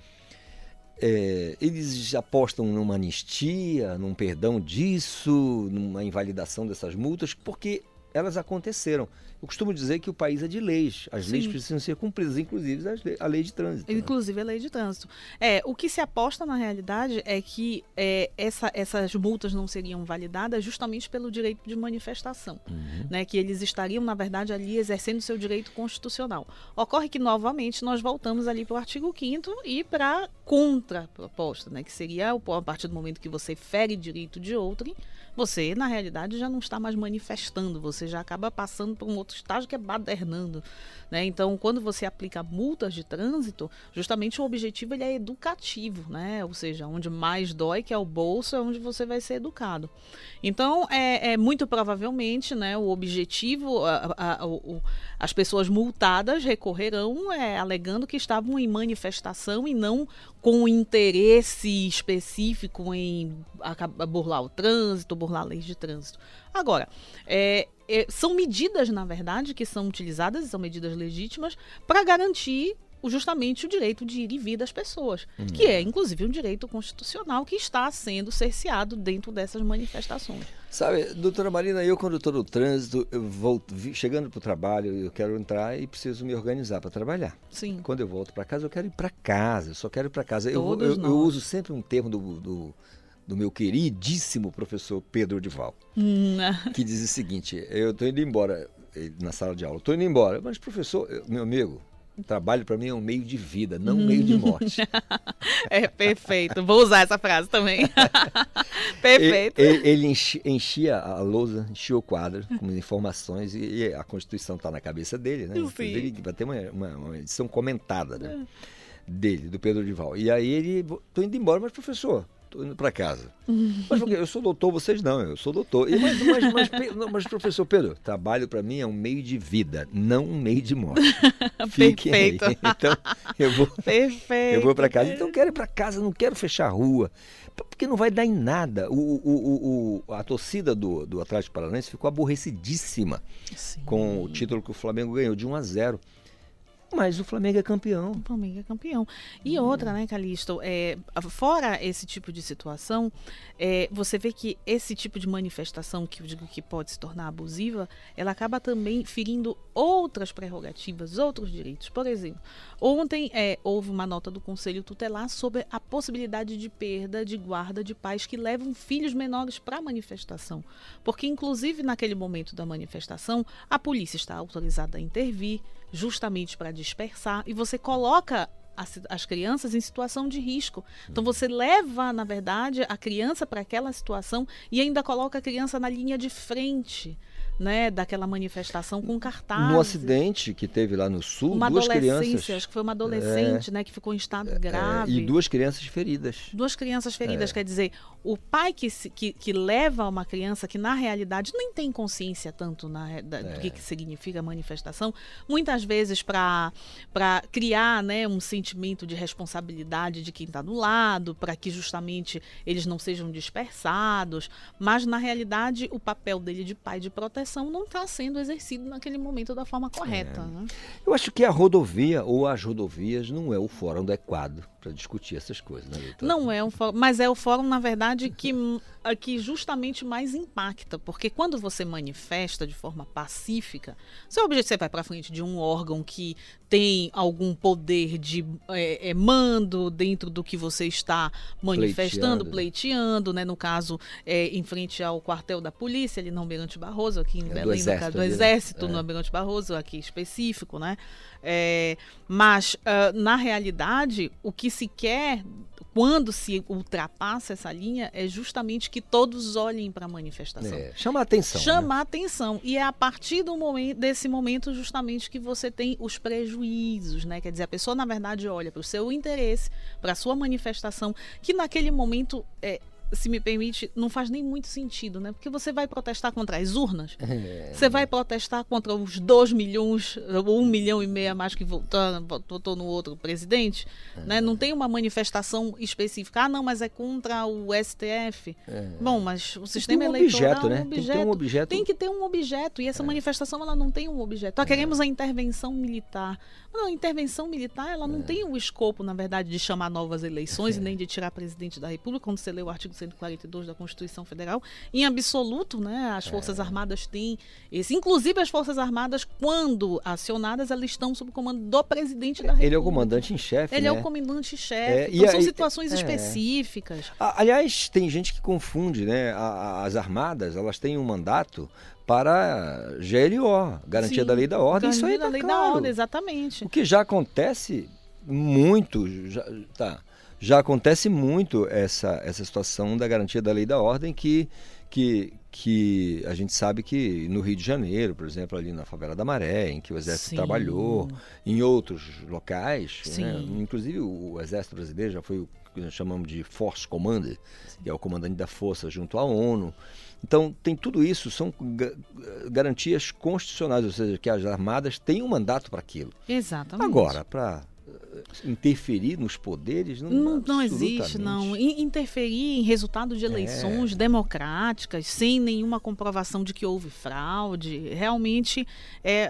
B: é, eles apostam numa anistia, num perdão disso, numa invalidação dessas multas, porque elas aconteceram. Eu costumo dizer que o país é de leis. As leis
W: Sim.
B: precisam ser cumpridas, inclusive as le- a lei de trânsito. né?
W: Inclusive a lei de trânsito. É, o que se aposta na realidade é que é, essa- essas multas não seriam validadas justamente pelo direito de manifestação.
B: Uhum.
W: Né, que eles estariam, na verdade, ali exercendo seu direito constitucional. Ocorre que, novamente, nós voltamos ali para o artigo 5 e para a contraproposta, né, que seria a partir do momento que você fere direito de outrem, você, na realidade, já não está mais manifestando, você já acaba passando por um outro estágio que é badernando. Né? Então, quando você aplica multas de trânsito, justamente o objetivo ele é educativo, né? ou seja, onde mais dói, que é o bolso, é onde você vai ser educado. Então, é, é muito provavelmente né, o objetivo, a- a- o- o- as pessoas multadas recorrerão é, alegando que estavam em manifestação e não com interesse específico em burlar o trânsito, burlar leis de trânsito. Agora, é, é, são medidas, na verdade, que são utilizadas, são medidas legítimas, para garantir justamente o direito de ir e vir das pessoas,
B: Hum.
W: que é, inclusive, um direito constitucional que está sendo cerceado dentro dessas manifestações.
B: Sabe, doutora Marina, eu quando estou no trânsito, eu vi- chegando para o trabalho, eu quero entrar e preciso me organizar para trabalhar.
W: Sim.
B: Quando eu volto para casa, eu quero ir para casa, eu só quero ir para casa. Eu, eu, eu uso sempre um termo do, do, do meu queridíssimo professor Pedro Dival,
W: Hum,
B: que diz o seguinte, eu estou indo embora eh, na sala de aula, estou indo embora, mas professor, eu- meu amigo, trabalho para mim é um meio de vida, não um meio de morte.
W: é perfeito. Vou usar essa frase também. perfeito.
B: Ele, ele enchi, enchia a lousa, enchia o quadro com informações e, e a Constituição está na cabeça dele, né?
W: Sim.
B: Ele vai ter uma, uma, uma edição comentada, né? Dele, do Pedro Dival. E aí ele, tô indo embora, mas professor, tô indo para casa. Mas por quê? eu sou doutor, vocês não, eu sou doutor. E, mas, mas, mas, mas, professor Pedro, trabalho para mim é um meio de vida, não um meio de morte. Fiquem aí.
W: Perfeito.
B: Então, eu vou,
W: Perfeito.
B: eu vou para casa. Então, eu quero ir para casa, não quero fechar a rua. Porque não vai dar em nada. O, o, o, o- a torcida do, do Atlético Paranaense ficou aborrecidíssima com o título que o Flamengo ganhou, de 1 a 0. Mas o Flamengo é campeão.
W: O Flamengo é campeão. E outra, né, Calixto, é, fora esse tipo de situação, é, você vê que esse tipo de manifestação, que eu digo que pode se tornar abusiva, ela acaba também ferindo outras prerrogativas, outros direitos. Por exemplo, ontem é, houve uma nota do Conselho Tutelar sobre a possibilidade de perda de guarda de pais que levam filhos menores para a manifestação. Porque, inclusive, naquele momento da manifestação, a polícia está autorizada a intervir, justamente para dispersar, e você coloca as, as crianças em situação de risco. Então você leva, na verdade, a criança para aquela situação e ainda coloca a criança na linha de frente. Né, daquela manifestação com cartazes.
B: No acidente que teve lá no sul,
W: uma
B: duas
W: adolescência,
B: crianças.
W: acho que foi uma adolescente,
B: É,
W: né, que ficou em estado
B: é,
W: grave.
B: e duas crianças feridas.
W: Duas crianças feridas,
B: É.
W: quer dizer, o pai que, se- que, que leva uma criança que na realidade nem tem consciência tanto na, da- do que, que significa manifestação, muitas vezes para criar né, um sentimento de responsabilidade de quem está do lado, para que justamente eles não sejam dispersados, mas na realidade o papel dele de pai de proteção não está sendo exercido naquele momento da forma correta. Né?
B: Eu acho que a rodovia ou as rodovias não é o fórum adequado para discutir essas coisas, né?
W: Não é um fórum, mas é o fórum, na verdade, que, que justamente mais impacta, porque quando você manifesta de forma pacífica, seu objetivo você vai para frente de um órgão que tem algum poder de é, é, mando dentro do que você está manifestando,
B: Pleiteando.
W: pleiteando, né? No caso, é, em frente ao quartel da polícia, ali no Almirante Barroso, aqui em
B: É,
W: Belém, no
B: Exército
W: caso do
B: né?
W: Exército, no Almirante Barroso, aqui específico, né? É, mas, ah, na realidade, o que se quer quando se ultrapassa essa linha é justamente que todos olhem para a manifestação.
B: É, chama a atenção. né?
W: Chamar a atenção. E é a partir do momento, desse momento justamente que você tem os prejuízos, né? Quer dizer, a pessoa, na verdade, olha para o seu interesse, para a sua manifestação, que naquele momento, é, se me permite, não faz nem muito sentido, né? Porque você vai protestar contra as urnas,
B: É.
W: você vai protestar contra os 2 milhões, ou 1 milhão e meio a mais que votou, votou no outro presidente,
B: É.
W: né? Não tem uma manifestação específica. Ah, não, mas é contra o STF.
B: É.
W: Bom, mas o sistema
B: tem um
W: eleitoral
B: objeto, né? Tem que ter um objeto.
W: Tem que ter um objeto. E essa manifestação ela não tem um objeto. Nós queremos a intervenção militar. Não, a intervenção militar ela não tem o escopo, na verdade, de chamar novas eleições e nem de tirar presidente da República, quando você lê o artigo 142 da Constituição Federal. Em absoluto, né, as Forças Armadas têm esse. Inclusive, as Forças Armadas, quando acionadas, elas estão sob o comando do presidente da República.
B: Ele é o comandante em chefe,
W: Ele
B: né?
W: é o comandante-chefe.
B: É, e
W: então, são
B: aí-
W: situações
B: é.
W: específicas.
B: Aliás, tem gente que confunde, né? As armadas, elas têm um mandato para GLO, Garantia
W: Sim,
B: da Lei da Ordem. Isso aí
W: da
B: tá
W: lei
B: claro.
W: da ordem, exatamente.
B: O que já acontece muito, já, tá, já acontece muito essa, essa situação da garantia da lei da ordem que, que, que a gente sabe que no Rio de Janeiro, por exemplo, ali na favela da Maré, em que o Exército
W: Sim.
B: trabalhou, em outros locais, né?
W: Sim.
B: inclusive o, o Exército Brasileiro já foi o que nós chamamos de Force Commander, que é o comandante da força junto à ONU. Então, tem tudo isso, são ga- garantias constitucionais, ou seja, que as armadas têm um mandato para aquilo.
W: Exatamente.
B: Agora, para interferir nos poderes, não,
W: Não, não existe, não. In- Interferir em resultado de eleições democráticas, sem nenhuma comprovação de que houve fraude, realmente, é,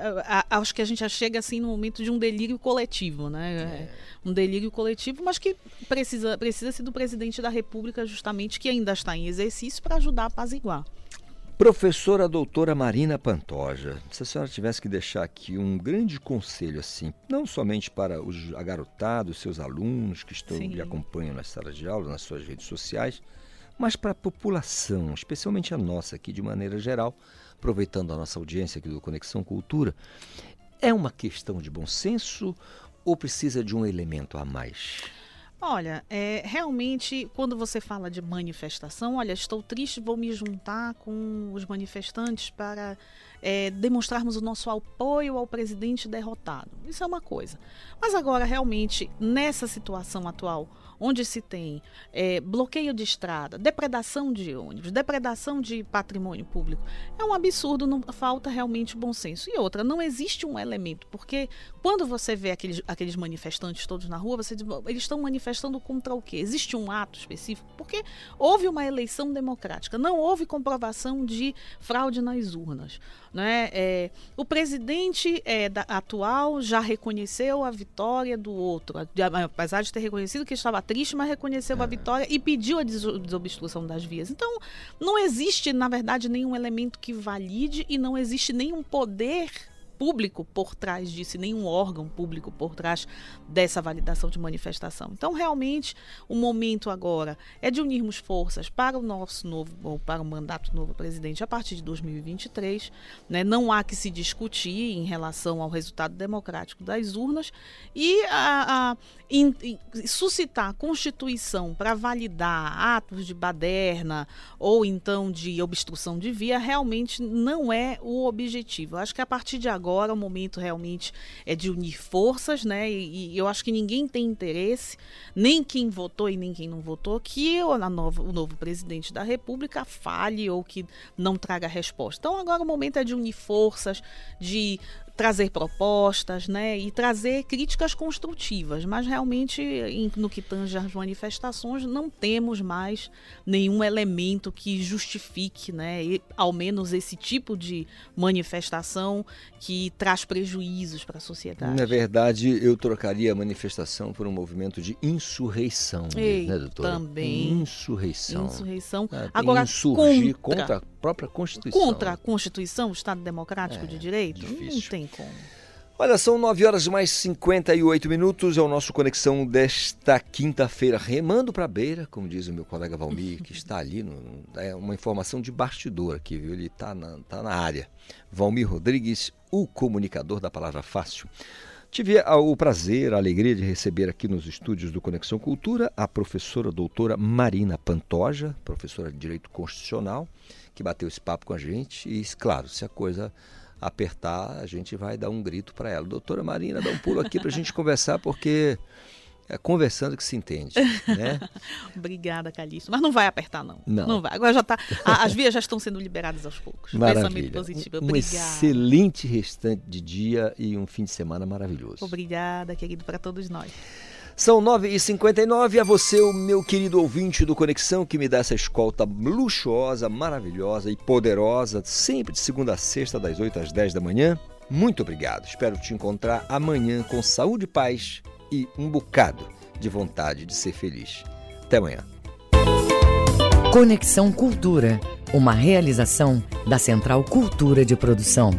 W: acho que a gente já chega assim no momento de um delírio coletivo, né? É, Um delírio coletivo, mas que precisa, precisa-se do presidente da República, justamente, que ainda está em exercício, para ajudar a apaziguar.
B: Professora doutora Marina Pantoja, se a senhora tivesse que deixar aqui um grande conselho assim, não somente para os agarotados, seus alunos que estão
W: Sim.
B: lhe acompanham nas salas de aula, nas suas redes sociais, mas para a população, especialmente a nossa aqui de maneira geral, aproveitando a nossa audiência aqui do Conexão Cultura, É uma questão de bom senso ou precisa de um elemento a mais?
W: Olha, é, realmente, quando você fala de manifestação, olha, estou triste, vou me juntar com os manifestantes para é, demonstrarmos o nosso apoio ao presidente derrotado. Isso é uma coisa. Mas agora, realmente, nessa situação atual, onde se tem é, bloqueio de estrada, depredação de ônibus, depredação de patrimônio público, é um absurdo, não falta realmente bom senso. E outra, não existe um elemento, porque quando você vê aqueles, aqueles manifestantes todos na rua, você diz, eles estão manifestando contra o quê? Existe um ato específico? Porque houve uma eleição democrática, não houve comprovação de fraude nas urnas. Né? É, o presidente é, da, atual já reconheceu a vitória do outro, apesar de ter reconhecido que estava triste, mas reconheceu é. a vitória e pediu a desobstrução das vias. Então, não existe, na verdade, nenhum elemento que valide e não existe nenhum poder público por trás disso, nenhum órgão público por trás dessa validação de manifestação. Então, realmente, o momento agora é de unirmos forças para o nosso novo, ou para o mandato do novo presidente a partir de 2023. Né? Não há que se discutir em relação ao resultado democrático das urnas e a, a in, in, suscitar a Constituição para validar atos de baderna ou então de obstrução de via realmente não é o objetivo. Eu acho que a partir de agora agora o momento realmente é de unir forças, né? E, e, eu acho que ninguém tem interesse, nem quem votou e nem quem não votou, que a nova, o novo presidente da República fale ou que não traga resposta. Então agora o momento é de unir forças, de trazer propostas, né, e trazer críticas construtivas, mas realmente em, no que tange às manifestações não temos mais nenhum elemento que justifique, né, e, ao menos esse tipo de manifestação que traz prejuízos para a sociedade.
B: Na verdade, eu trocaria a manifestação por um movimento de insurreição,
W: Ei,
B: né, doutora?
W: Também.
B: Insurreição.
W: Insurreição.
B: Ah,
W: Agora,
B: insurgir
W: contra,
B: contra, própria Constituição.
W: Contra a Constituição, o Estado Democrático
B: É,
W: de Direito?
B: difícil.
W: Não tem como.
B: Olha, são 9 horas mais 58 minutos, é o nosso Conexão desta quinta-feira, remando para a beira, como diz o meu colega Valmir, que está ali, no, é uma informação de bastidor aqui, viu? Ele está na, tá na área. Valmir Rodrigues, o comunicador da Palavra Fácil. Tive o prazer, a alegria de receber aqui nos estúdios do Conexão Cultura a professora doutora Marina Pantoja, professora de Direito Constitucional, que bateu esse papo com a gente e, claro, se a coisa apertar, a gente vai dar um grito para ela. Doutora Marina, dá um pulo aqui para a gente conversar, porque é conversando que se entende, né?
W: Obrigada, Calixto. Mas não vai apertar, não.
B: Não.
W: vai. Agora já tá. a- as vias já estão sendo liberadas aos poucos.
B: Maravilha.
W: positivo.
B: Um
W: Obrigada.
B: excelente restante de dia e um fim de semana maravilhoso.
W: Obrigada, querido, para todos nós.
B: São 9h59, a você, o meu querido ouvinte do Conexão, que me dá essa escolta luxuosa, maravilhosa e poderosa, sempre de segunda a sexta, das 8 às 10 da manhã. Muito obrigado. Espero te encontrar amanhã com saúde paz e um bocado de vontade de ser feliz. Até amanhã.
A: Conexão Cultura, uma realização da Central Cultura de Produção.